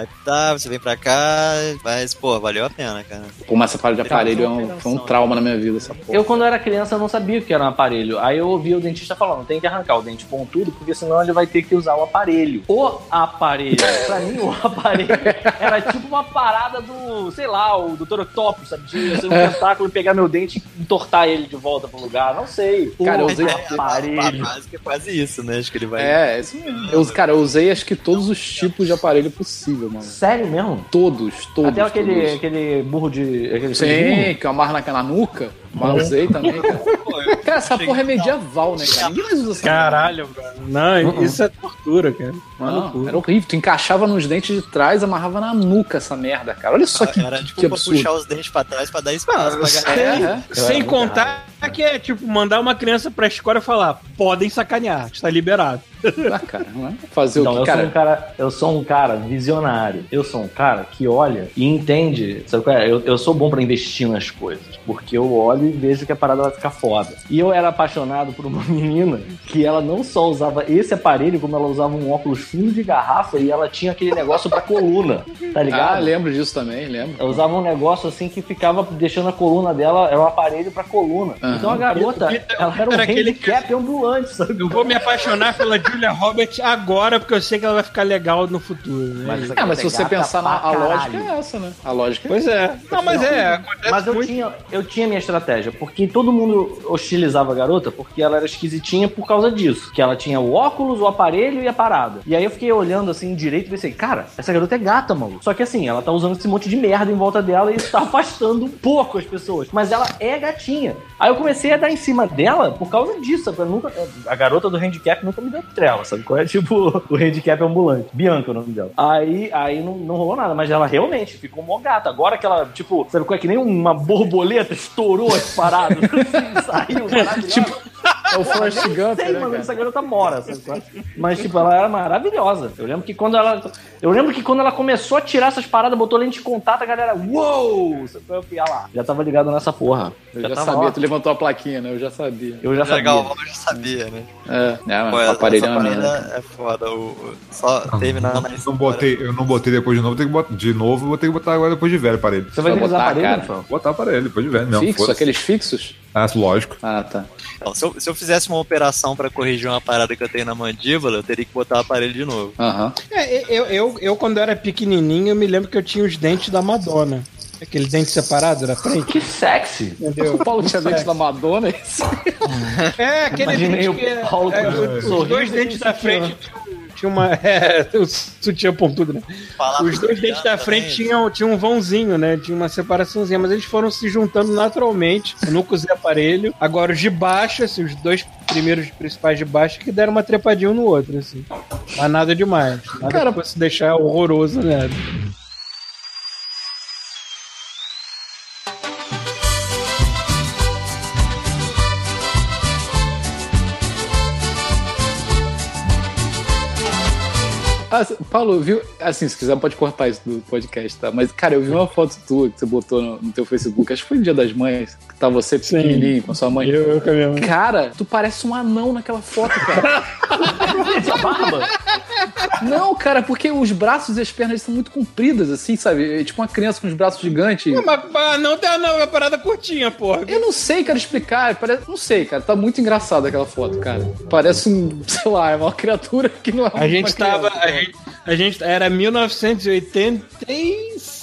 Aí tá, você vem pra cá, mas, pô, valeu a pena, cara. Pô, mas essa parada de aparelho é um- foi um trauma na minha vida, essa porra. Eu, quando era criança, eu não sabia o que era um aparelho. Aí eu ouvi o dentista falando: tem que arrancar o dente pontudo, porque senão ele vai ter que usar o aparelho. O aparelho. pra mim, o aparelho era tipo uma parada do, sei lá, o Dr. Octopus, sabe? De ser um tentáculo e pegar meu dente e entortar ele de volta pro lugar. Não sei. Cara, eu o usei- A aparelho. é quase isso, né? Acho que ele vai. É, é isso mesmo. Eu, cara, eu usei acho que todos os tipos de aparelho possível, mano. Sério mesmo? Todos, todos. Até aquele, todos. aquele burro de. Aquele Sim, que eu amarro naquela nuca. Mas usei também, cara. Cara, essa porra é medieval, né, cara? Ninguém mais usa essa Caralho, cara. Não, isso é tortura, cara. Não, era horrível. Tu encaixava nos dentes de trás, amarrava na nuca essa merda, cara. Olha só que, Era tipo que pra absurdo. puxar os dentes pra trás pra dar espaço pra sem, galera. É, é. sem contar que é tipo mandar uma criança pra escola e falar: podem sacanear, está liberado. Ah, cara, não é? Fazer Então, o eu que, sou um cara? cara, eu sou um cara visionário. Eu sou um cara que olha e entende. Sabe qual é? Eu, eu sou bom pra investir nas coisas, porque eu olho e vejo que a parada vai ficar foda. E eu era apaixonado por uma menina que ela não só usava esse aparelho, como ela usava um óculos fundo de garrafa e ela tinha aquele negócio pra coluna, tá ligado? Ah, lembro disso também, lembro. Ela usava um negócio assim que ficava deixando a coluna dela, era um aparelho pra coluna. Aham. Então a garota, ela era um era aquele handicap ambulante, sabe? Eu vou me apaixonar pela Julia Roberts agora, porque eu sei que ela vai ficar legal no futuro. Né? essa É, mas se você pensar na a lógica é essa, né? A lógica é Pois é. Não, mas é. Acontece Mas eu muito. tinha, eu tinha minha estratégia, porque todo mundo hostilizava a garota porque ela era esquisitinha por causa disso. Que ela tinha o óculos, o aparelho e a parada. E aí eu fiquei olhando assim direito e pensei, cara, essa garota é gata, maluco. Só que assim, ela tá usando esse monte de merda em volta dela e isso tá afastando um pouco as pessoas. Mas ela é gatinha. Aí eu comecei a dar em cima dela por causa disso. nunca, a garota do handicap nunca me deu trela, sabe? Qual é tipo o handicap ambulante? Bianca é o nome dela. Aí, aí não, não rolou nada, mas ela realmente ficou mó gata. Agora que ela, tipo, sabe qual é? Que nem uma borboleta estourou as paradas, assim, saiu maravilhosa. Tipo, é o Forrest Gump, Sei, né, mano, cara? essa garota mora, sabe? é? Mas, tipo, ela era maravilhosa. Eu lembro que quando ela. Eu lembro que quando ela começou a tirar essas paradas, botou lente de contato, a galera, uou! É? Eu fui, ah lá. Já tava ligado nessa porra. Eu já tava, sabia, ó, tu levantou a plaquinha, né? Eu já sabia. Eu já Já sabia. Galvão já sabia, né? É, é mas o essa aparelho é. É foda. O, o- só terminando a Eu não botei, eu não botei depois de novo, tenho que botar de novo, vou ter que botar agora depois de velho aparelho. Você vai Vai ter que usar botar, aparelho? Rafael? Botar aparelho depois de velho mesmo. Fixo, aqueles fixos? Ah, lógico. Ah, tá. Então, se, eu, se eu fizesse uma operação pra corrigir uma parada que eu tenho na mandíbula, eu teria que botar o aparelho de novo. Aham. É, eu, eu, eu, quando era pequenininho, eu me lembro que eu tinha os dentes da Madonna. Aquele dente separado da frente, Que sexy! entendeu? O Paulo tinha dente da Madonna, é isso? É, aquele Imaginei dente o que é, Paulo é, o- os dois dentes da frente tinham- tinha uma. É, o sutiã pontudo, né? Os dois dentes da também, frente tinham, tinham um vãozinho, né? Tinha uma separaçãozinha, mas eles foram se juntando naturalmente. Eu nunca usei aparelho. Agora os de baixo, assim, os dois primeiros principais de baixo que deram uma trepadinha um no outro, assim. Mas nada demais. Nada Cara, que fosse deixar horroroso, né? Ah, Paulo, viu? Assim, se quiser pode cortar isso do podcast, tá? Mas, cara, eu vi uma foto tua que você botou no, no teu Facebook, acho que foi no Dia das Mães, que tá você pequenininho com a sua mãe. Eu, eu com a minha mãe. Cara, tu parece um anão naquela foto, cara. Essa barba. Não, cara, porque os braços e as pernas são muito compridas, assim, sabe? É tipo uma criança com os braços gigantes. Não, mas mas não tem não, é uma parada curtinha, porra. Eu não sei, cara, explicar. Parece... Não sei, cara. Tá muito engraçado aquela foto, cara. Parece um, sei lá, é uma criatura que não é A gente tava. criança, gente, a gente era 1986,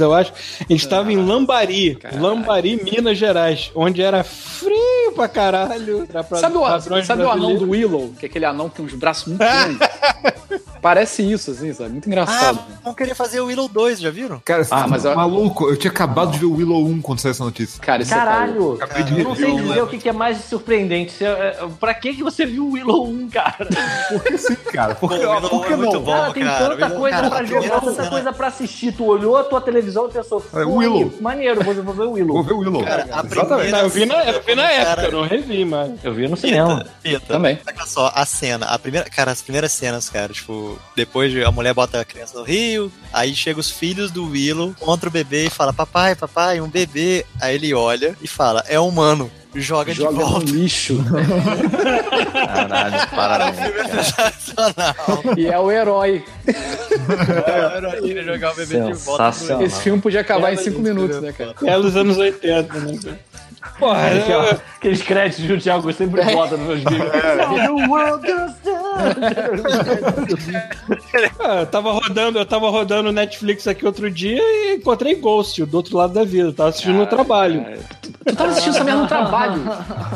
eu acho. A gente tava em Lambari, Caralho. Lambari, Minas Gerais, onde era frio pra caralho. Era pra Sabe o, sabe o anão do Willow? Que é aquele anão que tem uns braços muito grandes. Parece isso, assim, sabe? Muito engraçado. Ah, vão querer fazer o Willow 2, já viram? Cara, você Ah, tá mas eu- maluco. Eu tinha acabado de ver o Willow 1 quando saiu essa notícia. Cara, isso é. Caralho. Acabei de Eu não sei dizer o que que é mais surpreendente. Se, é, pra que que você viu o Willow 1, cara? Porque sim, cara. Por que é muito não? bom, cara, tem cara. tanta Willow- coisa cara, pra jogar, tanta cena- coisa pra assistir. Tu olhou a tua televisão e pensou, É, "Pô, Willow. maneiro, vou, vou ver o Willow. Vou ver o Willow. Cara, a Exatamente. Não, eu vi na, eu vi na época, Cara, eu não revi, mas. Eu vi no cinema. Pita, Pita, Também. Olha só, a cena, a primeira, cara, as primeiras cenas, cara, tipo, depois de a mulher bota a criança no rio, aí chega os filhos do Willow contra o bebê e fala, papai, papai, um bebê. Aí ele olha e fala, é humano, joga, Joga de no volta. lixo. Caralho, Cara, o parabéns. filme é sensacional. e é o herói. Ele jogar o bebê de volta. Esse filme podia acabar em Bela cinco isso, minutos, né, cara? É dos anos 80, né? Porra, eu, Aquela- Aqueles créditos que o Thiago sempre bota nos meus vídeos. The world goes ah, eu tava rodando, eu tava rodando Netflix aqui outro dia e encontrei Ghost, do outro lado da vida. Tava assistindo no trabalho. Tu tava assistindo essa merda no trabalho.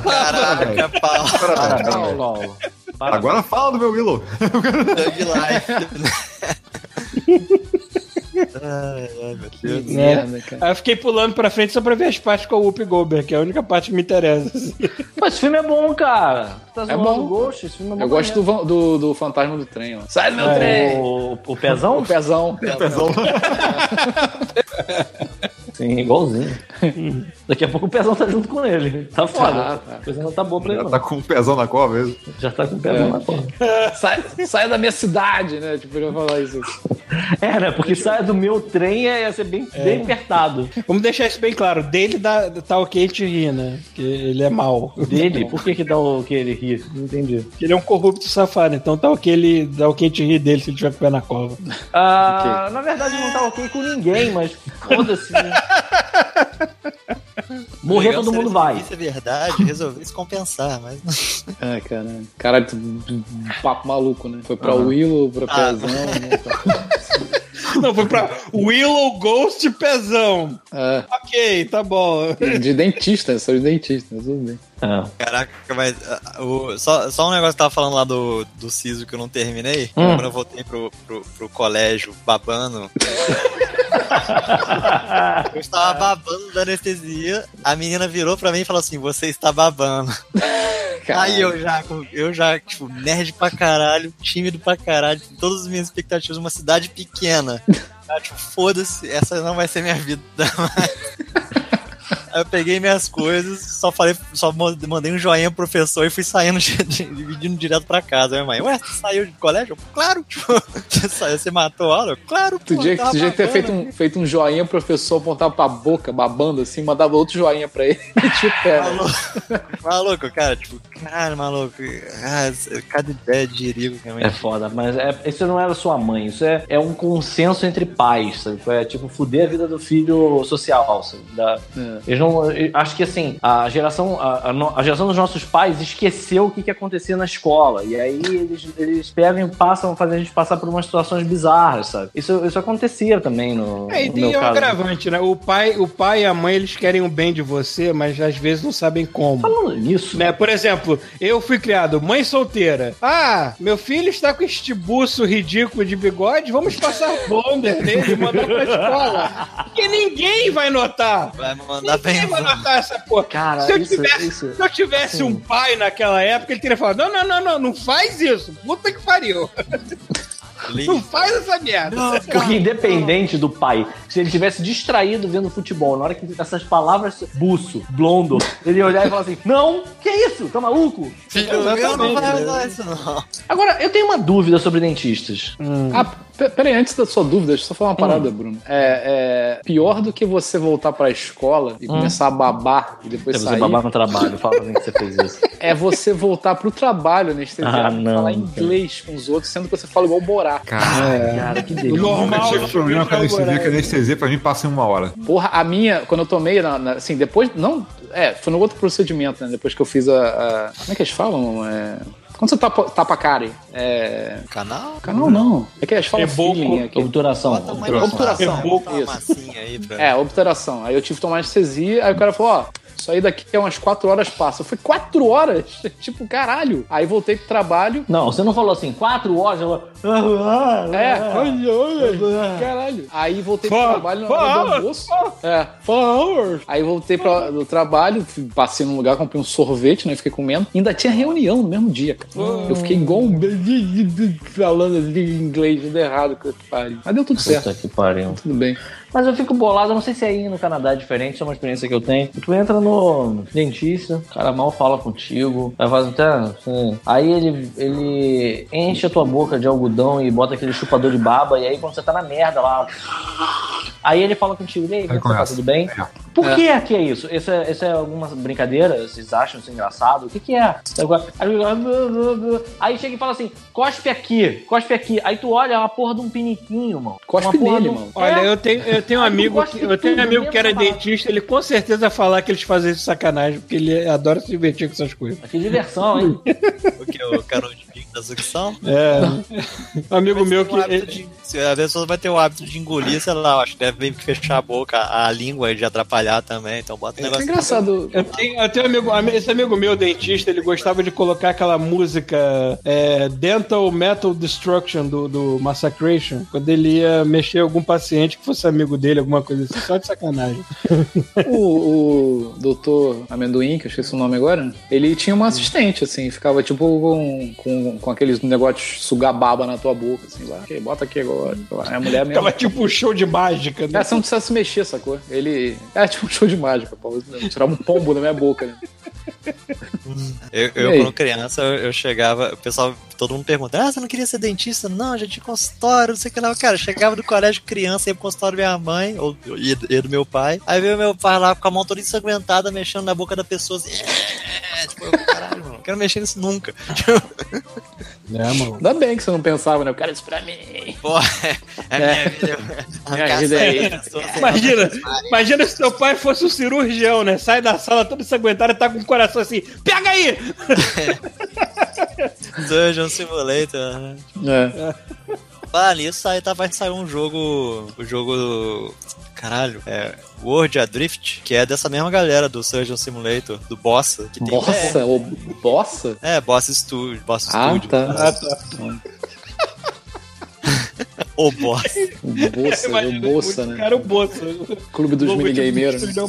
Caraca, pau. Parabéns. Paulo. Agora fala do meu Willow. Thug Life. ai, ai, meu Deus. Né? Merda, cara. Aí eu fiquei pulando pra frente só pra ver as partes com o Whoopi Goldberg, que é a única parte que me interessa. assim. Pô, esse filme é bom, cara. Tá É bom. o Ghost? Esse filme é bom. Eu gosto do, do, do fantasma do trem, ó. Sai do meu trem! O, o pezão? O pezão. Sim, igualzinho. Daqui a pouco o pezão tá junto com ele. Tá foda. Tá, tá. A coisa não tá boa pra ele, Já não. tá com um pezão na cova mesmo. Já tá com o pezão É. na porra. Sai, sai da minha cidade, né? Tipo, ele vai falar isso. É, né? Porque saia do meu trem é, ia ser bem, bem apertado. Vamos deixar isso bem claro. Dele dá, tá ok a gente rir, né? Porque ele é mau. Dele? Por que que dá o que ele ri? Não entendi. Ele é um corrupto safado, então tá ok ele dá ok a gente rir dele se ele tiver com o pé na cova. Ah, Na verdade não tá ok com ninguém, mas foda-se. né? Morrer Legal todo mundo vai. Isso é verdade, resolvi se compensar, mas. Ai, caralho. Caralho, papo maluco, né? Foi pra Willow, pra Ah. Pezão, né? Não, foi pra Willow Ghost Pezão. É, Ok, tá bom. de dentista, sou de dentista, tudo bem. Ah. Caraca, mas ah, o, só, só um negócio que tava falando lá do, do Siso que eu não terminei. Hum. Quando eu voltei pro, pro, pro colégio babando. eu estava babando da anestesia. A menina virou pra mim e falou assim: Você está babando. Caralho. Aí eu já, eu já, tipo, nerd pra caralho, tímido pra caralho, todas as minhas expectativas, uma cidade pequena. Ah, tipo, foda-se, essa não vai ser minha vida mais. Aí eu peguei minhas coisas, só falei, só mandei um joinha pro professor e fui saindo, dividindo direto pra casa. Minha mãe, ué, você saiu de colégio? Claro, tipo, você, saiu, você matou a aula? Claro, Tu pô, tu tinha que ter feito um, feito um joinha, o professor apontava pra boca, babando assim, mandava outro joinha pra ele e metia o pé. né? Maluco, maluco, cara, tipo, caralho, maluco. Ah, cada ideia de a mãe É foda, mas é, isso não era sua mãe, isso é, é um consenso entre pais, sabe? É tipo fuder a vida do filho social, sabe? Da- É. Eles não. eu Acho que assim, a geração, a, a geração dos nossos pais esqueceu o que, que acontecia na escola. E aí eles, eles pegam e passam a fazer a gente passar por umas situações bizarras, sabe? Isso, isso acontecia também no, É, e no tem um caso. agravante, né? O pai, o pai e a mãe, eles querem o bem de você, mas às vezes não sabem como. Falando nisso, Né? Por exemplo, eu fui criado mãe solteira. Ah, meu filho está com este buço ridículo de bigode, vamos passar blonder nele e mandar pra escola. Porque ninguém vai notar. vai mandar Ninguém bem. vai notar essa porra. Cara, se, eu isso- tivesse, isso- se eu tivesse um pai naquela época, ele teria falado: não, não, não, não, não faz isso. Puta que pariu. Não faz essa merda. Porque independente do pai, se ele tivesse distraído vendo futebol, na hora que essas palavras, buço, blondo, ele ia olhar e falar assim: Não, que isso? Tá maluco? Filho meu não vai usar isso, não. Agora, eu tenho uma dúvida sobre dentistas. Ah, pe- peraí, antes da sua dúvida, deixa eu só falar uma parada, Hum. Bruno. É, é pior do que você voltar pra escola e começar a babar e depois É você sair, babar no trabalho, fala pra mim que você fez isso. é você voltar pro trabalho anestesiado Ah, e não, falar cara. inglês com os outros, sendo que você fala igual o Borá. Cara, Cara, que eu delícia. nunca Normal, tive problema com anestesia, que anestesia pra mim passa em uma hora. Porra, a minha, quando eu tomei, na, na- assim, depois, não, é, foi no outro procedimento, né, depois que eu fiz a, a- como é que eles falam? É, quando você tapa, tapa a cara, é, Canal? canal não, é que eles falam Reboco, feeling aqui. Obturação. Obturação. Obturação. massinha aí pra... É, obturação. Aí eu tive que tomar anestesia, aí o cara falou, ó, isso aí daqui é umas quatro horas passa. Eu falei, quatro horas? tipo, caralho. Aí voltei pro trabalho. Não, você não falou assim, quatro horas, ela... É, olha, caralho. Aí voltei pro trabalho na hora do almoço. É, four hours. Aí voltei pra, do trabalho, fui- passei num lugar, comprei um sorvete, né? Fiquei comendo. Ainda tinha reunião no mesmo dia, cara. Eu fiquei igual um falando assim em inglês, tudo errado, que pariu. Mas deu tudo certo, Puta que pariu. tudo bem. Mas eu fico bolado, eu não sei se aí no Canadá é diferente, isso é uma experiência que eu tenho. Tu entra no dentista, o cara mal fala contigo, aí faz até. assim, aí ele, ele enche a tua boca de algodão e bota aquele chupador de baba, e aí quando você tá na merda lá. Aí ele fala contigo, e aí, é você tá, tudo bem? É. Por que que é isso? Isso é, isso é alguma brincadeira? Vocês acham isso engraçado? O que que é? Aí chega e fala assim, cospe aqui, cospe aqui. Aí tu olha, é uma porra de um piniquinho, mano. Cospe Uma porra nele, de um- mano. Olha, É. eu tenho, eu tenho um tu amigo que, eu tenho um amigo que era cara. dentista, ele com certeza ia falar que eles fazem isso de sacanagem, porque ele adora se divertir com essas coisas. Que diversão, hein? O que? O canal de pico da sucção? É. Um amigo meu que. De- se a pessoa vai ter o hábito de engolir, sei lá, acho que deve meio que fechar a boca, a língua de atrapalhar também, então bota um É negócio. engraçado. Eu tenho, eu tenho um amigo, ami- esse amigo meu, dentista, ele gostava de colocar aquela música é, Dental Metal Destruction do, do Massacration, quando ele ia mexer em algum paciente que fosse amigo dele, alguma coisa assim, só de sacanagem. O, o doutor Amendoim, que eu esqueci o nome agora, ele tinha uma assistente, assim, ficava tipo com, com, com aqueles negócios de sugar baba na tua boca, assim, lá, "Ok, bota aqui agora. É a mulher mesmo. Ficava tipo um show de mágica, né? É, você não precisa se mexer, sacou? Ele. É tipo um show de mágica, pô. Tirava um pombo da minha boca, né? Eu, E eu quando criança, eu, chegava, o pessoal, todo mundo pergunta, ah, você não queria ser dentista? Não, já tinha consultório, não sei o que lá. Cara, eu chegava do colégio criança, ia pro consultório da minha mãe, ou ia do meu pai, aí veio meu pai lá com a mão toda ensanguentada, mexendo na boca da pessoa, assim, "É", tipo, eu, caralho, mano, não quero mexer nisso nunca. É, mano. Ainda bem que você não pensava, né? Eu quero isso pra mim. Pô, minha vida, Minha vida é essa pessoa, Imagina, imagina se seu pai fosse um cirurgião, né? Sai da sala todo ensanguentado e tá com o coração assim, pega aí! Dungeon Simulator, né? É. Ah, nisso aí tá, vai sair um jogo. O jogo. do- Caralho, é. World Adrift, que é dessa mesma galera do Surgeon Simulator, do Bossa. Que tem Bossa, o Bossa? É, Boss Studio. Boss Ah, Studio. tá. O Boss. O Bossa, o Bossa, muito né? Cara, o Bolsa. Clube dos minigameiros. ele é o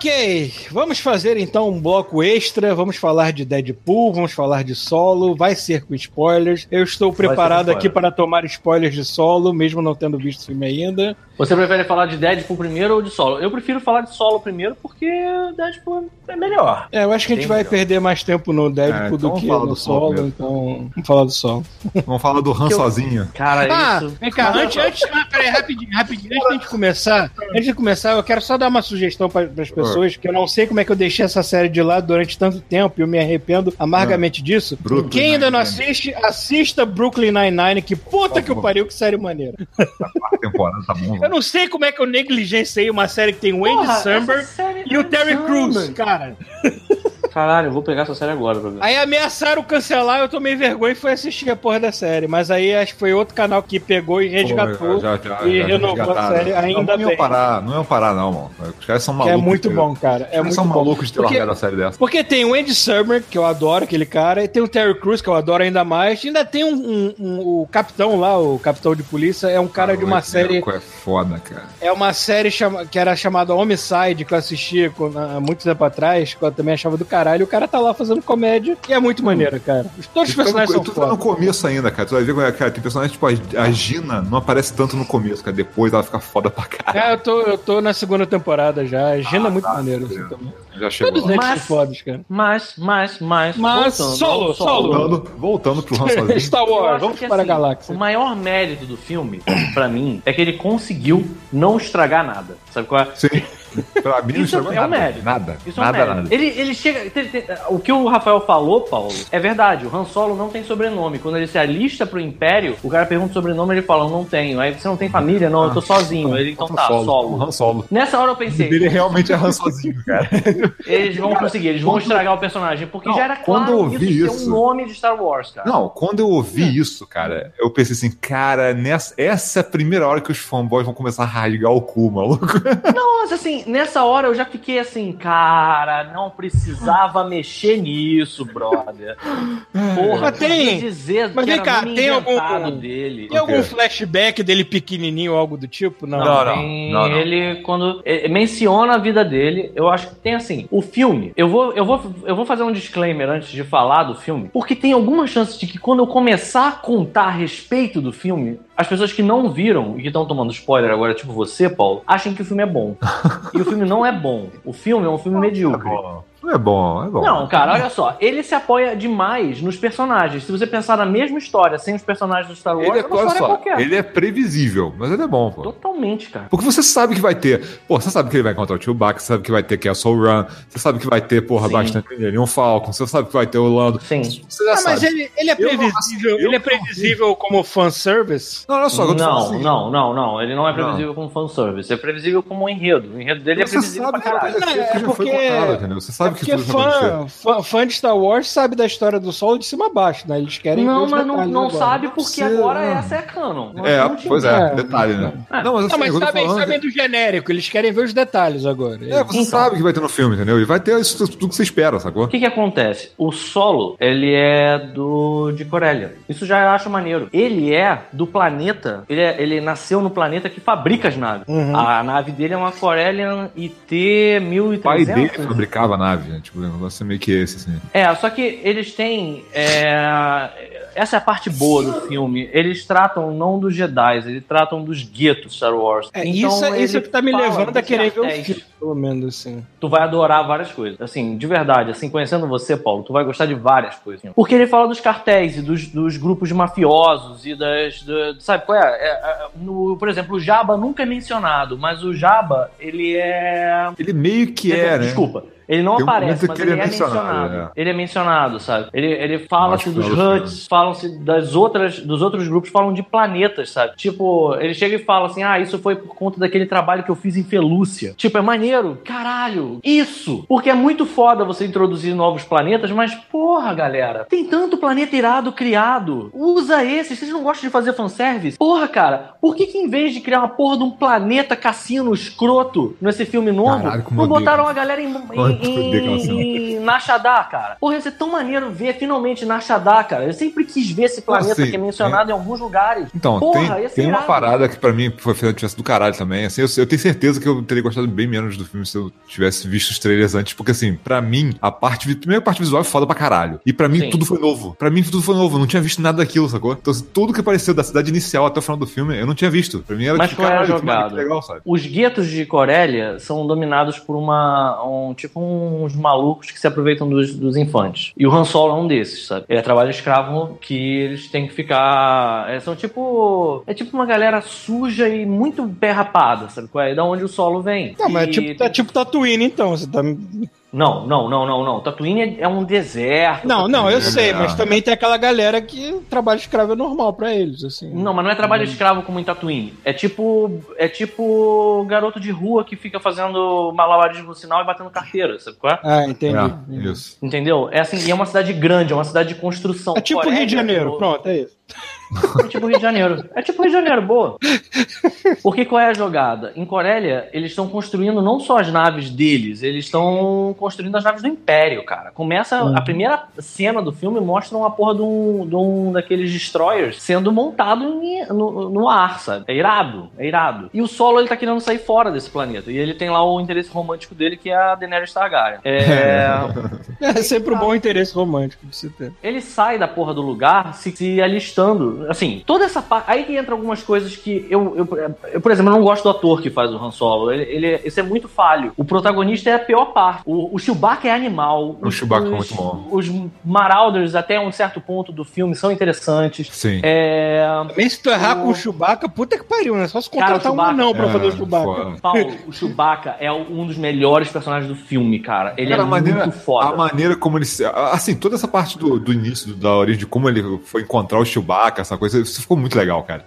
Ok, vamos fazer então um bloco extra. Vamos falar de Deadpool, vamos falar de solo. Vai ser com spoilers. Eu estou preparado aqui para tomar spoilers de solo, mesmo não tendo visto o filme ainda. Você prefere falar de Deadpool primeiro ou de solo? Eu prefiro falar de solo primeiro porque Deadpool é melhor. É, eu acho que a gente Bem vai melhor. perder mais tempo no Deadpool É, então do vamos que falar no do solo solo, então vamos falar do solo. Vamos falar do Han sozinho. Cara, Ah, isso. vem cá, antes, antes, ah, peraí, rapidinho, rapidinho, antes de começar, antes de começar, eu quero só dar uma sugestão para as pessoas, que eu não sei como é que eu deixei essa série de lado durante tanto tempo e eu me arrependo amargamente disso. Brooklyn Quem ainda não assiste, assista Brooklyn Nine-Nine, que puta que o pariu, que série maneira. A temporada tá bom. Eu não sei como é que eu negligenciei uma série que tem o Andy Samberg e o é Terry. Crews, cara. Caralho, eu vou pegar essa série agora pra ver. Aí ameaçaram cancelar, eu tomei vergonha e fui assistir a porra da série. Mas aí acho que foi outro canal que pegou e resgatou Já- já- e já renovou a resgataram. série, ainda não, não bem. iam parar, não iam parar, não, mano. Os caras são Que malucos. é muito bom, cara. Os É caras muito são bom. malucos de ter Porque- largado a série dessa. Porque tem o Andy Summer, que eu adoro aquele cara, e tem o Terry Crews, que eu adoro ainda mais. E ainda tem um, um- um- o capitão lá, o capitão de polícia, é um cara de uma série. É foda, cara. É uma série chama- que era chamada Homicide, que eu assistia quando- há muito tempo atrás, que eu também achava do caralho. O cara tá lá fazendo comédia, e é muito maneiro, cara. Todos os Eu tô, no, personagens eu são tô no foda. começo ainda, cara. Tu vai ver como é, cara. Tem personagem tipo a, a Gina, não aparece tanto no começo, cara. Depois ela fica foda pra caralho. É, eu tô, eu tô na segunda temporada já. A Gina é muito tá, maneiro. tá. Assim, também. Já chegou. Todos eles são fodas, cara. Mas, mas, mas. Mas, solo, ao solo. Voltando, voltando pro Han sozinho. Star Eu Wars, vamos para a assim, galáxia. O maior mérito do filme, pra mim, é que ele conseguiu não estragar nada. Sabe qual é? Sim. Pra mim não Isso chegou é um nada. mérito. Nada. Isso é um nada, nada. Ele, ele chega. tem- tem- o que o Rafael falou, Paulo, é verdade. O Han Solo não tem sobrenome. Quando ele se alista pro Império, o cara pergunta o sobrenome ele fala: Não tenho. Aí você não tem família? Não, eu tô sozinho. Ele, então tá, Solo. solo. Han Solo. Nessa hora eu pensei, dele realmente é Han sozinho, cara. eles vão conseguir, eles vão estragar o personagem, porque Não, já era quando eu ouvi isso um nome de Star Wars, cara. Não, quando eu ouvi isso, cara, eu pensei assim, cara, nessa, essa é a primeira hora que os fanboys vão começar a rasgar o cu, maluco. Nossa, assim, nessa hora eu já fiquei assim, cara, não precisava mexer nisso, brother. Porra, Mas tem- dizer mas que vem cá, tem algum- dele. Tem algum flashback dele pequenininho ou algo do tipo? Não. Não, não. tem- não, não. Ele, quando eh, menciona a vida dele, eu acho que tem assim, o filme, eu vou, eu, vou, eu vou fazer um disclaimer antes de falar do filme, porque tem alguma chance de que quando eu começar a contar a respeito do filme, as pessoas que não viram e que estão tomando spoiler agora, tipo você, Paulo, achem que o filme é bom. e o filme não é bom. O filme é um filme medíocre. Não é bom, é bom. Não, cara, olha só. Ele se apoia demais nos personagens. Se você pensar na mesma história sem os personagens do Star Wars, Ele é, é história só, qualquer. ele é previsível, mas ele é bom, pô. Totalmente, cara. Porque você sabe que vai ter. Pô, você sabe que ele vai encontrar o Chewbacca, você sabe que vai ter Castle Run, você sabe que vai ter, porra, Sim. bastante nele, um Falcon, você sabe que vai ter o Lando. Sim. Você já Ah, mas sabe. ele, ele é não- previsível, eu ele é não- previsível como fanservice? Não, olha só, eu tô Não, assim, não, não, não. Ele não é previsível como fanservice. É previsível como um enhero. O enredo dele é Você previsível sabe pra caralho. Não, é foi porque- contado, entendeu? Você sabe é que porque fã, fã, fã de Star Wars sabe da história do solo de cima a baixo, né? Eles querem ver Não, os mas não, não agora. sabe porque Você- agora não. essa é canon. É, pois é, É. detalhe, né? É. Não, mas, assim, Não, mas sabem, falando sabem que- do genérico, eles querem ver os detalhes agora. É, você Então. sabe que vai ter no filme, entendeu? E vai ter isso tudo que você espera, sacou? O que que acontece? O solo, ele é do de Corélia. Isso já eu acho maneiro. Ele é do planeta, ele, é- ele nasceu no planeta que fabrica as naves. Uhum. A nave dele é uma Corellian IT 1300. O pai dele fabricava a nave, né? Tipo, o negócio é meio que esse, assim. É, só que eles têm. é, Essa é a parte boa do filme. Eles tratam não dos Jedi, eles tratam dos guetos Star Wars. É, Então, isso, ele isso é que tá me levando a querer ver o filme, pelo menos, assim. Tu vai adorar várias coisas. Assim, de verdade, assim, conhecendo você, Paulo, tu vai gostar de várias coisas. Porque ele fala dos cartéis e dos, dos grupos de mafiosos e das. do- sabe qual é? É, é, no, por exemplo, o Jabba nunca é mencionado, mas o Jabba, ele é. Ele meio que Quer dizer, é, né? Ele não Tem aparece, mas ele, ele é é mencionado, é. Ele é mencionado, sabe? Ele, ele fala-se que dos. Huts, falam-se das outras, dos outros grupos, falam de planetas, sabe? Tipo, ele chega e fala assim: ah, isso foi por conta daquele trabalho que eu fiz em Felúcia. Tipo, é maneiro, caralho, isso! Porque é muito foda você introduzir novos planetas, mas porra, galera, tem tanto planeta irado criado. Usa esses, vocês não gostam de fazer fanservice? Porra, cara, por que que em vez de criar uma porra de um planeta cassino escroto nesse filme novo, Caralho, não botaram a aquilo. galera em, Quanto em, em Nashadá, cara. Porra, ia ser tão maneiro ver finalmente Nashadá, cara. Eu sempre quis ver esse planeta Assim, que é mencionado em alguns lugares. Então, Porra, tem, tem uma parada que pra mim foi feita tivesse do caralho também. Assim, eu, eu tenho certeza que eu teria gostado bem menos do filme se eu tivesse visto os trailers antes, porque assim, pra mim, a parte, vi- primeiro a parte visual é foda pra caralho. E pra mim Sim. tudo foi novo. Pra mim tudo foi novo, eu não tinha visto nada daquilo, sacou? Então assim, tudo que apareceu da cidade inicial até o final do filme, eu não tinha visto. Pra mim era Mas tipo, caralho, que legal, sabe? Os guetos de Corélia são dominados por uma. Um, tipo uns malucos que se aproveitam dos, dos infantes. E o Han Solo é um desses, sabe? Ele é trabalho escravo que eles têm que ficar. é, são tipo. É tipo uma galera suja e muito pé rapada, sabe? é? Da onde o solo vem. Não, mas é E tipo, é tipo Tatooine, então. Você tá... Não, não, não, não, não. Tatooine é- é um deserto. Não, não, eu sei, É. mas também tem aquela galera que trabalho escravo é normal pra eles, assim. Não, mas não é trabalho escravo como em Tatooine. É tipo. É tipo garoto de rua que fica fazendo malabarismo no sinal e batendo carteira, sabe qual é? Ah, entendi. É, isso. Entendeu? É assim, e é uma cidade grande, é uma cidade de construção. É tipo Coreia, Rio de Janeiro, o- pronto, é isso. É tipo Rio de Janeiro. É tipo Rio de Janeiro, boa. Porque qual é a jogada? Em Corélia, eles estão construindo não só as naves deles, eles estão construindo as naves do Império, cara. Começa. A primeira cena do filme mostra uma porra de um, de um daqueles destroyers sendo montado em- no, no ar, sabe? É irado, é irado. E o solo ele tá querendo sair fora desse planeta. E ele tem lá o interesse romântico dele, que é a Daenerys Targaryen. É. É sempre um bom interesse romântico de se ter. ele sai da porra do lugar se, se alistando. Assim, toda essa parte. Aí que entra algumas coisas que eu, eu, eu, por exemplo, eu não gosto do ator que faz o Han Solo. Ele, ele, esse é muito falho. O protagonista é a pior parte. O, o Chewbacca é animal. O Os- Chewbacca é os- muito bom. Os Marauders, até um certo ponto do filme, são interessantes. Sim. É. Também se tu errar O- com o Chewbacca, puta que pariu, né? Só se Cara, contratar um Chewbacca- não pra É, fazer o Chewbacca. Paulo, o Chewbacca é um dos melhores personagens do filme, cara. Ele Cara, é maneira, muito foda. a maneira como ele. se- Assim, toda essa parte do, do início, da origem, de como ele foi encontrar o Chewbacca, essa coisa, isso ficou muito legal, cara.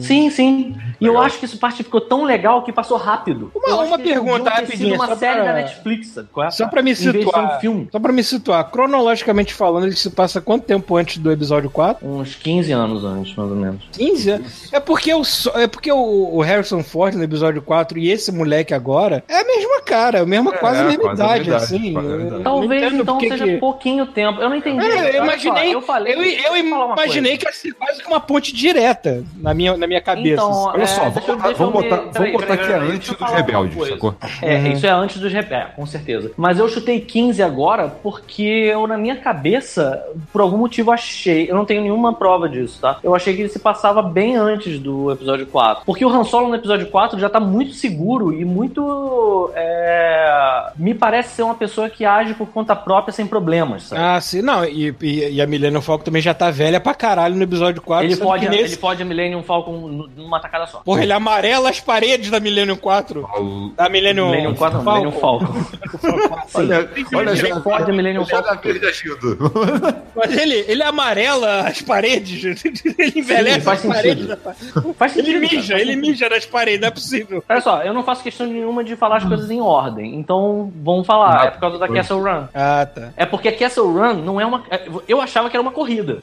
Sim, sim. E eu acho que essa parte ficou tão legal que passou rápido. Uma- Eu uma pergunta sido uma só série pra- da Netflix, sabe qual é? Só pra me situar. um filme. Só pra me situar, cronologicamente falando, ele se passa quanto tempo antes do episódio 4? Uns 15 anos antes, mais ou menos. 15? É porque, o, so- é porque o, o Harrison Ford no episódio 4 e esse moleque agora é a mesma cara, a mesma, É, quase a mesma quase idade, mesma idade, assim. Eu não Talvez então seja que- pouquinho tempo. Eu não entendi. É, eu imaginei, eu falei. eu, eu uma imaginei que ia ser quase que uma ponte direta na minha, na minha cabeça. Então, Olha É, só, vamos botar, vamos botar, peraí, vamos botar que é antes dos rebeldes, sacou? É, Uhum. isso é antes dos rebeldes, com certeza. Mas eu chutei 15 agora porque eu, na minha cabeça, por algum motivo, achei. Eu não tenho nenhuma prova disso, tá? Eu achei que ele se passava bem antes do episódio 4. Porque o Han Solo no episódio 4 já tá muito seguro e muito. é, Me parece ser uma pessoa que age por conta própria sem problemas, sabe? Ah, sim, não, e, e, e a Millennium Falcon também já tá velha pra caralho no episódio 4. Ele, sendo pode, nesse- ele pode a Millennium Falcon nu- numa tacada só. Porra, ele amarela as paredes da Millennium 4. Ao- Da Millennium, Millennium 4 não, Millennium Falcon. Olha, olha Ele já. pode a Millennium Falcon. ele. Mas ele, ele amarela as paredes. Ele envelhece Sim, faz as paredes. sentido. da- Faz Ele sentido, cara, mija, ele mija nas paredes, não é possível. Olha só, eu não faço questão nenhuma de falar as coisas em ordem. Então, vamos falar. É por causa da Castle Run. Ah, tá. É porque a Castle Run não é uma. Eu achava que era uma corrida.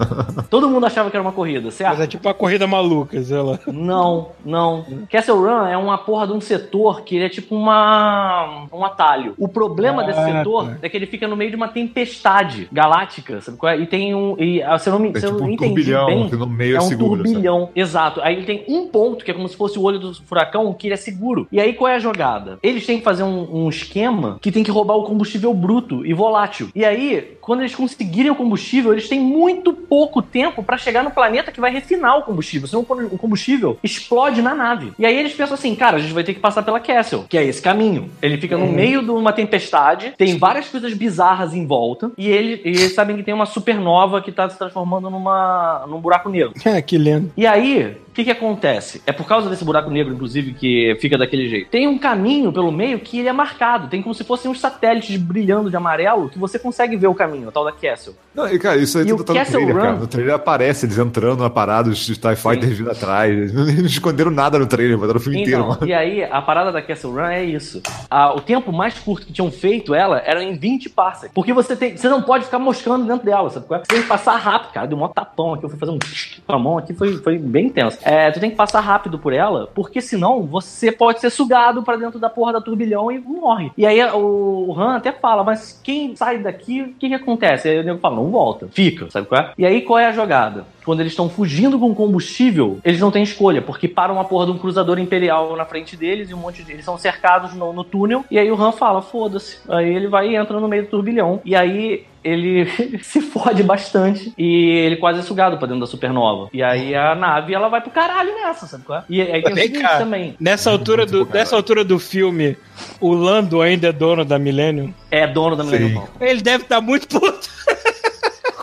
Todo mundo achava que era uma corrida, Mas certo? é tipo uma corrida maluca, sei lá. Não, não. Castle Run é uma porra de um setor que ele é tipo uma. um atalho. O problema Ah, desse setor tá. é que ele fica no meio de uma tempestade galáctica, sabe qual é? E tem um. E, ah, se eu não me É se eu tipo um entendi turbilhão bem, que no meio é é um seguro. sabe? turbilhão, exato. Aí ele tem um ponto, que é como se fosse o olho do furacão, que ele é seguro. E aí qual é a jogada? Eles têm que fazer um, um esquema que tem que roubar o combustível bruto e volátil. E aí, quando eles conseguirem o combustível, eles têm muito pouco tempo pra chegar no planeta que vai refinar o combustível. Senão o combustível explode na nave. E aí eles pensam assim, cara, a gente vai ter que passar pela Castle, que é esse caminho. Ele fica no meio de uma tempestade, tem várias coisas bizarras em volta, e, ele, e eles sabem que tem uma supernova que tá se transformando numa, num buraco negro. É, que lindo. E aí, o que que acontece? É por causa desse buraco negro, inclusive, que fica daquele jeito. Tem um caminho pelo meio que ele é marcado. Tem como se fossem uns satélites brilhando de amarelo que você consegue ver o caminho, o tal da Castle. Não, e, cara, isso aí tudo tá no trailer, Run? cara. No trailer aparece eles entrando na parada, os TIE Fighters vindo atrás. Eles não esconderam nada no trailer, botaram o filme inteiro. Então, e aí, a parada da Castle Run é isso. Ah, o tempo mais curto que tinham feito ela era em 20 parsecs. Porque você tem, você não pode ficar moscando dentro dela, sabe? é? Você tem que passar rápido, cara. Deu um tapão aqui, eu fui fazer um com a mão aqui, foi, foi bem intenso. É, tu tem que passar rápido por ela, porque senão você pode ser sugado pra dentro da porra da turbilhão e morre. E aí o, o Han até fala, mas quem sai daqui, o que que acontece? Aí o nego fala, não volta, fica, sabe qual é? E aí qual é a jogada? Quando eles estão fugindo com combustível, eles não têm escolha, porque para uma porra de um cruzador imperial na frente deles e um monte de. Eles são cercados no, no túnel, e aí o Han fala, foda-se. Aí ele vai e entra no meio do turbilhão. E aí ele se fode bastante e ele quase é sugado pra dentro da supernova. E aí a nave ela vai pro caralho nessa, sabe qual é? E aí tem o seguinte cá. também. Nessa altura, do, nessa altura do filme, o Lando ainda é dono da Millennium. É dono da Millennium. Ele deve estar muito puto.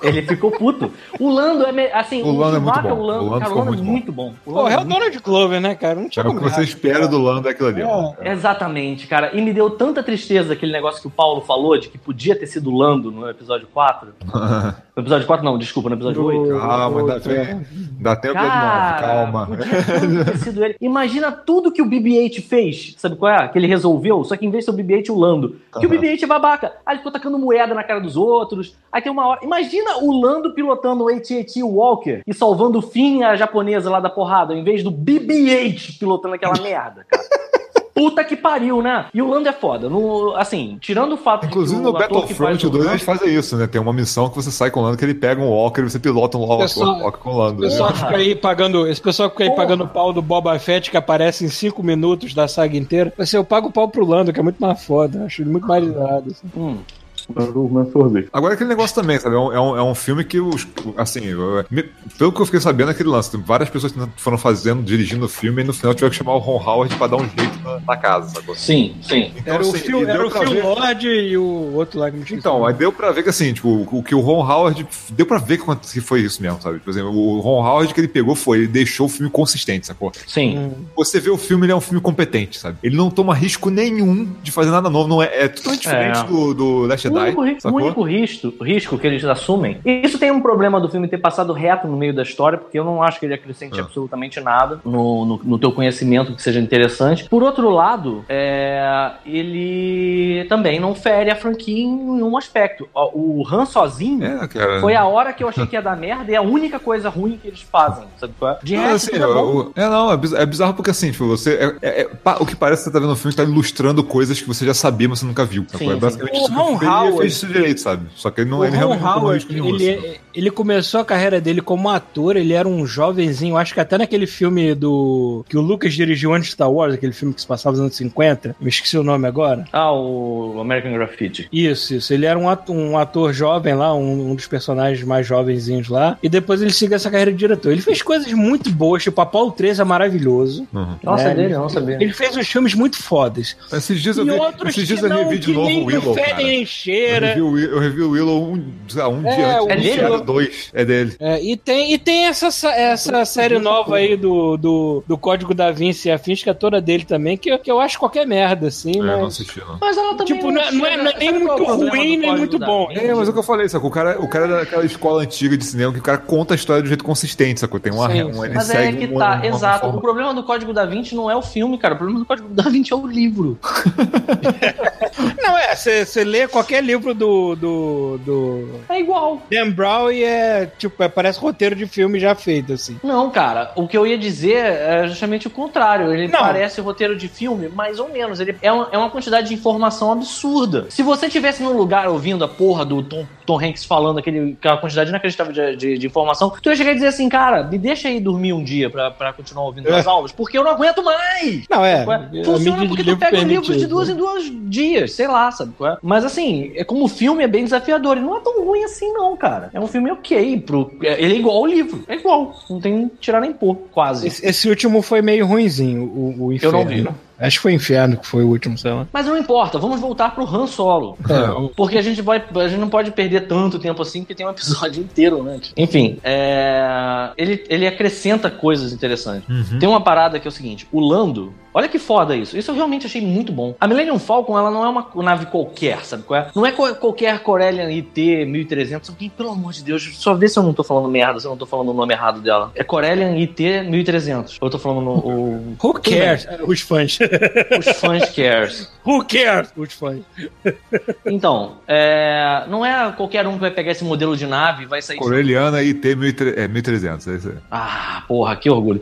Ele ficou puto. O Lando é, me- assim, O Lando é muito Chewbacca, bom. O Lando, O Lando cara, o Lando é muito muito bom. O Pô, Lando é é o Donald Glover, né, cara? Não É tinha o como que você espera do Lando é aquilo ali. É. Exatamente, cara. E me deu tanta tristeza aquele negócio que o Paulo falou de que podia ter sido Lando no episódio 4. No episódio 4, não, desculpa, no episódio 8. Calma, dá, tem- dá tempo de Cara, calma. podia ter sido ele. Imagina tudo que o BB-8 fez, sabe qual é? Que ele resolveu, só que em vez de ser o BB-8, o Lando. Que o BB-8 é babaca. Aí ele ficou tacando moeda na cara dos outros. Aí tem uma hora... Imagina o Lando pilotando o AT-AT Walker e salvando o Finn, a japonesa lá da porrada, em vez do BB-8 pilotando aquela merda, cara. Puta que pariu, né? E o Lando é foda. No, assim, tirando o fato Inclusive de que no o que faz Battlefront o 2 Han- eles fazem isso, né? Tem uma missão que você sai com o Lando, que ele pega um Walker e você pilota um Walker, Pessoal- Walker com o Lando. O pessoal né? que fica aí pagando, esse pessoal que fica aí Porra. pagando pau do Boba Fett que aparece em 5 minutos da saga inteira. Assim, eu pago pau pro Lando, que é muito mais foda. Acho ele muito mais irado. assim. Hum. Agora aquele negócio também, sabe? É um, é um, é um filme que os. Assim, eu- me- pelo que eu fiquei sabendo, aquele lance. Várias pessoas que foram fazendo, dirigindo o filme e no final tiveram que chamar o Ron Howard pra dar um jeito na, na casa, sacou? Sim, sim. Então, Era o assim, Phil, e deu era o Phil ver- Lord e o outro lá que Então, aí deu pra ver que assim, tipo, o que o Ron Howard. Deu pra ver que foi isso mesmo, sabe? Por exemplo, o Ron Howard que ele pegou foi, ele deixou o filme consistente, sacou? Sim. Você vê o filme, ele é um filme competente, sabe? Ele não toma risco nenhum de fazer nada novo. Não é, é totalmente É. diferente do, do Last O Jedi. único, o único risco, risco que eles assumem. E isso tem um problema do filme ter passado reto no meio da história, porque eu não acho que ele acrescente Ah. absolutamente nada no, no, no teu conhecimento que seja interessante. Por outro lado, é, ele também não fere a franquia em um aspecto. O Han sozinho. É, cara. Foi a hora que eu achei que ia dar merda e é a única coisa ruim que eles fazem, sabe qual é? De Não, resto, assim, é bom. o- é, não, é é bizarro porque assim, tipo, você. é- é- é- pa- o que parece que você tá vendo no filme tá ilustrando coisas que você já sabia, mas você nunca viu. Sim, é sim. basicamente O que Ron ele fez isso direito, sabe? Só que ele não O ele Ron realmente Howard, ele, assim. é- ele começou a carreira dele como ator, ele era um jovenzinho, acho que até naquele filme do que o Lucas dirigiu antes de Star Wars, aquele filme que se passava nos anos 50, me esqueci o nome agora. Ah, o American Graffiti. Isso, isso. Ele era um ator, um ator jovem lá, um, um dos personagens mais jovenzinhos lá. E depois ele seguiu essa carreira de diretor. Ele fez coisas muito boas, tipo Apollo 13 é maravilhoso. Uhum. Nossa, né? é dele, eu não sabia. Ele fez uns filmes muito fodas. Esses dias eu e vi, outros esses dias que eu não, revi de novo nem o Willow, cara. Eu cheira. revi, o Will- eu revi o Willow um, um É, dia antes do Willow- Diário 2. É dele. É, e tem, e tem essa, essa série nova aí do, do, do Código da Vinci e afins, que é toda dele também, que, eu- que eu acho qualquer merda, assim, É, eu não mas... assisti, não. Mas ela também. Tipo, não é- não é- não é nem Sabe qual muito ruim, nem muito bom. É, mas é o que eu falei, sacou? O cara, o cara é daquela escola antiga de cinema que o cara conta a história do jeito consistente, sacou? Tem uma. Sim, um, ele Mas é segue que uma- tá, uma exato. forma- O problema do Código da Vinci não é o filme, cara. O problema do Código da Vinci é o livro. Não, é, você lê qualquer livro do, do, do É igual. Dan Brown e é, tipo, é, parece roteiro de filme já feito, assim. Não, cara. O que eu ia dizer é justamente o contrário. Ele Não. parece roteiro de filme, mais ou menos. Ele é uma, é uma quantidade de informação absurda. Se você tivesse num lugar ouvindo a porra do Tom, Tom Hanks falando aquele, aquela quantidade inacreditável de, de, de informação, tu ia chegar e dizer assim, cara, me deixa aí dormir um dia pra, pra continuar ouvindo as aulas, porque eu não aguento mais. Não, é. É? Funciona porque tu pega livros de duas em duas dias, sei lá, sabe? é? Mas assim, é como filme é bem desafiador. E não é tão ruim assim, não, cara. É um filme ok. Pro... é- Ele é igual ao livro. É igual. Não tem tirar nem pôr, quase. Esse, esse último foi meio ruinzinho, o, o Eu Inferno. não vi. Acho que foi Inferno que foi o último, sei lá. Mas não importa, vamos voltar pro Han Solo. É, o- Porque a gente, vai, a gente não pode perder tanto tempo assim, porque tem um episódio inteiro, né? Enfim, é, ele, ele acrescenta coisas interessantes. Uhum. Tem uma parada que é o seguinte: o Lando. Olha que foda isso. Isso eu realmente achei muito bom. A Millennium Falcon, ela não é uma nave qualquer, sabe qual é? Não é qualquer Corellian IT 1300. Alguém, pelo amor de Deus, só vê se eu não tô falando merda, se eu não tô falando o nome errado dela. É Corellian IT 1300. Eu tô falando no, o, Who cares? Os fãs. os fãs cares. Who cares? Os fãs. Então, é, não é qualquer um que vai pegar esse modelo de nave e vai sair. Coreliana IT 1300, é 1300, é isso aí. Ah, porra, que orgulho.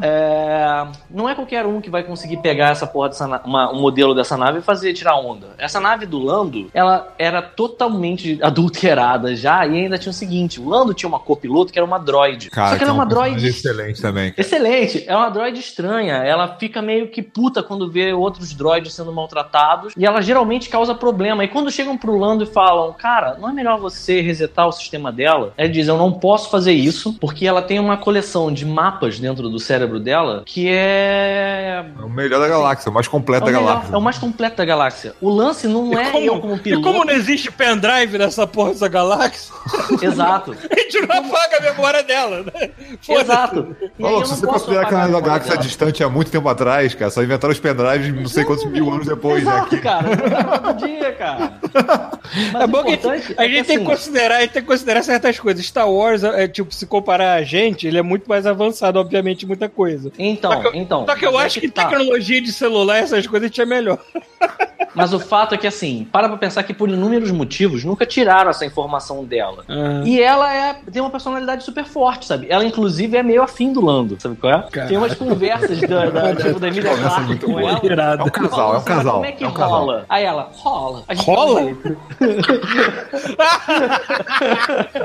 É, não é qualquer um que vai conseguir pegar essa porra dessa na- uma- um modelo dessa nave e fazer tirar onda. Essa nave do Lando, ela era totalmente adulterada já e ainda tinha o seguinte: o Lando tinha uma copiloto que era uma droid. Cara, Só que ela é um uma droid excelente também. Excelente, é uma droid estranha. Ela fica meio que puta quando vê outros droids sendo sendo maltratados, e ela geralmente causa problema. E quando chegam pro Lando e falam, cara, não é melhor você resetar o sistema dela? Ele diz, eu não posso fazer isso, porque ela tem uma coleção de mapas dentro do cérebro dela que é É o melhor da galáxia, o mais completo é o, da melhor- galáxia. é o mais completo da galáxia. O lance não E é como- eu como E piloto. como não existe pendrive nessa porra dessa galáxia, Exato. a gente não apaga a memória dela, né? Exato. E eu se você considerar que a galáxia é dela. distante há muito tempo atrás, cara, só inventaram os pendrives não sei quantos mil anos depois, né? Exato, aqui. cara. Todo dia, cara. Mas É bom que a gente, a é gente tem que assim, considerar, a gente tem que considerar certas coisas. Star Wars, é, tipo, se comparar a gente, ele é muito mais avançado, obviamente, muita coisa. Então, Só que- então. Só que eu é acho que tá. tecnologia de celular, essas coisas, a gente é melhor. Mas o fato é que, assim, para pra pensar que por inúmeros motivos nunca tiraram essa informação dela. E ela é, tem uma personalidade super forte, sabe? Ela, inclusive, é meio afim do Lando, sabe qual é? Tem umas conversas da, da, tipo, da Emilia Clarke com ela. Irado. É um casal, é um Falando assim, "Mas casal. Como é que é um casal. rola? Aí ela, rola. A gente Rola?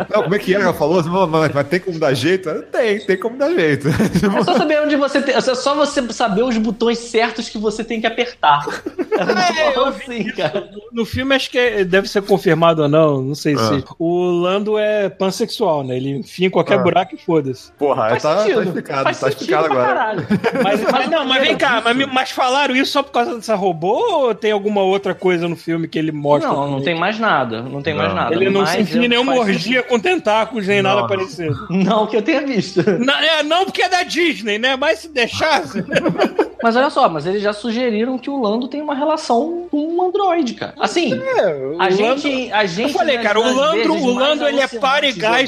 Não, como é que é? Ela falou assim, "Não, mas, mas tem como dar jeito? Tem, tem como dar jeito. É só saber onde você tem. É só você saber os botões certos que você tem que apertar. É, eu assim, cara. No filme, acho que é- deve ser confirmado ou não, não sei Ah. se. O Lando é pansexual, né? Ele enfia em qualquer Ah. buraco e foda-se. Porra, Faz tá, sentido. tá explicado, Faz tá explicado agora. Mas, mas não, mas vem cá, mas, mas falaram isso só por causa dessa robô ou tem alguma outra coisa no filme que ele mostra? Não, não tem mais nada. Não tem mais Não. nada. Ele não se enfia em nenhuma orgia com tentáculos nem Não, nada parecido. Não que eu tenha visto. Não, é, não porque é da Disney, né? Mas se deixasse. Mas olha só, mas eles já sugeriram que o Lando tem uma relação com um androide, cara. Assim, o a Lando- gente. A gente Eu falei, cara, o vezes o Lando ele é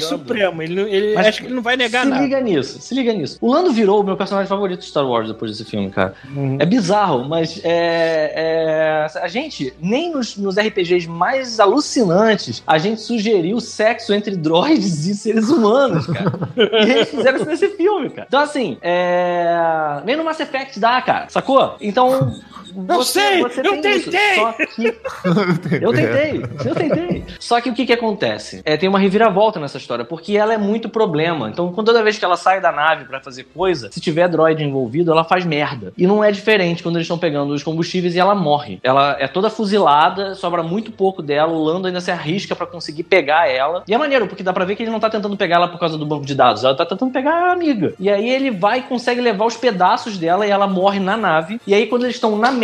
jogando. supremo. Ele, ele Mas acho que ele não vai negar se nada. liga nisso, se liga nisso. O Lando virou o meu personagem favorito de Star Wars depois desse filme, cara. Uhum. É bizarro, mas é, é, a gente, nem nos, nos RPGs mais alucinantes, a gente sugeriu sexo entre droids e seres humanos, cara. e eles fizeram isso nesse filme, cara. Então, assim, é... nem no Mass Effect dá, cara, sacou? Então. Eu sei, eu tem isso. tentei. Só que eu tentei, eu tentei. Só que o que que acontece? É, tem uma reviravolta nessa história, porque ela é muito problema. Então, toda vez que ela sai da nave pra fazer coisa, se tiver droid envolvido, ela faz merda. E não é diferente quando eles estão pegando os combustíveis e ela morre. Ela é toda fuzilada, sobra muito pouco dela, o Lando ainda se arrisca pra conseguir pegar ela. E é maneiro, porque dá pra ver que ele não tá tentando pegar ela por causa do banco de dados, ela tá tentando pegar a amiga. E aí ele vai e consegue levar os pedaços dela e ela morre na nave. E aí, quando eles estão na merda,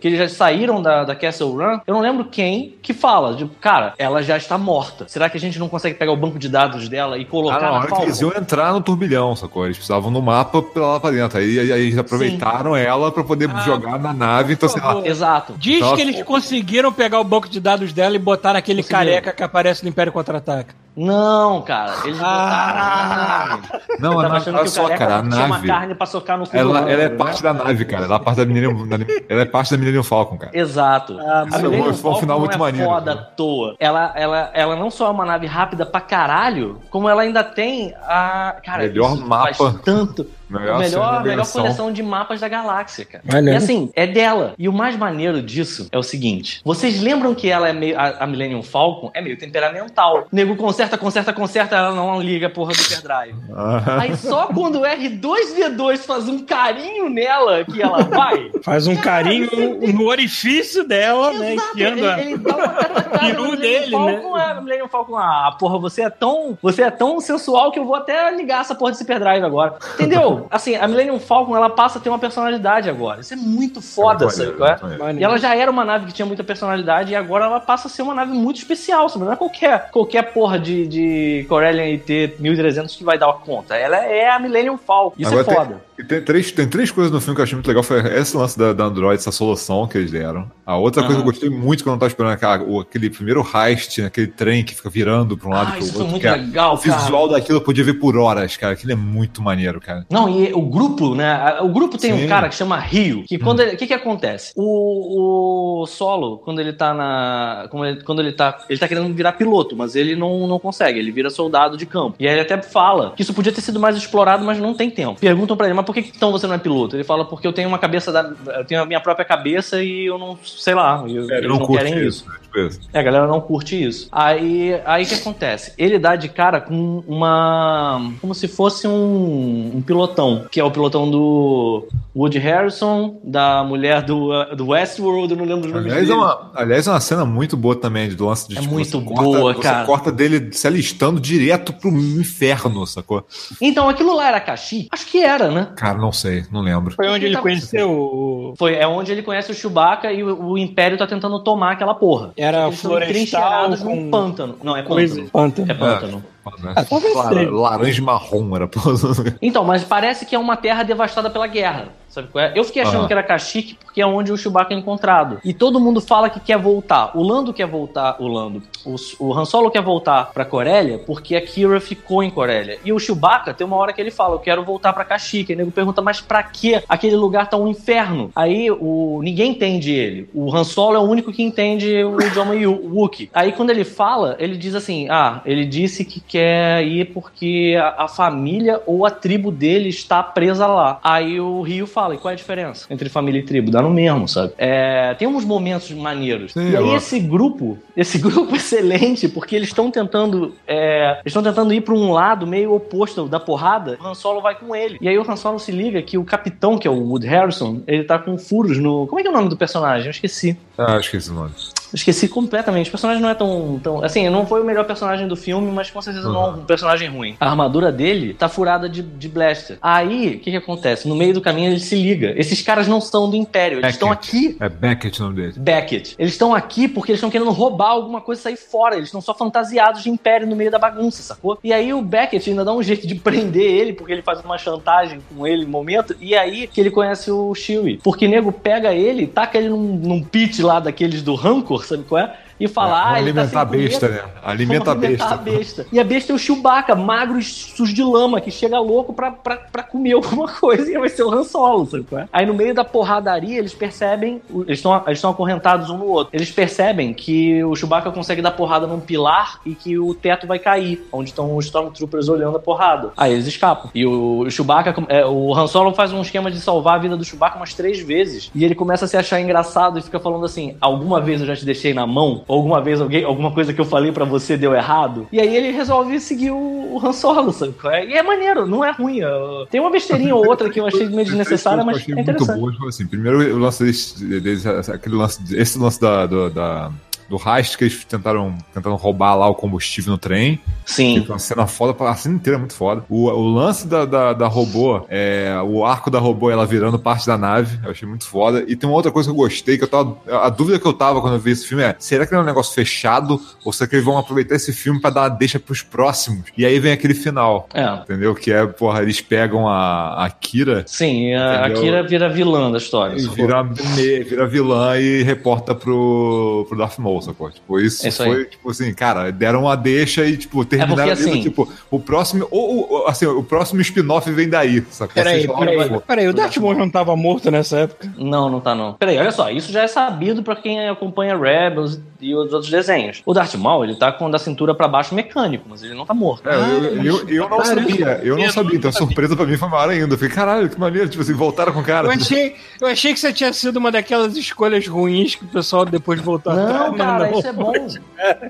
que eles já saíram da, da Castle Run, eu não lembro quem que fala, tipo, cara, ela já está morta. Será que a gente não consegue pegar o banco de dados dela e Ah, colocar na hora que eles iam entrar no turbilhão, sacou? Eles precisavam no mapa pra lá pra dentro. Aí, aí, aí eles aproveitaram ela pra poder Ah, jogar na nave. Então, sei lá. Exato. Diz Nossa. que eles conseguiram pegar o banco de dados dela e botar naquele careca que aparece no Império Contra-Ataca. Não, cara, eles botaram na nave. Não, Eu a nave, achando olha que o só, careca cara, a nave. carne pra socar no Ela, ela é né? parte da nave, cara. Ela é parte da da- ela é parte da Millennium Falcon, cara. Exato. Ah, a Millennium foi um final Falcon muito é maneiro, foda à toa. Ela, ela, ela não só é uma nave rápida pra caralho, como ela ainda tem a. Cara, Melhor mapa. Faz tanto. Melhor a melhor, melhor coleção de mapas da galáxia, cara. Maneiro. E assim, é dela. E o mais maneiro disso é o seguinte: vocês lembram que ela é meio. A, a Millennium Falcon é meio temperamental. O nego conserta, conserta, conserta, ela não liga a porra do hyperdrive. Ah, Aí só quando o R2V2 faz um carinho nela que ela vai. Faz um carinho no, no orifício dela, né? Exato, Enfiando a- ele, ele dá uma no Millennium dele, Falcon, né? é, Millennium Falcon, ah, porra, você é tão, você é tão sensual que eu vou até ligar essa porra desse hyperdrive agora. Entendeu? Assim, a Millennium Falcon, ela passa a ter uma personalidade agora. Isso é muito foda, muito sabe é? E ela já era uma nave que tinha muita personalidade e agora ela passa a ser uma nave muito especial, sabe? Não é qualquer, qualquer porra de, de Corellian IT 1300 que vai dar conta. Ela é a Millennium Falcon. Isso Agora é foda. E tem três, tem três coisas no filme que eu achei muito legal. Foi esse lance da, da Android, essa solução que eles deram. A outra coisa que eu gostei muito quando eu tava esperando aquela, aquele primeiro heist, aquele trem que fica virando pra um lado Ah, e pro isso outro. muito é- legal, O visual cara. daquilo eu podia ver por horas, cara. Aquilo é muito maneiro, cara. Não, e o grupo, né? O grupo tem Sim. um cara que chama Rio, que quando ele, o que que acontece? O, o Solo, quando ele tá na, como ele- quando ele tá, ele tá querendo virar piloto, mas ele não, não consegue, ele vira soldado de campo. E aí ele até fala que isso podia ter sido mais explorado, mas não tem tempo. Perguntam pra ele, mas mas por que então você não é piloto? Ele fala, porque eu tenho uma cabeça da. Eu tenho a minha própria cabeça e eu não. sei lá. eu- É, eles não, curte querem isso. né? Tipo isso. É, a galera não curte isso. Aí aí o que acontece? Ele dá de cara com uma. como se fosse um, um pilotão, que é o pilotão do Woody Harrison, da mulher do, uh, do Westworld, eu não lembro os nomes Aliás, é dele. uma, aliás, é uma cena muito boa também do lance de É tipo, muito você corta- boa, você cara. corta dele se alistando direto pro inferno, sacou? Então, aquilo lá era Kashi? Acho que era, né? Cara, não sei, não lembro. Foi onde ele conheceu o. Foi, é onde ele conhece o Chewbacca e o, o Império tá tentando tomar aquela porra. Era Eles florestal com num pântano. Não, é coisa. pântano. Pântano. É pântano. Né? Ah, talvez Lara- seja. laranja marrom era. Então, mas parece que é uma terra devastada pela guerra. Sabe qual é? Eu fiquei achando Aham. que era Kashyyyk porque é onde o Chewbacca é encontrado. E todo mundo fala que quer voltar. O Lando quer voltar, o Lando. O, o Han Solo quer voltar pra Corélia porque a Kira ficou em Corélia. E o Chewbacca tem uma hora que ele fala: Eu quero voltar pra Kashyyyk. E o nego pergunta: Mas pra que aquele lugar tá um inferno? Aí o, ninguém entende ele. O Han Solo é o único que entende o idioma Wookiee. Aí quando ele fala, ele diz assim: Ah, ele disse que quer ir porque a, a família ou a tribo dele está presa lá. Aí o Rio fala: E qual é a diferença entre família e tribo? Dá no mesmo, sabe? É, tem uns momentos maneiros. Sim, e aí esse grupo, esse grupo é excelente, porque eles estão tentando. é, estão tentando ir para um lado meio oposto da porrada. O Han Solo vai com ele. E aí o Han Solo se liga que o capitão, que é o Wood Harrison, ele tá com furos no. Como é que é o nome do personagem? Eu esqueci. ah, esqueci o nome. Esqueci completamente. O personagem não é tão, tão. Assim, não foi o melhor personagem do filme, mas com certeza não é um personagem ruim. A armadura dele tá furada de, de blaster. Aí, o que que acontece? No meio do caminho ele se liga. Esses caras não são do Império, eles estão aqui. É Beckett o nome dele. Beckett. Eles estão aqui porque eles estão querendo roubar alguma coisa e sair fora. Eles estão só fantasiados de Império no meio da bagunça, sacou? E aí o Beckett ainda dá um jeito de prender ele, porque ele faz uma chantagem com ele no momento. E aí que ele conhece o Chewie. Porque nego pega ele, taca ele num, num pit lá daqueles do Rancor, sabe qual é? E fala, Vamos ah, tá alimentar sem a besta, né? Alimenta a besta. a besta. E a besta é o Chewbacca, magro sujo de lama, que chega louco pra, pra, pra comer alguma coisa e vai ser o Han Solo, sabe qual é? Aí no meio da porradaria, eles percebem, eles estão eles acorrentados um no outro. Eles percebem que o Chewbacca consegue dar porrada num pilar e que o teto vai cair, onde estão os Stormtroopers olhando a porrada. Aí eles escapam. E o Chewbacca, é, o Han Solo faz um esquema de salvar a vida do Chewbacca umas três vezes. E ele começa a se achar engraçado e fica falando assim: alguma vez eu já te deixei na mão? Alguma vez alguém, alguma coisa que eu falei pra você deu errado? E aí ele resolve seguir o, o Han Solo, sabe? é? E é maneiro, não é ruim. Eu- Tem uma besteirinha ou outra que eu achei meio desnecessária, mas achei é muito interessante. boas, tipo assim, primeiro o lance deles, deles- aquele lance, esse lance da, da- do heist que eles tentaram, tentaram roubar lá o combustível no trem. Sim. Fica uma cena foda, a cena inteira é muito foda. O, o lance da, da, da robô, é, o arco da robô, ela virando parte da nave, eu achei muito foda. E tem uma outra coisa que eu gostei, que eu tava. A dúvida que eu tava quando eu vi esse filme é: será que ele é um negócio fechado? Ou será que eles vão aproveitar esse filme pra dar uma deixa pros próximos? E aí vem aquele final. É. Entendeu? Que é, porra, eles pegam a, a Kira Sim, a Entendeu? Kira vira vilã da história. e vira, vira vilã e reporta pro, pro Darth Maul, sacou? Tipo, isso, É isso aí. foi, tipo assim, cara, deram uma deixa e, tipo, terminaram porque, dizendo, assim- tipo, o próximo, ou, ou, assim, o próximo spin-off vem daí, sacou? Peraí, peraí, pô, peraí, o Darth Maul não tava morto nessa época? Não, não tá não. Peraí, olha só, isso já é sabido pra quem acompanha Rebels e os outros desenhos. O Darth Maul, ele tá com da cintura pra baixo mecânico, mas ele não tá morto. É, eu, eu, eu não sabia, eu não sabia, então a surpresa pra mim foi maior ainda. Eu fiquei, caralho, que maneiro, tipo assim, voltaram com o cara. Eu achei, eu achei que você tinha sido uma daquelas escolhas ruins que o pessoal depois voltou Não, atrás, mas cara, não. isso é bom.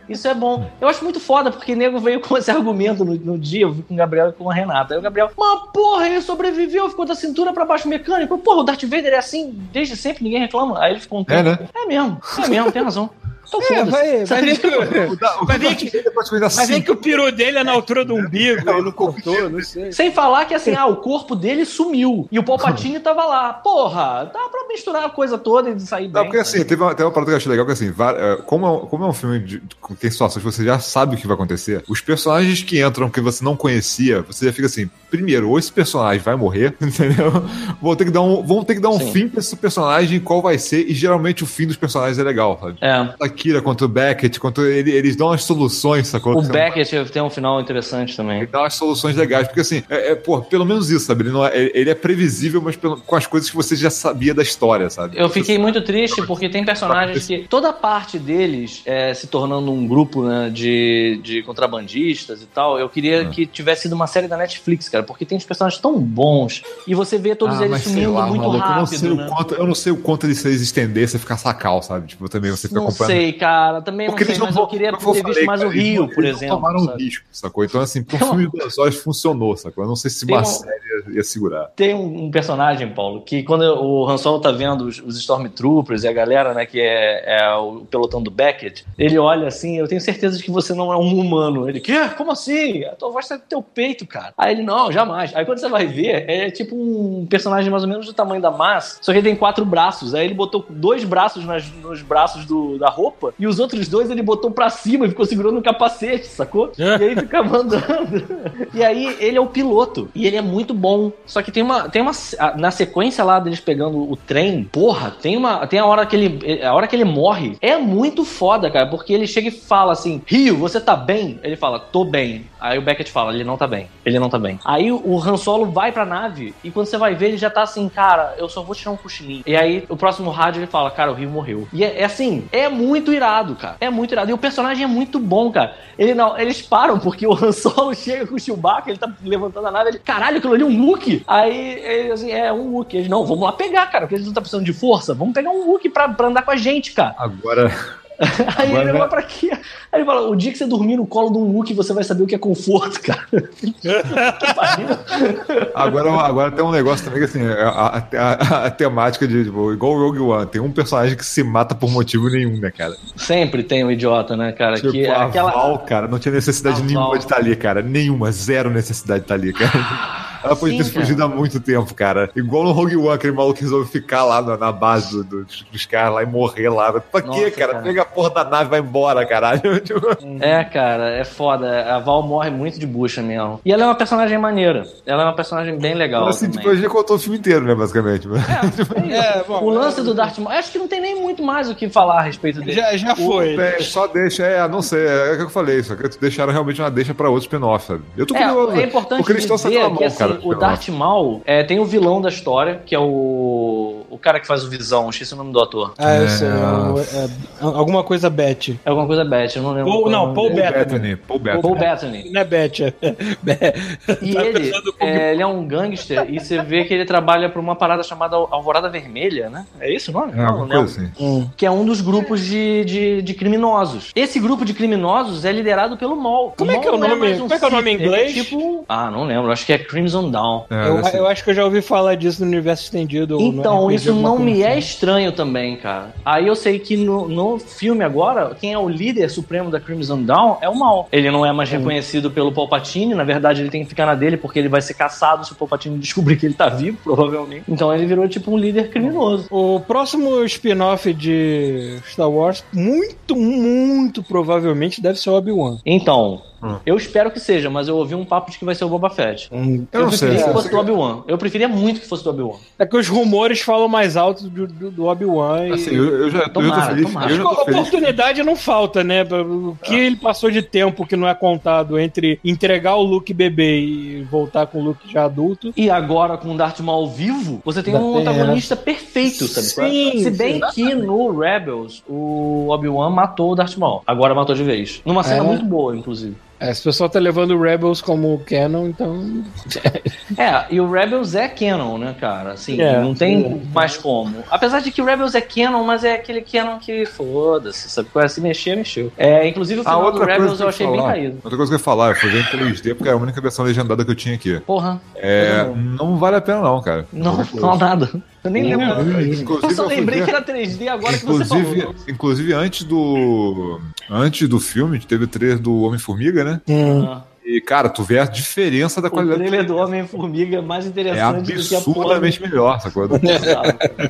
Isso é bom. Eu acho muito foda, porque nego veio com esse argumento no, no dia, eu vi com o Gabriel e com a Renata. Aí o Gabriel, mas porra, ele sobreviveu, ficou da cintura pra baixo mecânico. Porra, o Darth Vader é assim desde sempre, ninguém reclama. Aí ele ficou um tempo. É, né? É mesmo, é mesmo, tem razão. Então É, vai, vai ver que, o- vai ver que, que vai ver que o peru dele é na altura do umbigo e não cortou, não sei. Sem falar que assim, ah, o corpo dele sumiu e o Palpatine tava lá. Porra, dá pra misturar a coisa toda e sair Não, bem. porque assim, teve uma, teve uma parada que eu achei legal, que assim, va- é, como, é um, como é um filme de, com tem situações que você já sabe o que vai acontecer, os personagens que entram que você não conhecia, você já fica assim, primeiro, ou esse personagem vai morrer, entendeu? Vão ter que dar um, vão ter que dar um Sim. fim pra esse personagem, qual vai ser, e geralmente o fim dos personagens é legal, sabe? É. A Kira contra o Beckett, contra ele, eles dão as soluções, sacou? O Que você não- Beckett tem um final interessante também. Ele dá umas soluções legais, porque assim, é, é, pô, pelo menos isso, sabe? Ele, não é, ele é previsível, mas pelo- com as coisas que você já sabia da história. sabe? Eu fiquei muito triste porque tem personagens que. Toda parte deles é, se tornando um grupo né, de, de contrabandistas e tal, eu queria É. que tivesse sido uma série da Netflix, cara, porque tem uns personagens tão bons e você vê todos Ah, eles sumindo lá, muito maluco, eu não sei rápido, o né? quanto, eu não sei o quanto eles se estender, você ficar sacal, sabe? Tipo, também você fica Não acompanhando. sei, cara, também não sei, mas eu queria ter visto falei, mais cara, o eles Rio, não- por eles não exemplo. tomaram um risco, sacou? Então, assim, pro Tem filme uma- de duas horas funcionou, sacou? Eu não sei se Tem uma um- série ia, ia segurar. Tem um, um personagem, Paulo, que quando o Han Solo tá vendo os, os Stormtroopers e a galera, né, que é, é o pelotão do Beckett, ele olha assim, eu tenho certeza de que você não é um humano. Ele, quê? Como assim? A tua voz tá no teu peito, cara. Aí ele, não, jamais. Aí quando você vai ver, é tipo um personagem mais ou menos do tamanho da Massa, só que ele tem quatro braços. Aí ele botou dois braços nas- nos braços do- da roupa e os outros dois ele botou pra cima e ficou segurando o capacete, sacou? E aí ficava andando. E aí ele é o piloto. E ele é muito bom. Só que tem uma. Tem uma. Na sequência lá deles pegando o trem, porra, tem uma. Tem a hora que ele. A hora que ele morre. É muito foda, cara. Porque ele chega e fala assim: Rio, você tá bem? Ele fala, tô bem. Aí o Beckett fala, ele não tá bem. Ele não tá bem. Aí o Han Solo vai pra nave e quando você vai ver, ele já tá assim, cara, eu só vou tirar um cochilinho. E aí o próximo rádio ele fala, cara, o Rio morreu. E é, é assim, é muito irado, cara. É muito irado. E o personagem é muito bom, cara. Ele não, eles param porque o Han Solo chega com o Chewbacca, ele tá levantando a nave, ele, caralho, aquilo ali é um Wookie. Aí ele assim, é um Wookie. Eles, não, vamos lá pegar, cara, porque eles não tá precisando de força. Vamos pegar um Wookie pra, pra andar com a gente, cara. Agora, Aí Agora, ele vai pra quê? Aí ele fala: o dia que você dormir no colo de um Wookie, você vai saber o que é conforto, cara. Agora, agora tem um negócio também que assim, a, a- a- a temática de, tipo, igual o Rogue One, tem um personagem que se mata por motivo nenhum, né, cara? Sempre tem um idiota, né, cara? Tipo, que é a aquela. Val, cara, não tinha necessidade nenhuma Val. de estar ali, cara. Nenhuma, zero necessidade de estar ali, cara. Ela podia ter fugido há muito tempo, cara. Igual no Rogue One, aquele maluco que resolve ficar lá na, na base do- do- dos caras lá e morrer lá. Pra quê, Nossa, cara? cara. Pega a porra da nave e vai embora, caralho. Tipo, É, cara, é foda. A Val morre muito de bucha mesmo. E ela é uma personagem maneira. Ela é uma personagem bem legal. assim, também. tipo, a gente contou o filme inteiro, né, basicamente. É, bom, o lance do Darth Maul. Acho que não tem nem muito mais o que falar a respeito dele. já, já foi. É, só deixa, é, não sei, é o que eu falei, só que deixaram realmente uma deixa pra outro spin-off, sabe? Eu tô curioso. É, é importante porque eles estão dizer sacando a mão, que assim, cara. O. Darth Maul é, tem o vilão da história, que é o, o cara que faz o Visão, esqueci o nome do ator. Ah, eu É. sei. é, é, alguma coisa Bet. É alguma coisa Beth, eu não lembro. Paul- é não, Paul Bettany. Paul Bettany. Paul Bettany. Não é Bet, é. E Tá ele, é, ele é um gangster e você vê que ele trabalha por uma parada chamada Alvorada Vermelha, né? É isso o nome? É, Não, não assim. Hum. Que é um dos grupos de, de, de criminosos. Esse grupo de criminosos é liderado pelo Maul. Como é que é o Maul nome- mais um como é que é o nome em inglês? tipo... Ah, não lembro. Acho que é Crimson Dawn. É, Eu, eu acho que eu já ouvi falar disso no universo estendido. Então, RPG, isso não me é assim. estranho também, cara. Aí eu sei que no, no filme agora, quem é o líder supremo da Crimson Dawn é o Mal. Ele não é mais reconhecido pelo Palpatine, na verdade ele tem que ficar na dele porque ele vai ser caçado se o Palpatine descobrir que ele tá vivo, provavelmente. Então ele virou tipo um líder criminoso. O próximo spin-off de Star Wars, muito, muito provavelmente deve ser o Obi-Wan. Então, Hum. eu espero que seja, mas eu ouvi um papo de que vai ser o Boba Fett. Hum, Eu Eu, não sei. preferia que eu fosse do Obi-Wan. Eu preferia muito que fosse do Obi-Wan. É que os rumores falam mais alto do, do, do Obi-Wan. e- Assim, eu, eu já, eu já tô Tomara, feliz. tomara. Eu já tô feliz. oportunidade não falta, né? O que ele passou de tempo que não é contado entre entregar o Luke bebê e voltar com o Luke já adulto. E agora, com o Darth Maul vivo, você tem Ainda um tem, antagonista perfeito, sabe? Sim, Se bem sim, que no Rebels, o Obi-Wan matou o Darth Maul. Agora matou de vez. Numa cena É. muito boa, inclusive. É, esse pessoal tá levando o Rebels como canon, então. É, e o Rebels é canon, né, cara? Assim, É, não tem é. mais como. Apesar de que o Rebels é canon, mas é aquele canon que foda-se, sabe? Qual é? Se mexer, mexeu. É, inclusive o Ah, final do outra coisa Rebels eu eu achei ia bem falar. caído. Outra coisa que eu ia falar, eu fui ver em 3D porque era a única versão legendada que eu tinha aqui. Porra, É, não vale a pena não, cara. não fala nada. Eu nem lembro. Inclusive, Eu só lembrei ver- que era 3D agora que você Inclusive, falou. inclusive antes do antes do filme, teve o trailer do Homem-Formiga, né? Ah. E, cara, tu vê a diferença da O qualidade. trailer do Homem-Formiga é mais É interessante do que a absurdamente melhor, sacou?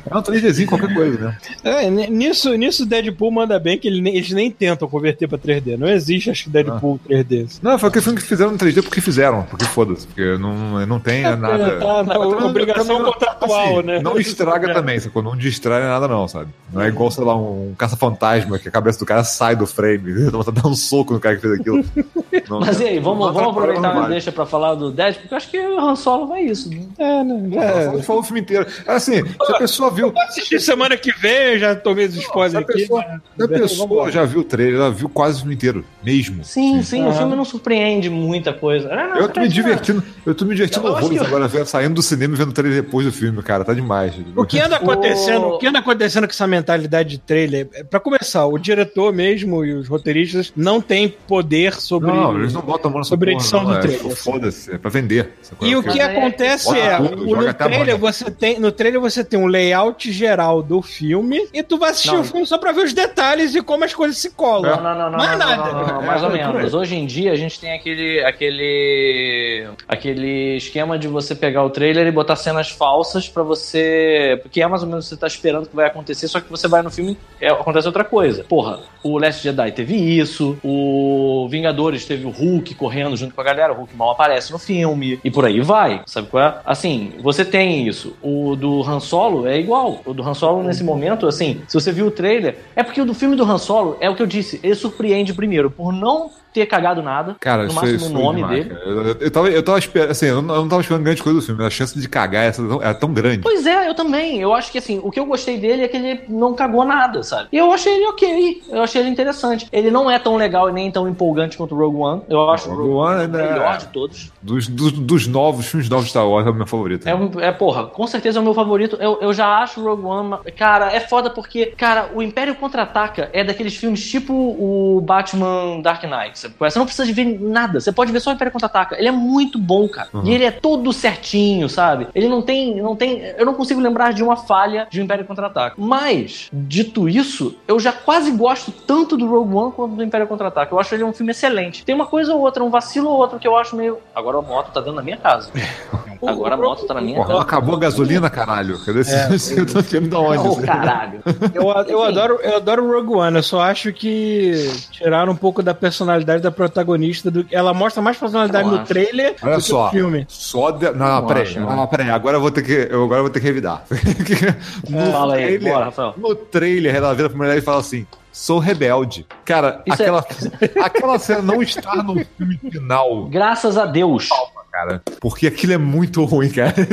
É um 3Dzinho, qualquer coisa, né? É, nisso, nisso o Deadpool manda bem que eles nem tentam converter pra 3D. Não existe, acho que Deadpool 3D. Não, foi aquele filme que fizeram no 3D porque fizeram, porque foda-se, porque não, não tem É, nada. tá na Mas também- obrigação também não- contratual, né? Não estraga também, sacou? Não distrai nada, não, sabe? Não é igual, sei lá, um, caça-fantasma que a cabeça do cara sai do frame. Dá um soco no cara que fez aquilo. Não, Mas e aí, vamos vamos, vamos aproveitar Não a vale. deixa pra falar do Deadpool, porque eu acho que o Han Solo vai isso. Né? É, né? É, É. Falou o filme inteiro. Assim, se a pessoa viu. Vou assistir semana que vem, eu já tomei os Se spoilers a aqui. pessoa, mas- se a pessoa já viu o trailer, ela viu quase o filme inteiro. Mesmo. Sim, sim, o Aham. filme não surpreende muita coisa. É, não, Eu tô me divertindo, eu tô me divertindo Eu horrores que- agora, vendo- saindo do cinema e vendo o trailer depois do filme, cara. Tá demais. O que anda acontecendo, O- o que anda acontecendo com essa mentalidade de trailer? É, Pra começar, o diretor mesmo e os roteiristas não têm poder sobre. Não, eles não botam a mão nessa Sobre a porra, edição não, do é, trailer. Foda-se, é pra vender. E o que é- acontece Bota é, tudo, o- no a trailer você tem, no trailer você tem um layout geral do filme e tu vai assistir Não. o filme só pra ver os detalhes e como as coisas se colam. Não, não, não, não, Mais nada. não, não, mais ou É, menos. Hoje em dia a gente tem aquele, aquele, aquele esquema de você pegar o trailer e botar cenas falsas pra você, porque é mais ou menos o que você tá esperando que vai acontecer, só que você vai no filme e acontece outra coisa. Porra, o Last Jedi teve isso, o Vingadores teve o Hulk correndo junto com a galera, o Hulk mal aparece no filme e por aí vai. Sabe qual é? Assim, você tem isso. O do Han Solo é igual. O do Han Solo nesse momento, assim, se você viu o trailer, é porque o do filme do Han Solo é o que eu disse, ele surpreende primeiro por não ter cagado nada, Cara, no isso, máximo isso o foi nome demais, dele. Eu, eu, eu tava, eu tava esperando, assim, eu não, eu não tava esperando grande coisa do filme, a chance de cagar essa era tão grande. Pois é, eu também. Eu acho que assim, o que eu gostei dele é que ele não cagou nada, sabe? E eu achei ele ok. Eu achei ele interessante. Ele não é tão legal e nem tão empolgante quanto o Rogue One. Eu acho o Rogue Rogue One One o ainda é- melhor de todos. Dos, dos, dos novos, filmes novos de Star Wars é o meu favorito. É, um- é, porra, com certeza é o meu favorito. Eu, eu já acho o Rogue One. Cara, é foda porque, cara, o Império Contra-Ataca é daqueles filmes tipo o Batman Dark Knight. Você não precisa de ver nada. Você pode ver só o Império Contra-Ataca. Ele é muito bom, cara. Uhum. E ele é todo certinho, sabe? Ele não tem, não tem. Eu não consigo lembrar de uma falha de um Império Contra-Ataca. Mas, dito isso, eu já quase gosto tanto do Rogue One quanto do Império Contra-Ataca. Eu acho ele um filme excelente. Tem uma coisa ou outra, um vacilo ou outro que eu acho meio. Agora a moto tá dentro da minha casa. Agora a moto tá na minha Porra, casa. acabou a gasolina, caralho. Cadê esse, É. esse eu tô filme da onde? Ô, caralho. Eu, eu, adoro, eu adoro o Rogue One, eu só acho que tiraram um pouco da personalidade da protagonista. Do, ela mostra mais personalidade no trailer Olha do que só. no filme. Só de... Não, Não peraí. acho, não. Não, peraí. Agora eu vou ter que, eu, agora vou ter que revidar. no, Fala aí, trailer, bora, Rafael. no trailer, ela vira pra mulher e fala assim: sou rebelde. Cara, Isso é- aquela, aquela cena não está no filme final, Graças a Deus. Cara. Porque aquilo é muito ruim, cara.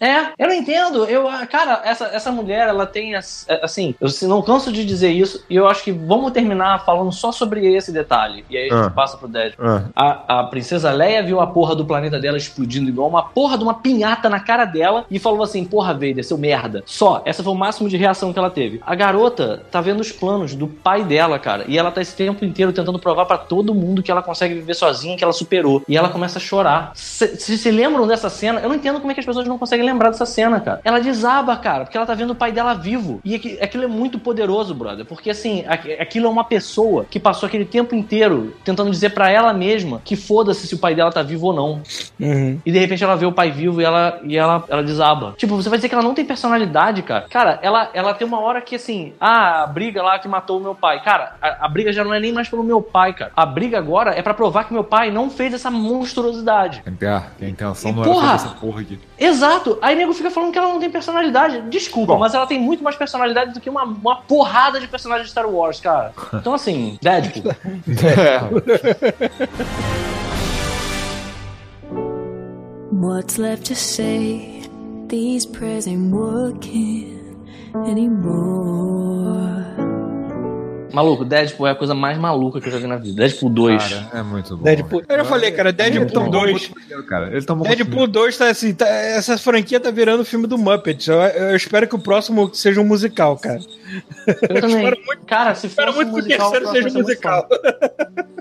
É, eu não entendo. Eu, ah, cara, essa, essa mulher, ela tem é, assim, eu não canso de dizer isso, e eu acho que vamos terminar falando só sobre esse detalhe. E aí a gente Ah. passa pro Deadpool. Ah, A, a princesa Leia viu a porra do planeta dela explodindo igual uma porra de uma pinhata na cara dela e falou assim: Porra, Vader, seu merda. Só, essa foi o máximo de reação que ela teve. A garota tá vendo os planos do pai dela, cara, e ela tá esse tempo inteiro tentando provar pra todo mundo que ela consegue viver sozinha, que ela superou. E ela começa a chorar. Vocês se, se lembram dessa cena? Eu não entendo como é que as pessoas não conseguem lembrar dessa cena, cara. Ela desaba, cara, porque ela tá vendo o pai dela vivo. E aqui- aquilo é muito poderoso, brother, porque assim, aqu- aquilo é uma pessoa que passou aquele tempo inteiro tentando dizer pra ela mesma que foda-se se o pai dela tá vivo ou não. Uhum. E de repente ela vê o pai vivo e ela, e ela, ela desaba. Tipo, você vai dizer que ela não tem personalidade, cara. Cara, ela, ela tem uma hora que assim, ah, a briga lá que matou o meu pai. Cara, a, a briga já não é nem mais pelo meu pai, cara. A briga agora é pra provar que meu pai não fez essa monstruosidade. quem tem a, intenção E não porra! era fazer essa porra aqui. Exato. Aí nego fica falando que ela não tem personalidade. Desculpa, Bom. mas ela tem muito mais personalidade do que uma, uma porrada de personagens de Star Wars, cara. Então assim, Deadpool. What's left to say? These prayers ain't working anymore. Maluco, Deadpool é a coisa mais maluca que eu já vi na vida. Deadpool 2. Cara, é muito bom. Deadpool. Eu já falei, cara, Ele Deadpool tomou 2. muito dinheiro, cara. Ele tomou Deadpool 2 tá assim, tá- essa franquia tá virando o filme do Muppets. Eu, eu espero que o próximo seja um musical, cara. Eu também. espero muito- cara, se Espero muito um que o musical, terceiro eu seja um musical.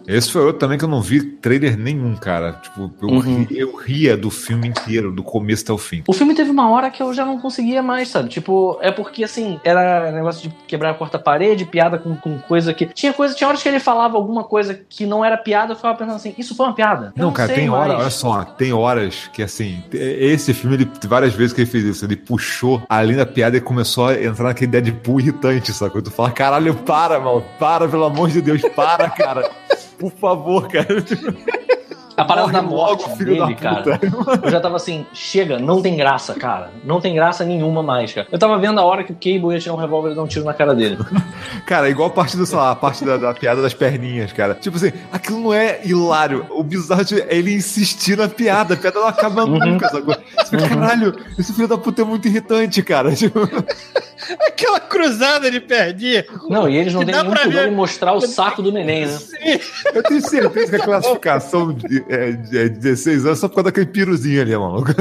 Esse foi outro também que eu não vi trailer nenhum, cara. Tipo, eu, Uhum. ri- eu ria do filme inteiro, do começo até o fim. O filme teve uma hora que eu já não conseguia mais, sabe? Tipo, é porque assim, era negócio de quebrar a quarta parede, piada com, com coisa que. Tinha coisa, tinha horas que ele falava alguma coisa que não era piada, eu ficava pensando assim, isso foi uma piada? Eu Não, cara, tem hora, mais. olha só, tem horas que assim, esse filme, ele, várias vezes que ele fez isso, ele puxou a linha da piada e começou a entrar naquele Deadpool irritante, sacou? Tu fala, caralho, para, mano, para, pelo amor de Deus, para, cara. Por favor, cara. A parada da morte logo, filho dele, da cara. Eu já tava assim, chega, não tem graça, cara. Não tem graça nenhuma mais, cara. Eu tava vendo a hora que o Cable ia tirar um revólver e dar um tiro na cara dele. Cara, é igual a parte do, sei lá, a parte da, da piada das perninhas, cara. Tipo assim, aquilo não é hilário. O bizarro é ele insistir na piada. A piada não acaba Uhum. nunca, sacou? Fica, Caralho, esse filho da puta é muito irritante, cara. Tipo, Aquela cruzada de perninha. Não, e eles não têm nenhum pudor ver. em mostrar o saco do neném, né? eu tenho certeza que a classificação de, é, de é 16 anos é só por causa daquele piruzinho ali, maluco.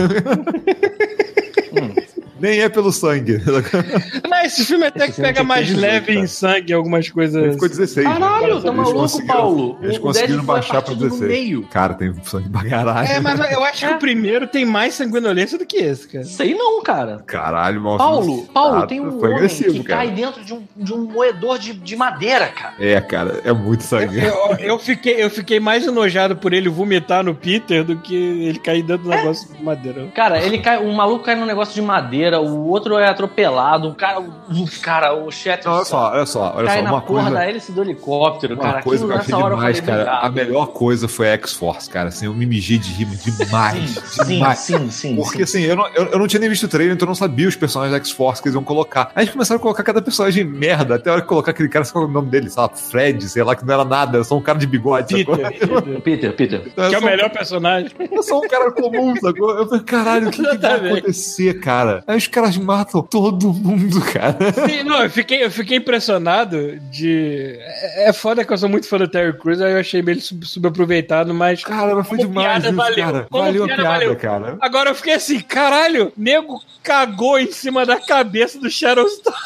Nem é pelo sangue. Não, esse filme até que pega mais ter 18, leve cara. em sangue algumas coisas. Ficou 16. né? Caralho, tá Eles maluco, conseguiram- Paulo? Eles conseguiram é baixar pra partido no 16. meio. Cara, tem sangue pra caralho. É, mas eu acho que o primeiro tem mais sanguinolência do que esse, cara. Sei não, cara. Caralho, mal Paulo, Paulo, tem um homem que cara. cai dentro de um, de um moedor de, de madeira, cara. É, cara, é muito sangue. Eu, eu fiquei, eu fiquei mais enojado por ele vomitar no Peter do que ele cair dentro do negócio de madeira. Cara, ele cai, um maluco cai num negócio de madeira, o outro é atropelado, o cara, o, cara, o Não, olha só, olha só, olha cai só, na uma porra coisa. da hélice do helicóptero, Uma cara. coisa que Aquilo eu achei nessa hora demais, eu falei, cara. A melhor coisa foi a X-Force, cara. Assim, eu me mijei de rima demais. Sim, demais. sim, sim. Porque sim. assim, eu não, eu, eu não tinha nem visto o trailer, então eu não sabia os personagens da X-Force que eles iam colocar. Aí eles começaram a colocar cada personagem merda, até a hora que colocar aquele cara, qual é o nome dele, sei lá, Fred, sei lá, que não era nada, era só um cara de bigode, sacou? Peter, Peter, Peter, Peter. Então, que é o melhor personagem. Eu sou um cara comum, sacou? Eu falei, caralho, o que, que vai acontecer, cara? Aí os caras matam todo mundo, cara. Sim, não, eu fiquei, eu fiquei impressionado de. É, é foda que eu sou muito fã do Terry Crews, aí eu achei meio sub- subaproveitado, mas. Cara, mas foi demais piada, isso, valeu. cara. Como valeu a piada, valeu. cara. Agora eu fiquei assim, caralho, nego cagou em cima da cabeça do Shadow Stone.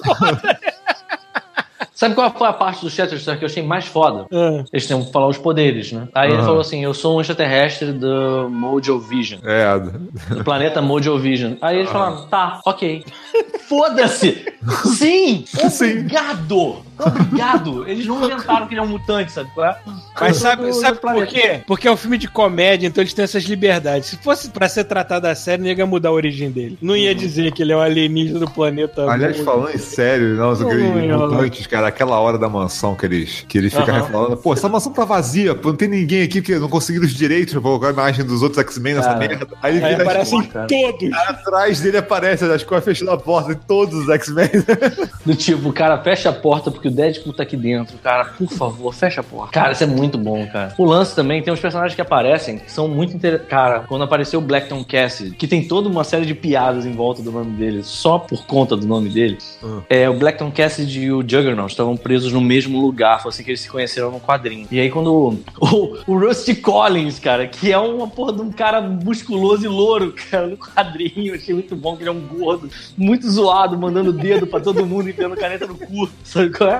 Sabe qual foi a parte do Shatterstar que eu achei mais foda? Ah, Eles têm que falar os poderes, né? Aí ele Aham. falou assim: Eu sou um extraterrestre do Mojo Vision, É, do planeta Mojo Vision. Aí eles falaram: Tá, ok. Foda-se! Sim! Sim. Obrigado! Obrigado! Eles não inventaram que ele é um mutante, sabe qual é? Mas sabe, do- sabe do por planeta. quê? Porque é um filme de comédia, então eles têm essas liberdades. Se fosse pra ser tratado a sério, não ia mudar a origem dele. Não ia dizer que ele é um alienígena do planeta. Aliás, falando em sério, Não, aqueles mutantes, cara, aquela hora da mansão que eles, que eles ficam Aham. falando, pô, essa mansão tá vazia, pô, não tem ninguém aqui porque não conseguiram os direitos pra colocar a imagem dos outros X-Men nessa Cara. merda. Aí ele vira as aparecem costas, todos. atrás dele aparece as costas fechando a porta de todos os X-Men. Do tipo, cara, fecha a porta porque o Deadpool tá aqui dentro. Cara, por favor, fecha a porta. Cara, isso é muito bom, cara. O lance também tem uns personagens que aparecem que são muito interessantes. Cara, quando apareceu o Blackton Cassidy, que tem toda uma série de piadas em volta do nome dele, só por conta do nome dele. Hum. É, o Blackton Cassidy e o Juggernaut estavam presos no mesmo lugar. Foi assim que eles se conheceram no quadrinho. E aí, quando o, o, o Rusty Collins, cara, que é uma porra de um cara musculoso e louro, cara, no quadrinho, achei muito bom que ele é um gordo, muito zoado, mandando dedo pra todo mundo e enfiando caneta no cu, sabe qual é?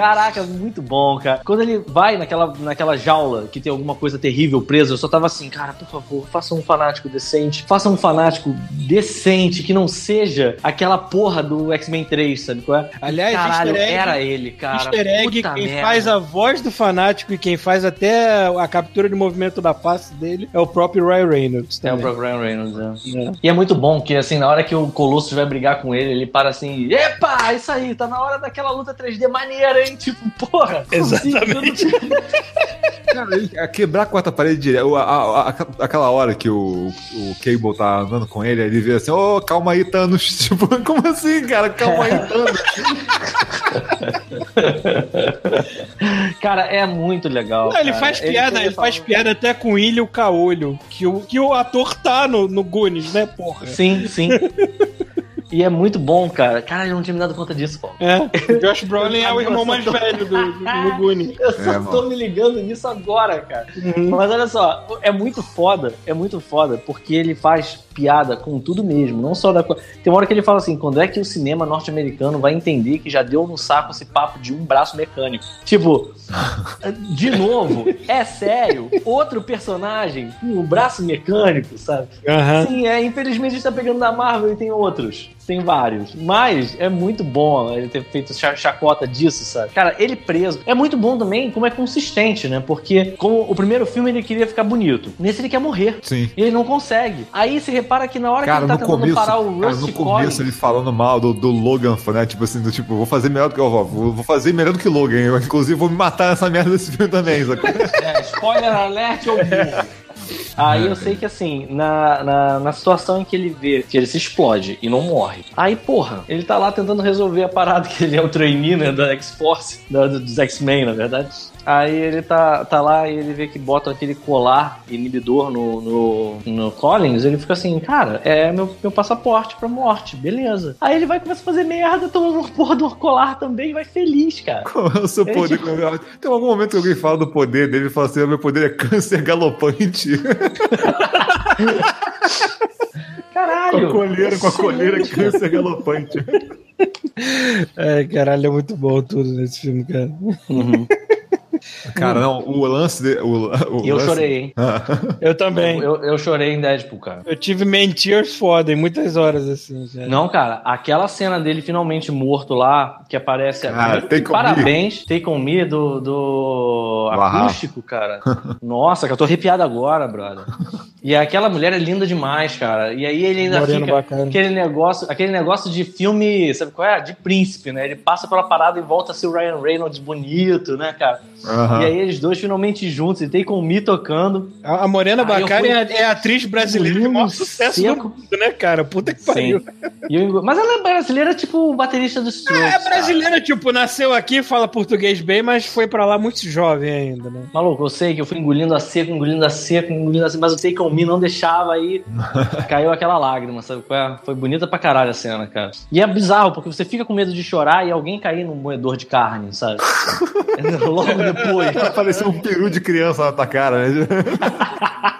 Caraca, muito bom, cara. Quando ele vai naquela, naquela jaula que tem alguma coisa terrível presa, eu só tava assim, cara, por favor, faça um fanático decente. Faça um fanático decente, que não seja aquela porra do X-Men 3, sabe qual é? Aliás, Caralho, egg- era ele, cara. Easter egg, quem merda. faz a voz do fanático e quem faz até a captura de movimento da face dele é o próprio Ryan Reynolds. É o também. Ryan Reynolds, é. É. E é muito bom que, assim, na hora que o Colossus vai brigar com ele, ele para assim, epa, isso aí, tá na hora daquela luta 3D maneira, hein? Tipo, porra. Exatamente. Cara, ele- a quebrar a quarta parede direto. a- a- a- aquela hora que o, o Cable tá andando com ele, ele vê assim, ô, calma aí, Thanos. Tipo, como assim, cara? Calma aí, Thanos. Cara, é muito legal. Não, ele cara. faz piada, tem ele, essa- faz piada até com o Ilha o Caolho, que o, que o ator tá no, no Goonies, né, porra? Sim, sim. E é muito bom, cara. Cara, eu não tinha me dado conta disso, pô. É, o Josh Brolin é o irmão mais velho do, do, Goonies. Eu só É, tô mano. me ligando nisso agora, cara. Uhum. Mas olha só, é muito foda, é muito foda, porque ele faz piada com tudo mesmo, não só da. co- Tem uma hora que ele fala assim: quando é que o cinema norte-americano vai entender que já deu no saco esse papo de um braço mecânico? Tipo, de novo, é sério, outro personagem com um braço mecânico, sabe? Aham. Sim, é, infelizmente a gente tá pegando da Marvel e tem outros. Tem vários. Mas é muito bom ele ter feito cha- chacota disso, sabe? Cara, ele preso. É muito bom também como é consistente, né? Porque como o primeiro filme ele queria ficar bonito. Nesse ele quer morrer. Sim. E ele não consegue. Aí você repara que na hora Cara, que ele tá no tentando começo, parar o cara, Rusty no começo Collins... ele falando mal do, do Logan, né? Tipo assim, do tipo, vou fazer melhor do que eu vou, vou fazer melhor do que Logan. Eu, inclusive, vou me matar nessa merda desse filme também, sacou? É, spoiler alert ou burro. Aí eu sei que assim, na, na, na situação em que ele vê que ele se explode e não morre. Aí, porra, ele tá lá tentando resolver a parada que ele é o trainee, né, da X-Force, dos X-Men, na verdade. Aí ele tá, tá lá e ele vê que bota aquele colar inibidor no, no, no Collins. Ele fica assim, cara, é meu, meu passaporte pra morte, beleza. Aí ele vai começar a fazer merda, tomando uma porra do colar também e vai feliz, cara. Qual é o seu poder? tipo- Tem algum momento que alguém fala do poder dele e fala assim: meu poder é câncer galopante. com a Caralho! colheira, com a colheira Excelente, cara. câncer galopante. É, caralho, é muito bom tudo nesse filme, cara. Uhum. Cara, não, o lance dele. O, o eu lance- chorei, hein? Ah, Eu também. Eu, Eu, eu chorei em Deadpool, cara. tive mentiras foda em muitas horas, assim. Já. Não, cara, aquela cena dele finalmente morto lá, que aparece. Cara, Take On Parabéns, Take On Me do, do acústico, cara. Nossa, que eu tô arrepiado agora, brother. E aquela mulher é linda demais, cara. E aí ele ainda Moreno fica. bacana. Aquele negócio, aquele negócio de filme, sabe qual é? De príncipe, né? Ele passa pela parada e volta a ser o Ryan Reynolds bonito, né, cara? Aham. E aí eles dois finalmente juntos, e Take On Me tocando. A, a Morena Ah, eu Bacari fui- é, a- é a atriz brasileira de maior sucesso seco. do mundo, né, cara? Puta que pariu. E eu engo- Mas ela é brasileira, tipo o baterista do Strokes. É cara. brasileira, tipo, nasceu aqui, fala português bem, mas foi pra lá muito jovem ainda, né? Maluco, eu sei que eu fui engolindo a seco, engolindo a seco, engolindo a seco, mas o Take On Me não deixava aí. caiu aquela lágrima, sabe? é? Foi bonita pra caralho a cena, cara. E é bizarro, porque você fica com medo de chorar e alguém cair num moedor de carne, sabe? Logo depois. Pareceu um peru de criança na tua cara, né?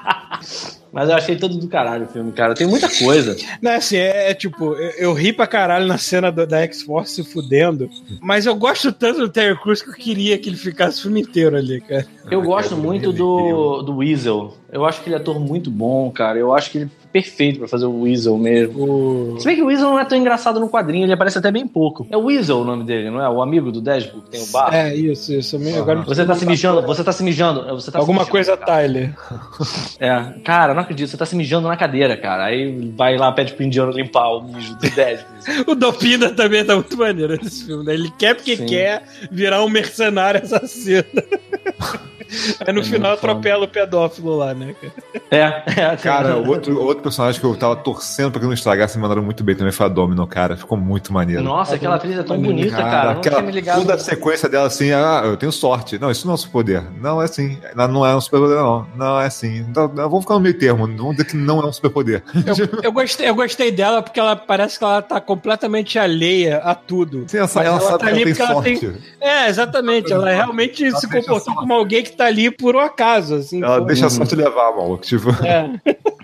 Mas eu achei todo do caralho o filme, cara. Tem muita coisa. Não, assim, é, é tipo, eu, eu ri pra caralho na cena do- da X-Force se fudendo, mas eu gosto tanto do Terry Crews que eu queria que ele ficasse o filme inteiro ali, cara. Eu gosto muito do, do Weasel. Eu acho que ele é ator muito bom, cara. Eu acho que ele é perfeito pra fazer o Weasel mesmo. O... Se bem que o Weasel não é tão engraçado no quadrinho, ele aparece até bem pouco. É o Weasel o nome dele, não é? O amigo do Deadpool que tem o bar. É, isso, isso. Eu me- agora Você tá se mijando, você tá se mijando. Você tá se Alguma mijando, coisa, cara. Tyler. É, cara, não acredito, você tá se mijando na cadeira, cara. Aí vai lá, pede pro indiano limpar o mijo do Deadpool. O Dopina também tá muito maneiro nesse filme, né? Ele quer porque Sim. quer virar um mercenário assassino. Aí no É final atropela o pedófilo lá, né, cara? É, é. Cara, o outro, outro personagem que eu tava torcendo pra que não estragasse, mandaram muito bem também foi a Domino, cara. Ficou muito maneiro. Nossa, aquela atriz é tão bonita, cara. Eu não aquela, tinha me ligado. Toda a sequência dela assim, ah, eu tenho sorte. Não, isso não é um superpoder. Não é assim. Ela Não é um superpoder, não. Não é assim. Então, vamos ficar no meio termo. Vamos dizer que não é um superpoder. Eu, eu gostei, eu gostei dela porque ela parece que ela tá completamente alheia a tudo. Sim, ela, ela ela sabe tá ali ela tem porque ela sorte. tem- É, exatamente. Ela realmente Ela se comportou sorte. como alguém que tá ali por um acaso, assim. Ela pô. deixa a sorte levar, maluco. Tipo, É.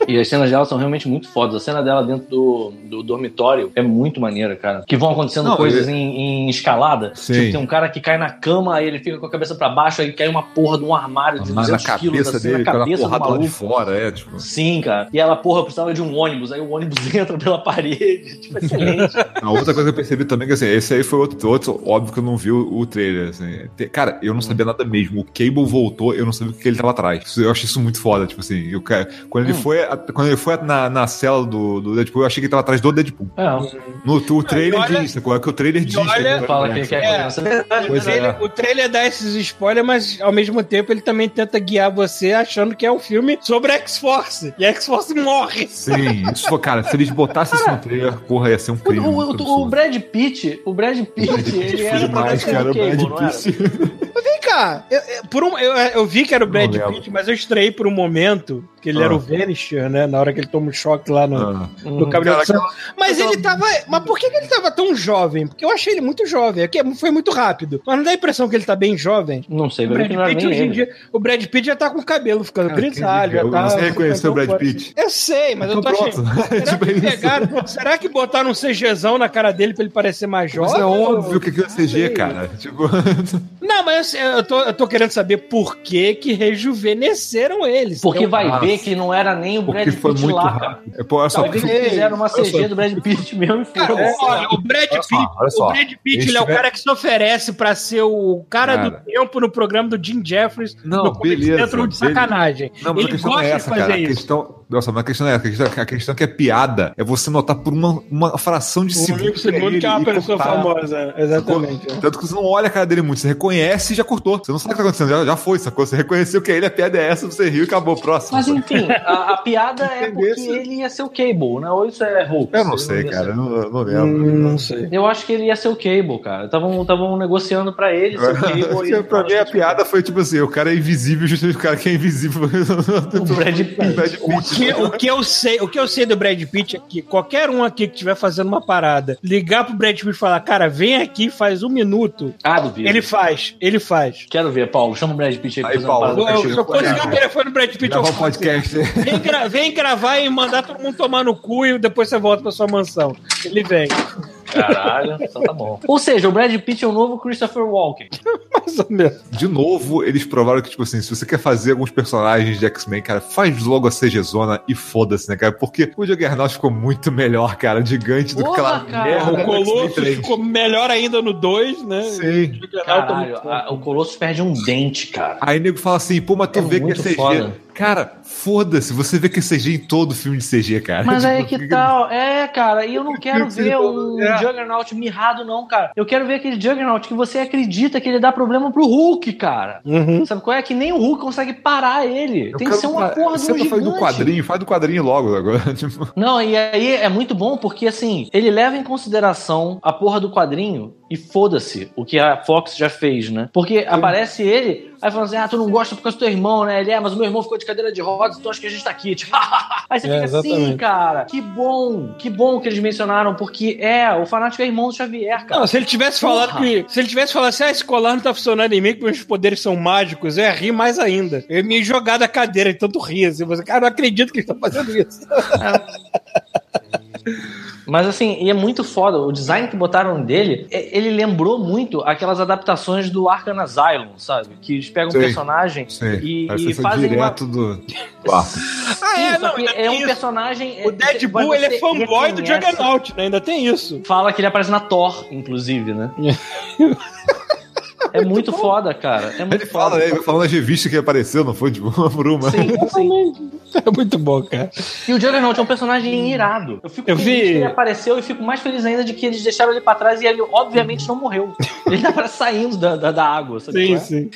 E as cenas dela são realmente muito fodas. A cena dela dentro do, do dormitório é muito maneira, cara. Que vão acontecendo Não, coisas e- em, em escalada. Sim. Tipo, tem um cara que cai na cama, aí ele fica com a cabeça pra baixo, aí cai uma porra de um armário de mas na 200 quilos, cabeça assim, dele, na com a cabeça do porrada lá de maluco. fora, é, tipo. Sim, cara. E ela, porra, precisava de um ônibus. Aí o ônibus entra pela parede. Tipo, excelente. A outra coisa que eu percebi também, que assim, esse aí foi outro, outro óbvio que eu não vi o, o trailer, assim. Cara, eu não sabia nada mesmo. O Cable voltou, eu não sabia o que ele tava atrás. Eu achei isso muito foda, tipo assim. Eu, quando, ele foi, a- quando ele foi na, na cela do, do Deadpool, eu achei que ele tava atrás do Deadpool. É, No, o trailer olha- diz, qual é que o trailer diz. olha- que ele fala que É. É O Pois é. trailer, o trailer dá esses spoilers, mas ao mesmo tempo ele também tenta guiar você achando que é um filme sobre X-Force. E X-Force morre. Sim, isso foi, cara, se eles botassem isso no trailer, porra, ia ser um O, crime. o- o- o. Brad Pitt, o Brad Pitt, ele era demais, cara, o Brad? Pitt. Vem cá, eu, eu- por um, eu, eu vi que era o Brad. Pitt, mas eu estreiei por um momento que ele Ah. era o Vanisher, né? Na hora que ele toma um choque lá no, Ah. no cabelo. Cara, de Santo. Mas ele tava. Mas por que, que ele tava tão jovem? Porque eu achei ele muito jovem. É que foi muito rápido. Mas não dá a impressão que ele tá bem jovem. Não sei, O ver Brad não Pitt hoje em dia. O Brad Pitt já tá com o cabelo ficando Cara, grisalho. diria? tá, Você reconheceu o Brad Pitt? Eu sei, mas eu tô Então achando. pronto. Será Tipo que pegaram? Será que botaram um CGzão na cara dele pra ele parecer mais Mas jovem? é óbvio que aquilo é Não CG, sei. cara. Tipo, Não, mas assim, eu tô, eu tô querendo saber por que que rejuvenesceram eles. Porque Eu- vai Nossa. Ver que não era nem o Brad foi Pitt muito lá, rápido. É, pô, olha só, Talvez fizeram uma só, CG do Brad Pitt mesmo e Cara, olha, o Brad Olha Pitt, só, olha só. o Brad Pitt ele é o cara que se oferece pra ser o cara, Cara. do tempo no programa do Jim Jeffries Não, no beleza, Central de beleza. sacanagem. Não, mas ele a questão gosta é essa, de fazer cara. A isso. questão, nossa, mas a questão é essa. A questão, a questão que é piada é você notar por uma, uma fração de Um segundo. único segundo que é uma pessoa cortar. famosa. Exatamente. Tanto que você não olha a cara dele muito, você reconhece e já cortou. Você não sabe o que tá acontecendo, já, já foi, sacou? Você reconheceu que ele, a piada é essa, você riu e acabou, próximo. Mas enfim, a, a piada é porque ele ia ser o Cable, né? Ou isso é Hulk? Eu não sei, cara, eu não, eu não lembro. Hum, não sei. Eu acho que ele ia ser o Cable, cara. Estavam negociando pra ele ser o Cable. e pra mim a piada foi tipo assim: o cara é invisível, justamente o cara que é invisível. O Brad Pitt. O que, o, que eu sei, o que eu sei do Brad Pitt é que qualquer um aqui que estiver fazendo uma parada, ligar pro Brad Pitt e falar, cara, vem aqui, faz um minuto. Ah, duvido. Ele faz, ele faz. Quero ver, Paulo. Chama o Brad Pitt aí Aí, Paulo, Eu, eu, conseguir o telefone do Brad Pitt, eu Gravar um podcast. Vem, gra- vem gravar e mandar todo mundo tomar no cu e depois você volta pra sua mansão. Ele vem. Caralho, então tá bom. Ou seja, o Brad Pitt é o novo Christopher Walken. Mais ou menos. De novo, eles provaram que, tipo assim, se você quer fazer alguns personagens de X-Men, cara, faz logo a CG Zona e foda-se, né, cara? Porque o Juggernaut ficou muito melhor, cara, gigante do que aquela cara. merda O 3. ficou melhor ainda no 2, né? Sim. Caralho, a- o Colossus perde um dente, cara. Aí o nego fala assim, pô, mas tu É vê que é muito CG. foda. Cara, foda-se, você vê que é CG em todo filme de CG, cara. Mas aí Tipo, que tal? É, cara, e eu não quero que ver que- um é. Juggernaut mirrado, não, cara. Eu quero ver aquele Juggernaut que você acredita que ele dá problema pro Hulk, cara. Uhum. Sabe qual é? Que nem o Hulk consegue parar ele. Eu Tem que ser uma fa- porra um Você tá falando do quadrinho, faz do quadrinho logo agora. Tipo, Não, e aí é muito bom porque, assim, ele leva em consideração a porra do quadrinho e foda-se o que a Fox já fez, né? Porque aparece ele, aí falando assim, ah, tu não gosta por causa do teu irmão, né? Ele é, mas o meu irmão ficou de cadeira de rodas, então acho que a gente tá aqui. Tipo, aí você É, fica assim, exatamente. cara, que bom, que bom que eles mencionaram, porque é, o fanático é irmão do Xavier, cara. Não, se ele tivesse falado Porra. que. Se ele tivesse falado assim, ah, esse colar não tá funcionando em mim, que meus poderes são mágicos, eu ia rir mais ainda. Eu ia me jogar da cadeira de tanto rir. Assim, você, cara, não acredito que ele tá fazendo isso. Mas assim, e é muito foda. O design que botaram dele, é- ele lembrou muito aquelas adaptações do Arkham Asylum, sabe? Que eles pegam um Sim. personagem Sim, e, e fazem uma... direto do, do. Ah, é, não, ainda é um isso. personagem. O Deadpool, você ele é fanboy do Juggernaut, né? Ainda tem isso. Fala que ele aparece na Thor, inclusive, né? é muito foda, cara. É muito Ele fala, foda. né? Ele falando nas revistas que apareceu, não foi? Tipo, uma por uma. Sim, sim. É muito bom, cara. E o Juggernaut é um personagem irado. Eu fico Eu feliz vi- que ele apareceu e fico mais feliz ainda de que eles deixaram ele pra trás e ele, obviamente, não morreu. Ele aparece saindo da, da, da água, sabe? Sim, é? sim.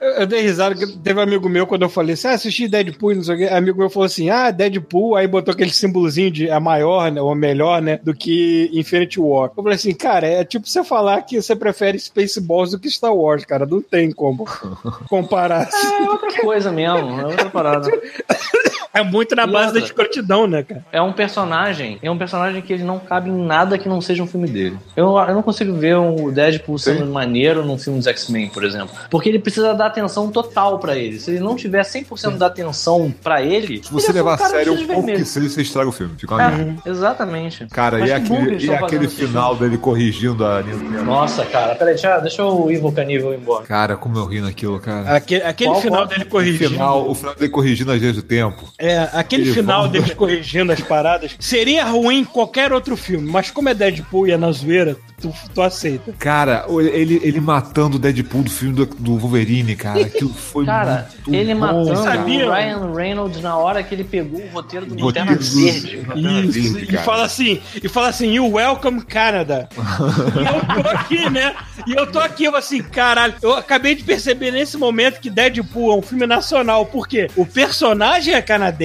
Eu, eu- dei risada que teve um amigo meu quando eu falei assim: ah, assisti Deadpool, e não sei o quê. Amigo meu falou assim: ah, Deadpool, aí botou aquele símbolozinho de a maior, né? Ou a melhor, né? Do que Infinity War. Eu falei assim, cara, é tipo você falar que você prefere Spaceballs do que Star Wars, cara. Não tem como comparar. É outra coisa mesmo, é outra parada. É muito na base da escrotidão, né, cara? É um personagem, é um personagem que ele não cabe em nada que não seja um filme dele. Eu, eu não consigo ver o Deadpool sendo maneiro num filme dos X-Men, por exemplo. Porque ele precisa dar atenção total pra ele. Se ele não tiver 100% da atenção pra ele, Se você ele é levar um a sério um pouco que seja, você estraga o filme. Fica uma. É, exatamente. Cara, Mas e aquele, e aquele final dele corrigindo a? Nossa, cara, peraí, deixa, deixa o Evil Canível ir embora. Cara, como eu ri naquilo, cara. Aquele, aquele Qual- final qual- dele O corrigindo. final, o final dele corrigindo as vezes do tempo. É, aquele Ele final volta. deles corrigindo as paradas seria ruim em qualquer outro filme, mas como é Deadpool e é na zoeira, tu, tu aceita. Cara, ele, ele matando o Deadpool do filme do, do Wolverine, cara. Aquilo foi Cara, muito ele bom, matando cara. O Ryan Reynolds na hora que ele pegou o roteiro do Lanterna Verde. Isso, Verde, e fala assim, e fala assim, you welcome Canada. e eu tô aqui, né? E eu tô aqui, eu assim, caralho, eu acabei de perceber nesse momento que Deadpool é um filme nacional, porque o personagem é canadense,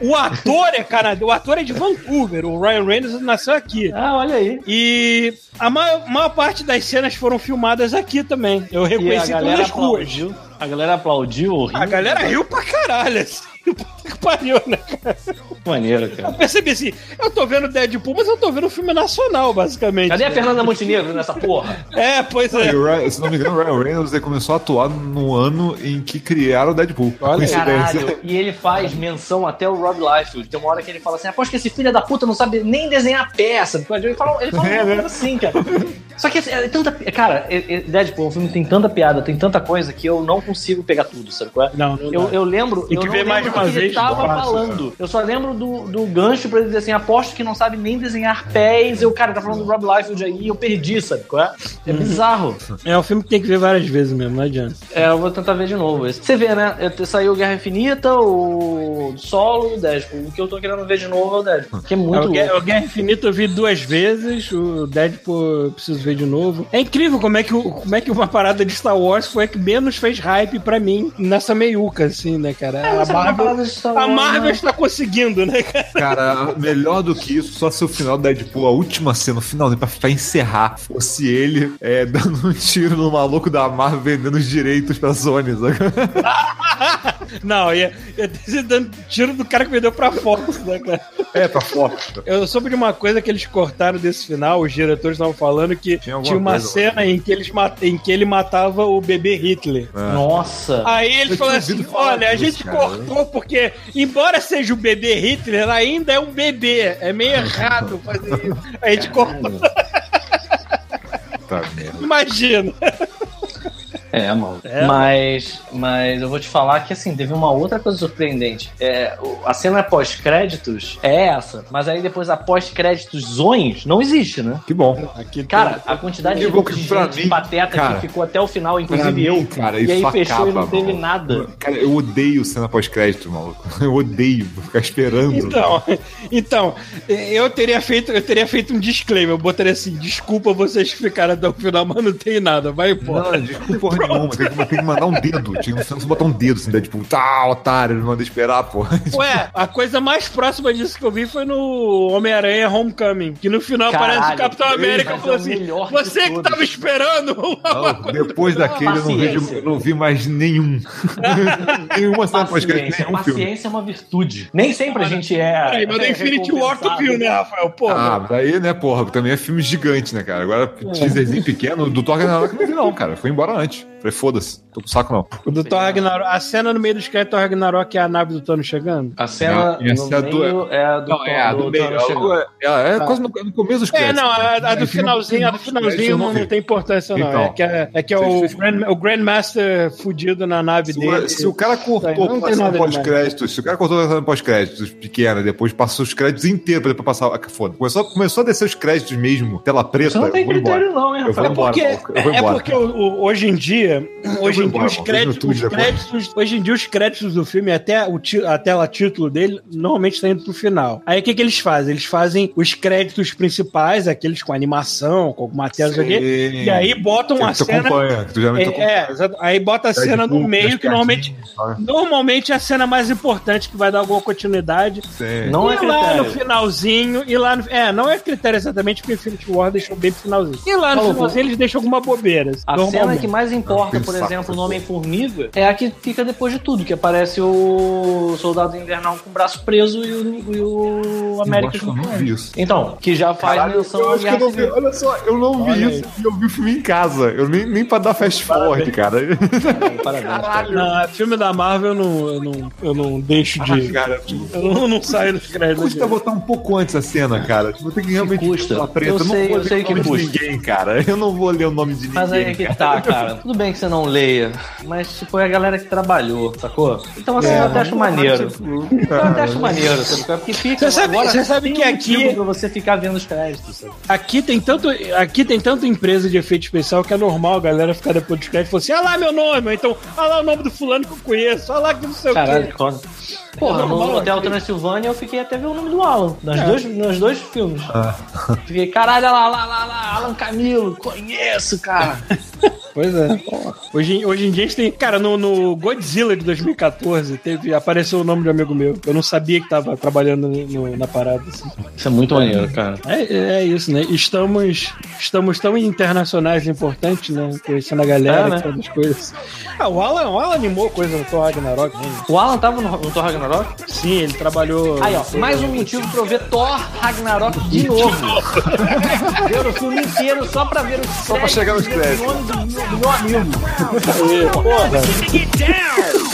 o ator é canadense, o ator é de Vancouver, o Ryan Reynolds nasceu aqui. Ah, olha aí. E a maior, maior parte das cenas foram filmadas aqui também. Eu a reconheci galera todas as ruas. A galera aplaudiu. riu. A galera riu pra caralho, assim. Que pariu, né, cara? Maneiro, Eu cara. percebi assim, eu tô vendo Deadpool, mas eu tô vendo um filme nacional, basicamente. Cadê a Fernanda Montenegro nessa porra? É, pois é. o Ryan- se não me engano, o Ryan Reynolds ele começou a atuar no ano em que criaram o Deadpool. Olha. Caralho, e ele faz menção até o Rob Liefeld. Tem uma hora que ele fala assim: aposto que esse filho da puta não sabe nem desenhar peça. Ele fala, ele fala É, né? assim, cara. Só que é tanta. Cara, é- é- Deadpool, o filme tem tanta piada, tem tanta coisa que eu não consigo pegar tudo, sabe qual é? Não, não Eu, dá. eu lembro. Tem eu que não ver lembro mais uma que ele vez, tava fácil, falando. Eu só lembro do, do gancho pra ele dizer assim: aposto que não sabe nem desenhar pés. Eu, cara, tá falando do Rob Liefeld aí eu perdi, sabe qual é? É bizarro. É um filme que tem que ver várias vezes mesmo, não adianta. É, eu vou tentar ver de novo. esse. Você vê, né? Saiu Guerra Infinita, o Solo o Deadpool. O que eu tô querendo ver de novo é o Deadpool. Que é muito É, o. Guerra, o Guerra Infinita eu vi duas vezes, o Deadpool eu preciso ver de novo. É incrível como é, que, como é que uma parada de Star Wars foi a que menos fez hype pra mim nessa meiuca, assim, né, cara? É, a, é Marvel, Star a Marvel né? está conseguindo, né, cara? Cara, melhor do que isso, só se o final do Deadpool, a última cena, o finalzinho, pra, pra encerrar, fosse ele é, dando um tiro no maluco da Marvel vendendo os direitos pra Sony. sabe? Não, ia, ia ter sido dando tiro do cara que vendeu pra Fox, né, cara? É, pra Fox. Eu soube de uma coisa que eles cortaram desse final, os diretores estavam falando que Tinha tinha, uma coisa, cena em que, eles em que ele matava o bebê Hitler. Nossa. Aí eles falaram assim: olha, a gente cara. cortou porque, embora seja o bebê Hitler, ainda é um bebê. É meio errado fazer isso. A gente cortou. Tá. Imagina. É, mano. É. Mas, mas eu vou te falar que assim, teve uma outra coisa surpreendente. É, a cena pós-créditos é essa, mas aí depois a pós-créditos zões não existe, né? Que bom. Aqui Cara, a quantidade Que de, bom de pra gente mim, pateta cara, que ficou até o final, inclusive mim, eu. cara, e aí isso fechou e não acaba, teve nada. Cara, eu odeio cena pós-crédito, maluco. Eu odeio ficar esperando. Então, então, eu teria feito, eu teria feito um disclaimer, eu botaria assim, desculpa vocês que ficaram até o final, mas não tem nada, vai embora. Não, desculpa nenhuma. Tem que, tem que mandar um dedo. Tinha que você botar um dedo assim, daí, tipo, tá, otário, não manda esperar, pô. Ué, a coisa mais próxima disso que eu vi foi no Homem-Aranha Homecoming, que no final Caralho, aparece o Capitão América mas falou é o assim: Você que todos." tava esperando Não, depois daquele eu não, Paciência. eu não vi mais nenhum. Nenhuma cena pós-crédito, Paciência, nenhum filme. paciência é uma virtude. Nem sempre a gente é. Peraí, mas no Infinity War tu viu, né, Rafael? Pô, Ah, mas aí, né, porra, também é filme gigante, né, cara? Agora, teaserzinho pequeno, do Thor eu não vi não, cara. Foi embora antes. Falei, foda-se, tô com saco não. o do Thor Ragnarok, a cena no meio dos créditos do Thor Ragnarok é a nave do Thanos chegando? A cena essa no é a do- meio é a do, Não, é a do meio. Thanos chegando. É, é, é quase no, no começo dos É, créditos. não, a, a do É, finalzinho, a do finalzinho não, vi. não tem importância, não. Então. é que é, é, que é o, Grand, o Grandmaster fudido na nave Se, dele. se o cara cortou nada demais. pós-créditos, se o cara cortou cena pós-créditos pequena, depois passou os créditos inteiros pra depois passar. ah, Foda. Começou, começou a descer os créditos mesmo, tela preta. Você não tem eu vou embora. critério, não, hein, Eu vou Rafael? embora, porque, maluco, eu vou é porque hoje em dia, hoje em dia embora, créditos, no créditos, hoje em dia os créditos do filme, até o ti- a tela título dele, normalmente está indo pro final. Aí o que, que eles fazem? Eles fazem os créditos principais, aqueles com animação, com alguma tela, Sim. e aí botam Que a cena. acompanha, que tu geralmente É, é, aí bota a cena no meio, que normalmente, normalmente é a cena mais importante que vai dar alguma continuidade. Sim. Não é e lá no critério. finalzinho, e lá no, É, não é critério exatamente porque Infinity War deixou bem pro finalzinho. E lá no Maluco. finalzinho eles deixam alguma bobeira. A cena que mais importa, Não, por exemplo, no. Homem-Formiga, é a que fica depois de tudo, que aparece o Soldado Invernal com o braço preso e o, e o Eu América acho que eu. Então, que já faz Caralho, menção eu acho que eu não vi. Olha só, eu não vi Olha isso e eu vi o filme em casa. Eu nem, nem pra dar fast forward, cara. Parabéns, cara. Não, é filme da Marvel eu não, eu não, eu não deixo de. cara, tipo, Eu não, não saio dos créditos. custa botar um pouco antes a cena, cara. Tipo, tem que realmente custa? tela preta. Eu não sei- vou eu sei o que custa. ninguém, cara. Eu não vou ler o nome de ninguém. Mas aí é que cara. tá, cara. Tudo bem que você não leia, mas tipo, é a galera que trabalhou, sacou? Então assim, eu até acho maneiro. Eu até acho maneiro, sabe? Porque fica Você sabe- agora você sabe que um aqui- pra você ficar vendo os créditos, sabe? Aqui tem tanto, aqui tem tanta empresa de efeito especial que é normal a galera ficar depois dos créditos e falar assim: ah lá meu nome, ou então, ah lá o nome do fulano que eu conheço, ah lá que não sei o Caralho, quê. que foda. Porra, É normal, no Hotel aqui. Transilvânia eu fiquei até ver o nome do Alan, nos, É. dois, nos dois filmes. Fiquei, caralho, lá, lá, lá, lá, Alan Camilo, conheço, cara. Pois é. Hoje, em- hoje em dia a gente tem. Cara, no, no Godzilla de 2014 teve, apareceu o nome de um amigo meu. Eu não sabia que tava trabalhando no- na parada. assim. Isso é muito maneiro, cara. É, é isso, né? Estamos, estamos tão internacionais e importantes, né? Conhecendo a galera, É, né? as coisas. Ah, o Alan, o Alan animou coisa no Thor Ragnarok, né? O Alan tava no, no Thor Ragnarok? Sim, ele trabalhou. Aí, ó, mais um motivo pra eu ver Thor Ragnarok de novo. ver o filme inteiro só pra ver os Só pra chegar nos créditos. O nome do,